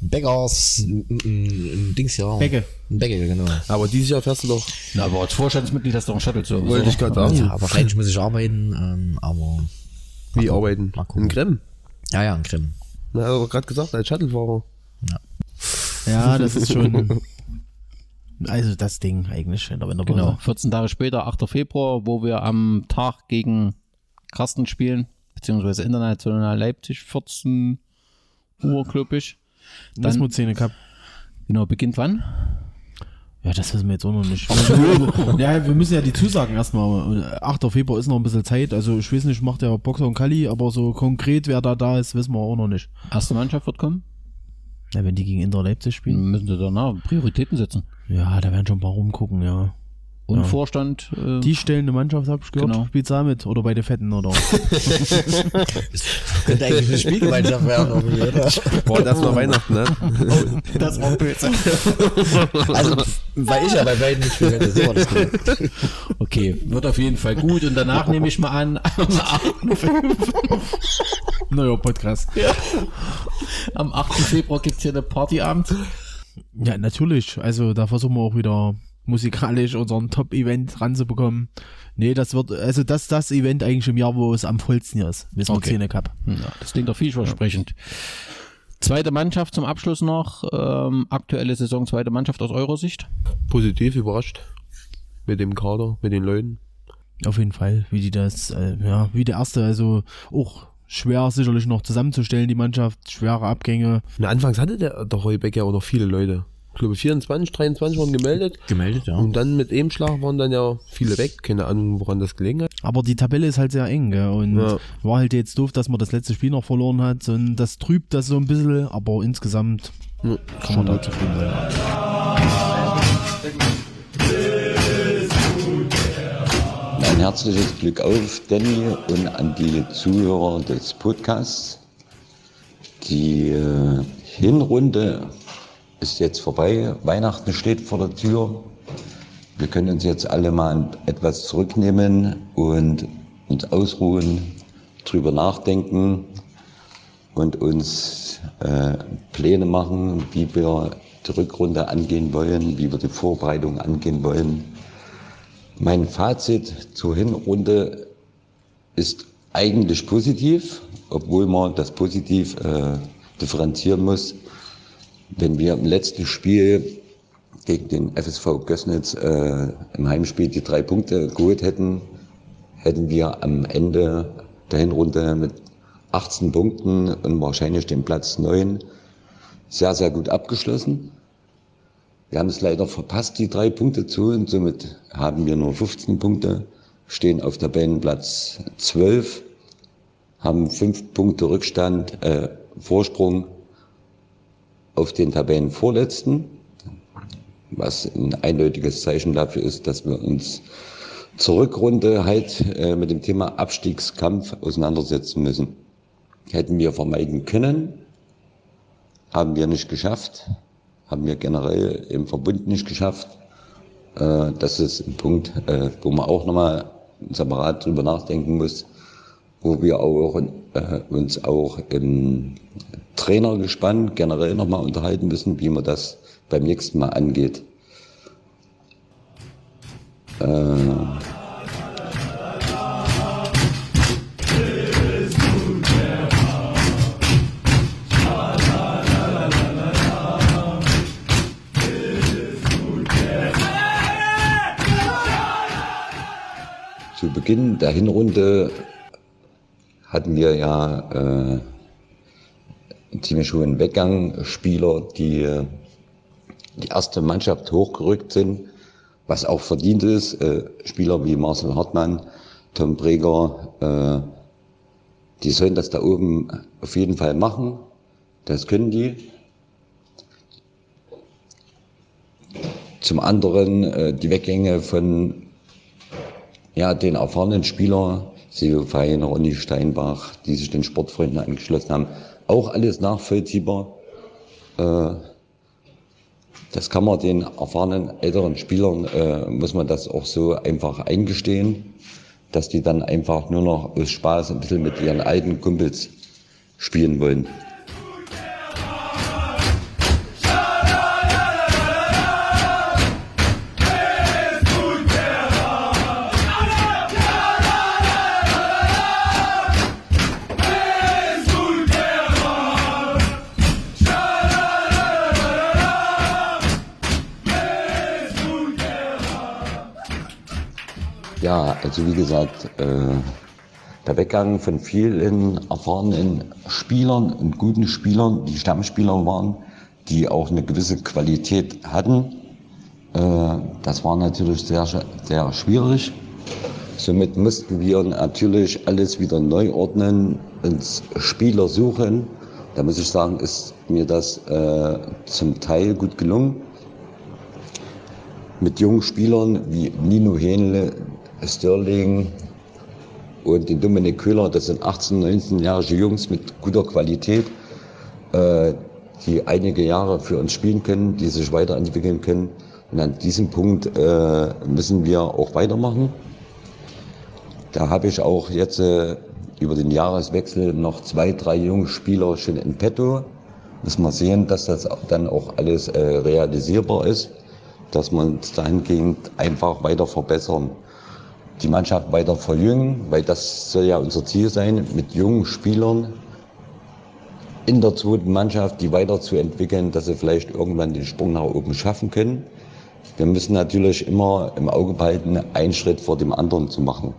Speaker 2: Beggars, ein, Dings ja.
Speaker 1: Becke.
Speaker 2: Ein Becke, genau.
Speaker 4: Aber dieses Jahr fährst du doch,
Speaker 3: na, aber als Vorstandsmitglied hast du doch einen Shuttle zu.
Speaker 4: wollte ich gerade sagen,
Speaker 2: Ja, wahrscheinlich muss ich arbeiten, ähm, aber
Speaker 4: wie arbeiten?
Speaker 2: Mal gucken.
Speaker 4: In Grimm.
Speaker 2: ja, ja, ein Grimm.
Speaker 4: Na, er doch gerade gesagt, als Shuttlefahrer.
Speaker 1: Ja, das ist schon. Also das Ding eigentlich in der Winterpause.
Speaker 3: Genau, 14 Tage später, 8. Februar, wo wir am Tag gegen Karsten spielen, beziehungsweise international Leipzig, 14 Uhr, glaube ich. Dann-
Speaker 1: Wismut Szene Cup.
Speaker 3: Genau, beginnt wann?
Speaker 1: Ja, das wissen wir jetzt auch noch nicht. ja, wir müssen ja die Zusagen erstmal. 8. Februar ist noch ein bisschen Zeit. Also ich weiß nicht, macht der Boxer und Kali, aber so konkret, wer da da ist, wissen wir auch noch nicht.
Speaker 3: Erste Mannschaft wird kommen.
Speaker 1: Ja, wenn die gegen Inter Leipzig spielen.
Speaker 3: Müssen sie danach Prioritäten setzen.
Speaker 1: Ja, da werden schon ein paar rumgucken, ja.
Speaker 3: und
Speaker 1: Ja.
Speaker 3: Vorstand. Äh,
Speaker 1: Die stellende Mannschaft, hab ich gehört,
Speaker 3: Genau.
Speaker 1: spielt da mit oder bei den Fetten oder.
Speaker 2: Könnte eigentlich eine Spielgemeinschaft werden, irgendwie, oder?
Speaker 4: Boah, das war Weihnachten, ne?
Speaker 3: das war böse.
Speaker 2: Also, weil ich ja bei beiden nicht spielen könnte, so war das gut.
Speaker 3: Okay, wird auf jeden Fall gut und danach nehme ich mal an, am 8.
Speaker 1: Neuer Podcast.
Speaker 3: Ja. Am 8. Februar gibt's hier eine Partyabend.
Speaker 1: Ja, natürlich. Also da versuchen wir auch wieder musikalisch unseren Top-Event ranzubekommen. Nee, das wird, also das ist das Event eigentlich im Jahr, wo es am vollsten hier ist. Wissen
Speaker 3: Okay.
Speaker 1: Zähne Cup.
Speaker 3: Ja, das klingt doch vielversprechend. Zweite Mannschaft zum Abschluss noch. Ähm, aktuelle Saison, zweite Mannschaft aus eurer Sicht.
Speaker 4: Positiv überrascht. Mit dem Kader, mit den Leuten.
Speaker 1: Auf jeden Fall, wie die das, äh, ja, wie der erste, also auch schwer sicherlich noch zusammenzustellen, die Mannschaft, schwere Abgänge.
Speaker 4: Na, anfangs hatte der, der Heubeck ja auch noch viele Leute. Ich glaube 24, 23 waren gemeldet.
Speaker 2: Gemeldet, ja.
Speaker 4: Und dann mit dem Schlag waren dann ja viele weg. Keine Ahnung, woran das gelegen hat.
Speaker 1: Aber die Tabelle ist halt sehr eng, gell? Und
Speaker 4: Ja.
Speaker 1: war halt jetzt doof, dass man das letzte Spiel noch verloren hat. Und das trübt das so ein bisschen, aber insgesamt kann man da zufrieden sein.
Speaker 13: Ein herzliches Glück auf, Danny, und an die Zuhörer des Podcasts. Die äh, Hinrunde ist jetzt vorbei. Weihnachten steht vor der Tür. Wir können uns jetzt alle mal etwas zurücknehmen und uns ausruhen, drüber nachdenken und uns äh, Pläne machen, wie wir die Rückrunde angehen wollen, wie wir die Vorbereitung angehen wollen. Mein Fazit zur Hinrunde ist eigentlich positiv, obwohl man das positiv äh, differenzieren muss. Wenn wir im letzten Spiel gegen den FSV Gößnitz äh, im Heimspiel die drei Punkte geholt hätten, hätten wir am Ende der Hinrunde mit 18 Punkten und wahrscheinlich den Platz 9 sehr, sehr gut abgeschlossen. Wir haben es leider verpasst, die drei Punkte zu holen. Somit haben wir nur 15 Punkte, stehen auf Tabellenplatz 12, haben fünf Punkte Rückstand, äh, Vorsprung auf den Tabellenvorletzten, was ein eindeutiges Zeichen dafür ist, dass wir uns zur Rückrunde halt äh, mit dem Thema Abstiegskampf auseinandersetzen müssen. Hätten wir vermeiden können, haben wir nicht geschafft, haben wir generell im Verbund nicht geschafft. Äh, das ist ein Punkt, äh, wo man auch nochmal separat drüber nachdenken muss, wo wir auch äh, uns auch im Trainergespann generell nochmal unterhalten müssen, wie man das beim nächsten Mal angeht. Äh, Beginn der Hinrunde hatten wir ja äh, ziemlich hohen Weggang Spieler, die die erste Mannschaft hochgerückt sind, was auch verdient ist. Äh, Spieler wie Marcel Hartmann, Tom Breger, äh, die sollen das da oben auf jeden Fall machen. Das können die. Zum anderen äh, die Weggänge von ja, den erfahrenen Spieler, Silvio Fein, Ronny Steinbach, die sich den Sportfreunden angeschlossen haben, auch alles nachvollziehbar. Äh, das kann man den erfahrenen älteren Spielern, äh, muss man das auch so einfach eingestehen, dass die dann einfach nur noch aus Spaß ein bisschen mit ihren alten Kumpels spielen wollen. Also wie gesagt, äh, der Weggang von vielen erfahrenen Spielern und guten Spielern, die Stammspieler waren, die auch eine gewisse Qualität hatten, äh, das war natürlich sehr, sehr schwierig. Somit mussten wir natürlich alles wieder neu ordnen, uns Spieler suchen. Da muss ich sagen, ist mir das äh, zum Teil gut gelungen. mit jungen Spielern wie Nino Hähnle, Sterling und den Dominik Köhler. Das sind 18-, 19-jährige Jungs mit guter Qualität, äh, die einige Jahre für uns spielen können, die sich weiterentwickeln können. Und an diesem Punkt äh, müssen wir auch weitermachen. Da habe ich auch jetzt äh, über den Jahreswechsel noch zwei, drei junge Spieler schon in petto. Müssen wir sehen, dass das dann auch alles äh, realisierbar ist, dass wir uns dahingehend einfach weiter verbessern. Die Mannschaft weiter verjüngen, weil das soll ja unser Ziel sein, mit jungen Spielern in der zweiten Mannschaft die weiterzuentwickeln, dass sie vielleicht irgendwann den Sprung nach oben schaffen können. Wir müssen natürlich immer im Auge behalten, einen Schritt vor dem anderen zu machen.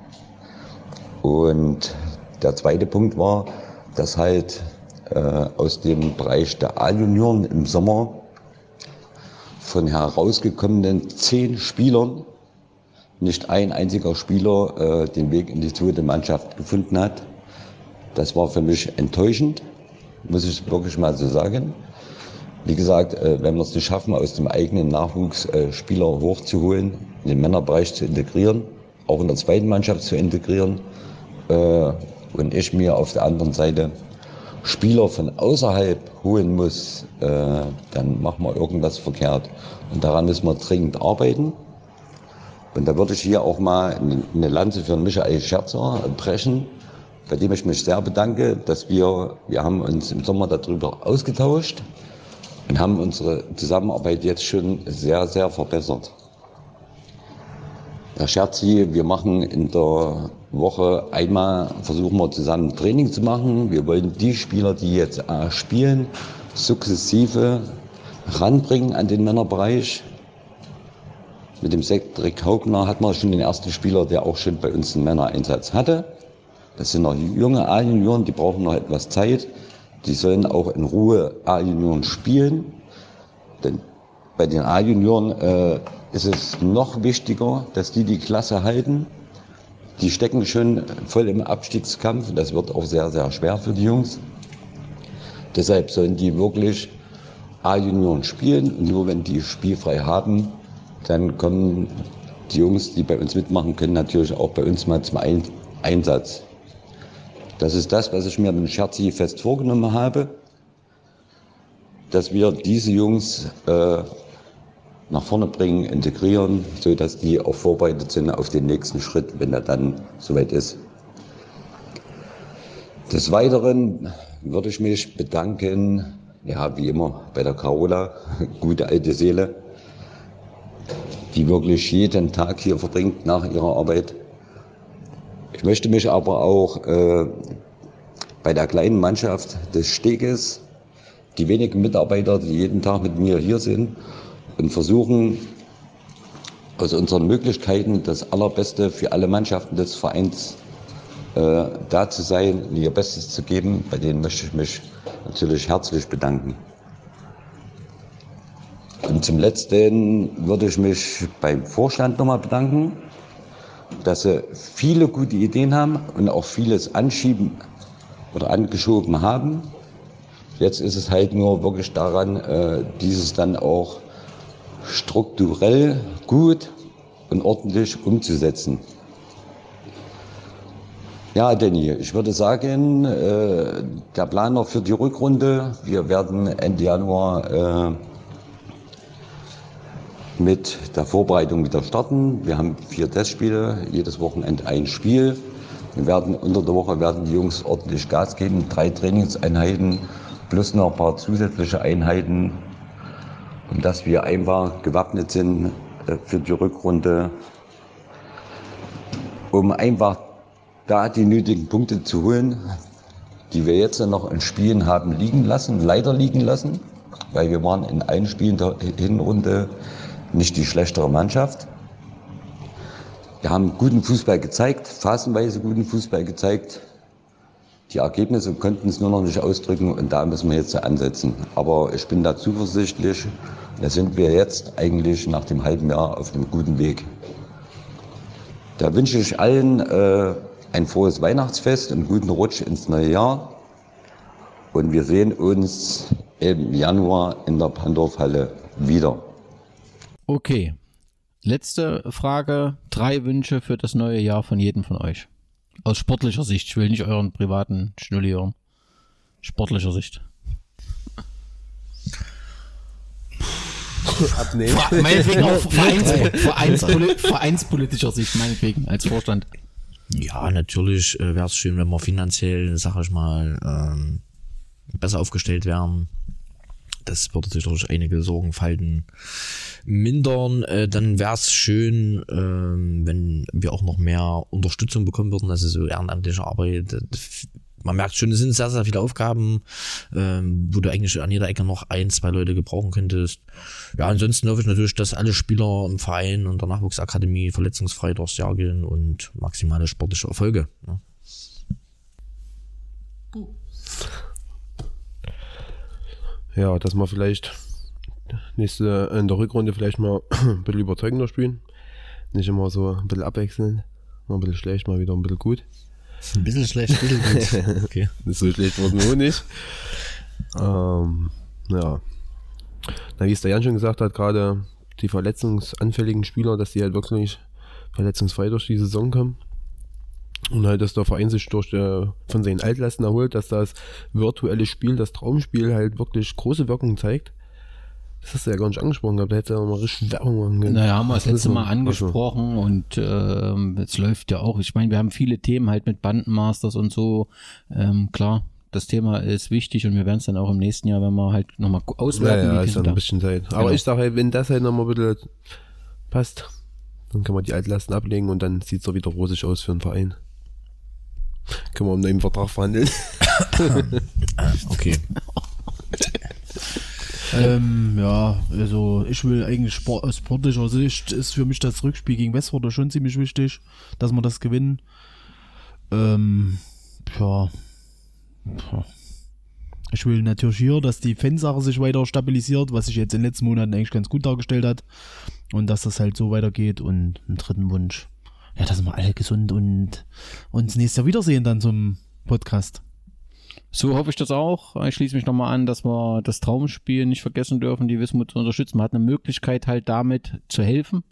Speaker 13: Und der zweite Punkt war, dass halt äh, aus dem Bereich der A-Junioren im Sommer von herausgekommenen zehn Spielern nicht ein einziger Spieler äh, den Weg in die zweite Mannschaft gefunden hat. Das war für mich enttäuschend, muss ich wirklich mal so sagen. Wie gesagt, äh, wenn wir es nicht schaffen, aus dem eigenen Nachwuchs äh, Spieler hochzuholen, in den Männerbereich zu integrieren, auch in der zweiten Mannschaft zu integrieren, äh, und ich mir auf der anderen Seite Spieler von außerhalb holen muss, äh, dann machen wir irgendwas verkehrt. Und daran müssen wir dringend arbeiten. Und da würde ich hier auch mal eine Lanze für Michael Scherzer brechen, bei dem ich mich sehr bedanke, dass wir, wir haben uns im Sommer darüber ausgetauscht und haben unsere Zusammenarbeit jetzt schon sehr, sehr verbessert. Herr Scherzi, wir machen in der Woche einmal, versuchen wir zusammen Training zu machen. Wir wollen die Spieler, die jetzt spielen, sukzessive ranbringen an den Männerbereich. Mit dem Cedric Haugner hat man schon den ersten Spieler, der auch schon bei uns einen Männereinsatz hatte. Das sind noch junge A-Junioren, die brauchen noch etwas Zeit. Die sollen auch in Ruhe A-Junioren spielen. Denn bei den A-Junioren äh, ist es noch wichtiger, dass die die Klasse halten. Die stecken schon voll im Abstiegskampf. Das wird auch sehr, sehr schwer für die Jungs. Deshalb sollen die wirklich A-Junioren spielen. Nur wenn die spielfrei haben, dann kommen die Jungs, die bei uns mitmachen können, natürlich auch bei uns mal zum Einsatz. Das ist das, was ich mir mit Scherzi fest vorgenommen habe, dass wir diese Jungs äh, nach vorne bringen, integrieren, so dass die auch vorbereitet sind auf den nächsten Schritt, wenn er dann soweit ist. Des Weiteren würde ich mich bedanken, ja, wie immer bei der Carola, gute alte Seele, die wirklich jeden Tag hier verbringt nach ihrer Arbeit. Ich möchte mich aber auch äh, bei der kleinen Mannschaft des Steges, die wenigen Mitarbeiter, die jeden Tag mit mir hier sind, und versuchen aus unseren Möglichkeiten das Allerbeste für alle Mannschaften des Vereins äh, da zu sein und ihr Bestes zu geben. Bei denen möchte ich mich natürlich herzlich bedanken. Und zum Letzten würde ich mich beim Vorstand nochmal bedanken, dass sie viele gute Ideen haben und auch vieles anschieben oder angeschoben haben. Jetzt ist es halt nur wirklich daran, äh, dieses dann auch strukturell gut und ordentlich umzusetzen. Ja, Danny, ich würde sagen, äh, der Plan noch für die Rückrunde. Wir werden Ende Januar äh, mit der Vorbereitung wieder starten. Wir haben vier Testspiele, jedes Wochenende ein Spiel. Wir werden unter der Woche werden die Jungs ordentlich Gas geben, drei Trainingseinheiten plus noch ein paar zusätzliche Einheiten und dass wir einfach gewappnet sind äh, für die Rückrunde, um einfach da die nötigen Punkte zu holen, die wir jetzt noch in Spielen haben liegen lassen, leider liegen lassen, weil wir waren in allen Spielen der Hinrunde nicht die schlechtere Mannschaft. Wir haben guten Fußball gezeigt, phasenweise guten Fußball gezeigt. Die Ergebnisse konnten es nur noch nicht ausdrücken und da müssen wir jetzt ansetzen. Aber ich bin da zuversichtlich. Da sind wir jetzt eigentlich nach dem halben Jahr auf einem guten Weg. Da wünsche ich allen äh, ein frohes Weihnachtsfest und guten Rutsch ins neue Jahr. Und wir sehen uns im Januar in der Pandorfhalle wieder.
Speaker 3: Okay. letzte Frage. Drei Wünsche für das neue Jahr von jedem von euch. Aus sportlicher Sicht. Ich will nicht euren privaten Schnulli hören. Sportlicher Sicht.
Speaker 4: Abnehmen.
Speaker 3: Ver- Meinetwegen auch Vereins, Vereinspoli vereinspolitischer Sicht, meinetwegen, als Vorstand.
Speaker 2: Ja, natürlich äh, wäre es schön, wenn wir finanziell, sag ich mal, ähm, besser aufgestellt wären. Das würde sicherlich einige Sorgenfalten mindern. Äh, dann wäre es schön, ähm, wenn wir auch noch mehr Unterstützung bekommen würden, also so ehrenamtliche Arbeit. Man merkt schon, es sind sehr, sehr viele Aufgaben, ähm, wo du eigentlich an jeder Ecke noch ein, zwei Leute gebrauchen könntest. Ja, ansonsten hoffe ich natürlich, dass alle Spieler im Verein und der Nachwuchsakademie verletzungsfrei durchs Jahr gehen und maximale sportliche Erfolge. Ne?
Speaker 4: Ja, dass wir vielleicht nächste in der Rückrunde vielleicht mal ein bisschen überzeugender spielen. Nicht immer so ein bisschen abwechseln. Mal ein bisschen schlecht, mal wieder ein bisschen gut.
Speaker 2: Ein bisschen schlecht, ein bisschen gut. Okay.
Speaker 4: So schlecht wurden wir auch nicht. Ähm, ja. Na, wie es der Jan schon gesagt hat, gerade die verletzungsanfälligen Spieler, dass die halt wirklich verletzungsfrei durch die Saison kommen. Und halt, dass der Verein sich durch äh, von seinen Altlasten erholt, dass das virtuelle Spiel, das Traumspiel halt wirklich große Wirkung zeigt. Das hast du ja gar nicht angesprochen gehabt, da hätte ja mal richtig Werbung machen können.
Speaker 3: Naja, haben wir das
Speaker 4: Was
Speaker 3: letzte Mal angesprochen und ähm, es läuft ja auch. Ich meine, wir haben viele Themen halt mit Bandenmasters und so. Ähm, klar, das Thema ist wichtig und wir werden es dann auch im nächsten Jahr, wenn wir halt nochmal
Speaker 4: Ja,
Speaker 3: auswerten.
Speaker 4: ja,
Speaker 3: wie
Speaker 4: ist dann
Speaker 3: da-
Speaker 4: ein bisschen Zeit. Aber
Speaker 3: Genau.
Speaker 4: ich sage halt, wenn das halt nochmal ein bisschen passt, dann kann man die Altlasten ablegen und dann sieht es wieder rosig aus für den Verein. Können wir einen neuen Vertrag verhandeln.
Speaker 2: okay.
Speaker 1: Ähm, ja, also ich will eigentlich Sport, aus sportlicher Sicht ist für mich das Rückspiel gegen Westford schon ziemlich wichtig, dass wir das gewinnen. Ähm, ja. Ich will natürlich hier, dass die Fansache sich weiter stabilisiert, was sich jetzt in den letzten Monaten eigentlich ganz gut dargestellt hat. Und dass das halt so weitergeht. Und einen dritten Wunsch. Ja, dass wir alle gesund und uns nächstes Jahr wiedersehen dann zum Podcast.
Speaker 3: So hoffe ich das auch. Ich schließe mich nochmal an, dass wir das Traumspiel nicht vergessen dürfen, die Wismut zu unterstützen. Man hat eine Möglichkeit halt damit zu helfen.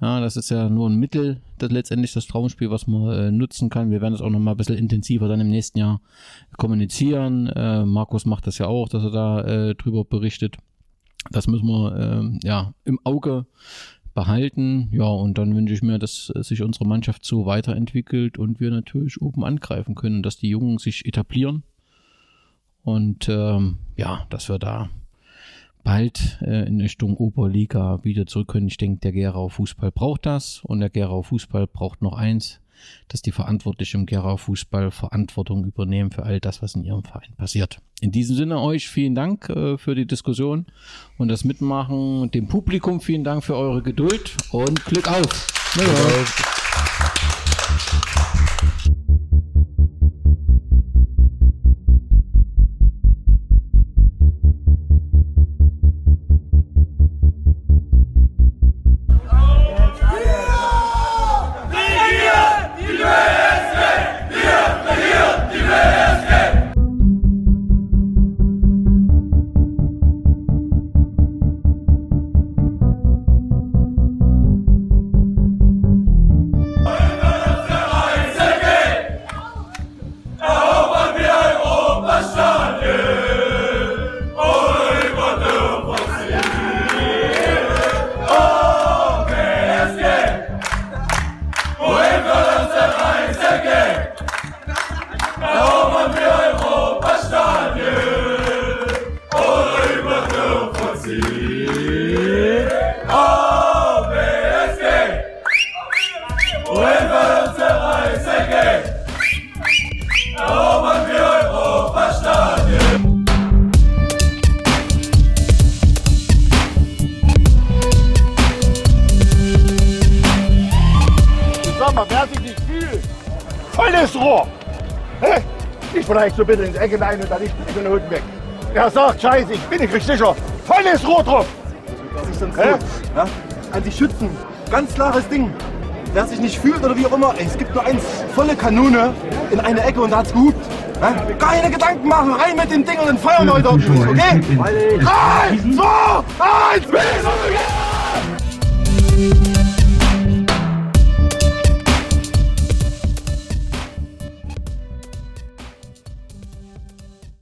Speaker 3: Ja, das ist ja nur ein Mittel, das letztendlich das Traumspiel, was man äh, nutzen kann. Wir werden es auch nochmal ein bisschen intensiver dann im nächsten Jahr kommunizieren. Äh, Markus macht das ja auch, dass er da äh, drüber berichtet. Das müssen wir ähm, ja im Auge behalten. Ja, und dann wünsche ich mir, dass äh, sich unsere Mannschaft so weiterentwickelt und wir natürlich oben angreifen können, dass die Jungen sich etablieren. Und ähm, ja, dass wir da bald äh, in Richtung Oberliga wieder zurück können. Ich denke, der Gerau Fußball braucht das und der Gerau Fußball braucht noch eins, dass die Verantwortlichen im Gerau Fußball Verantwortung übernehmen für all das, was in ihrem Verein passiert. In diesem Sinne euch vielen Dank äh, für die Diskussion und das Mitmachen. Dem Publikum vielen Dank für eure Geduld und Glück auf. Glück auf.
Speaker 14: Eckelein und dann nicht mit den Hunden weg. Er sagt, scheiße, ich bin nicht richtig sicher. Volles Rohr drauf.
Speaker 15: Das ist dann
Speaker 14: Hä?
Speaker 15: gut. Ja? An sich schützen. Ganz klares Ding. Wer sich nicht fühlt oder wie auch immer, ey, es gibt nur eins, volle Kanone in eine Ecke und da hat's gehupt. Ja? Keine Gedanken machen, rein mit dem Ding und dann feuern wir heute ordentlich, okay? Drei, zwei, eins, bis!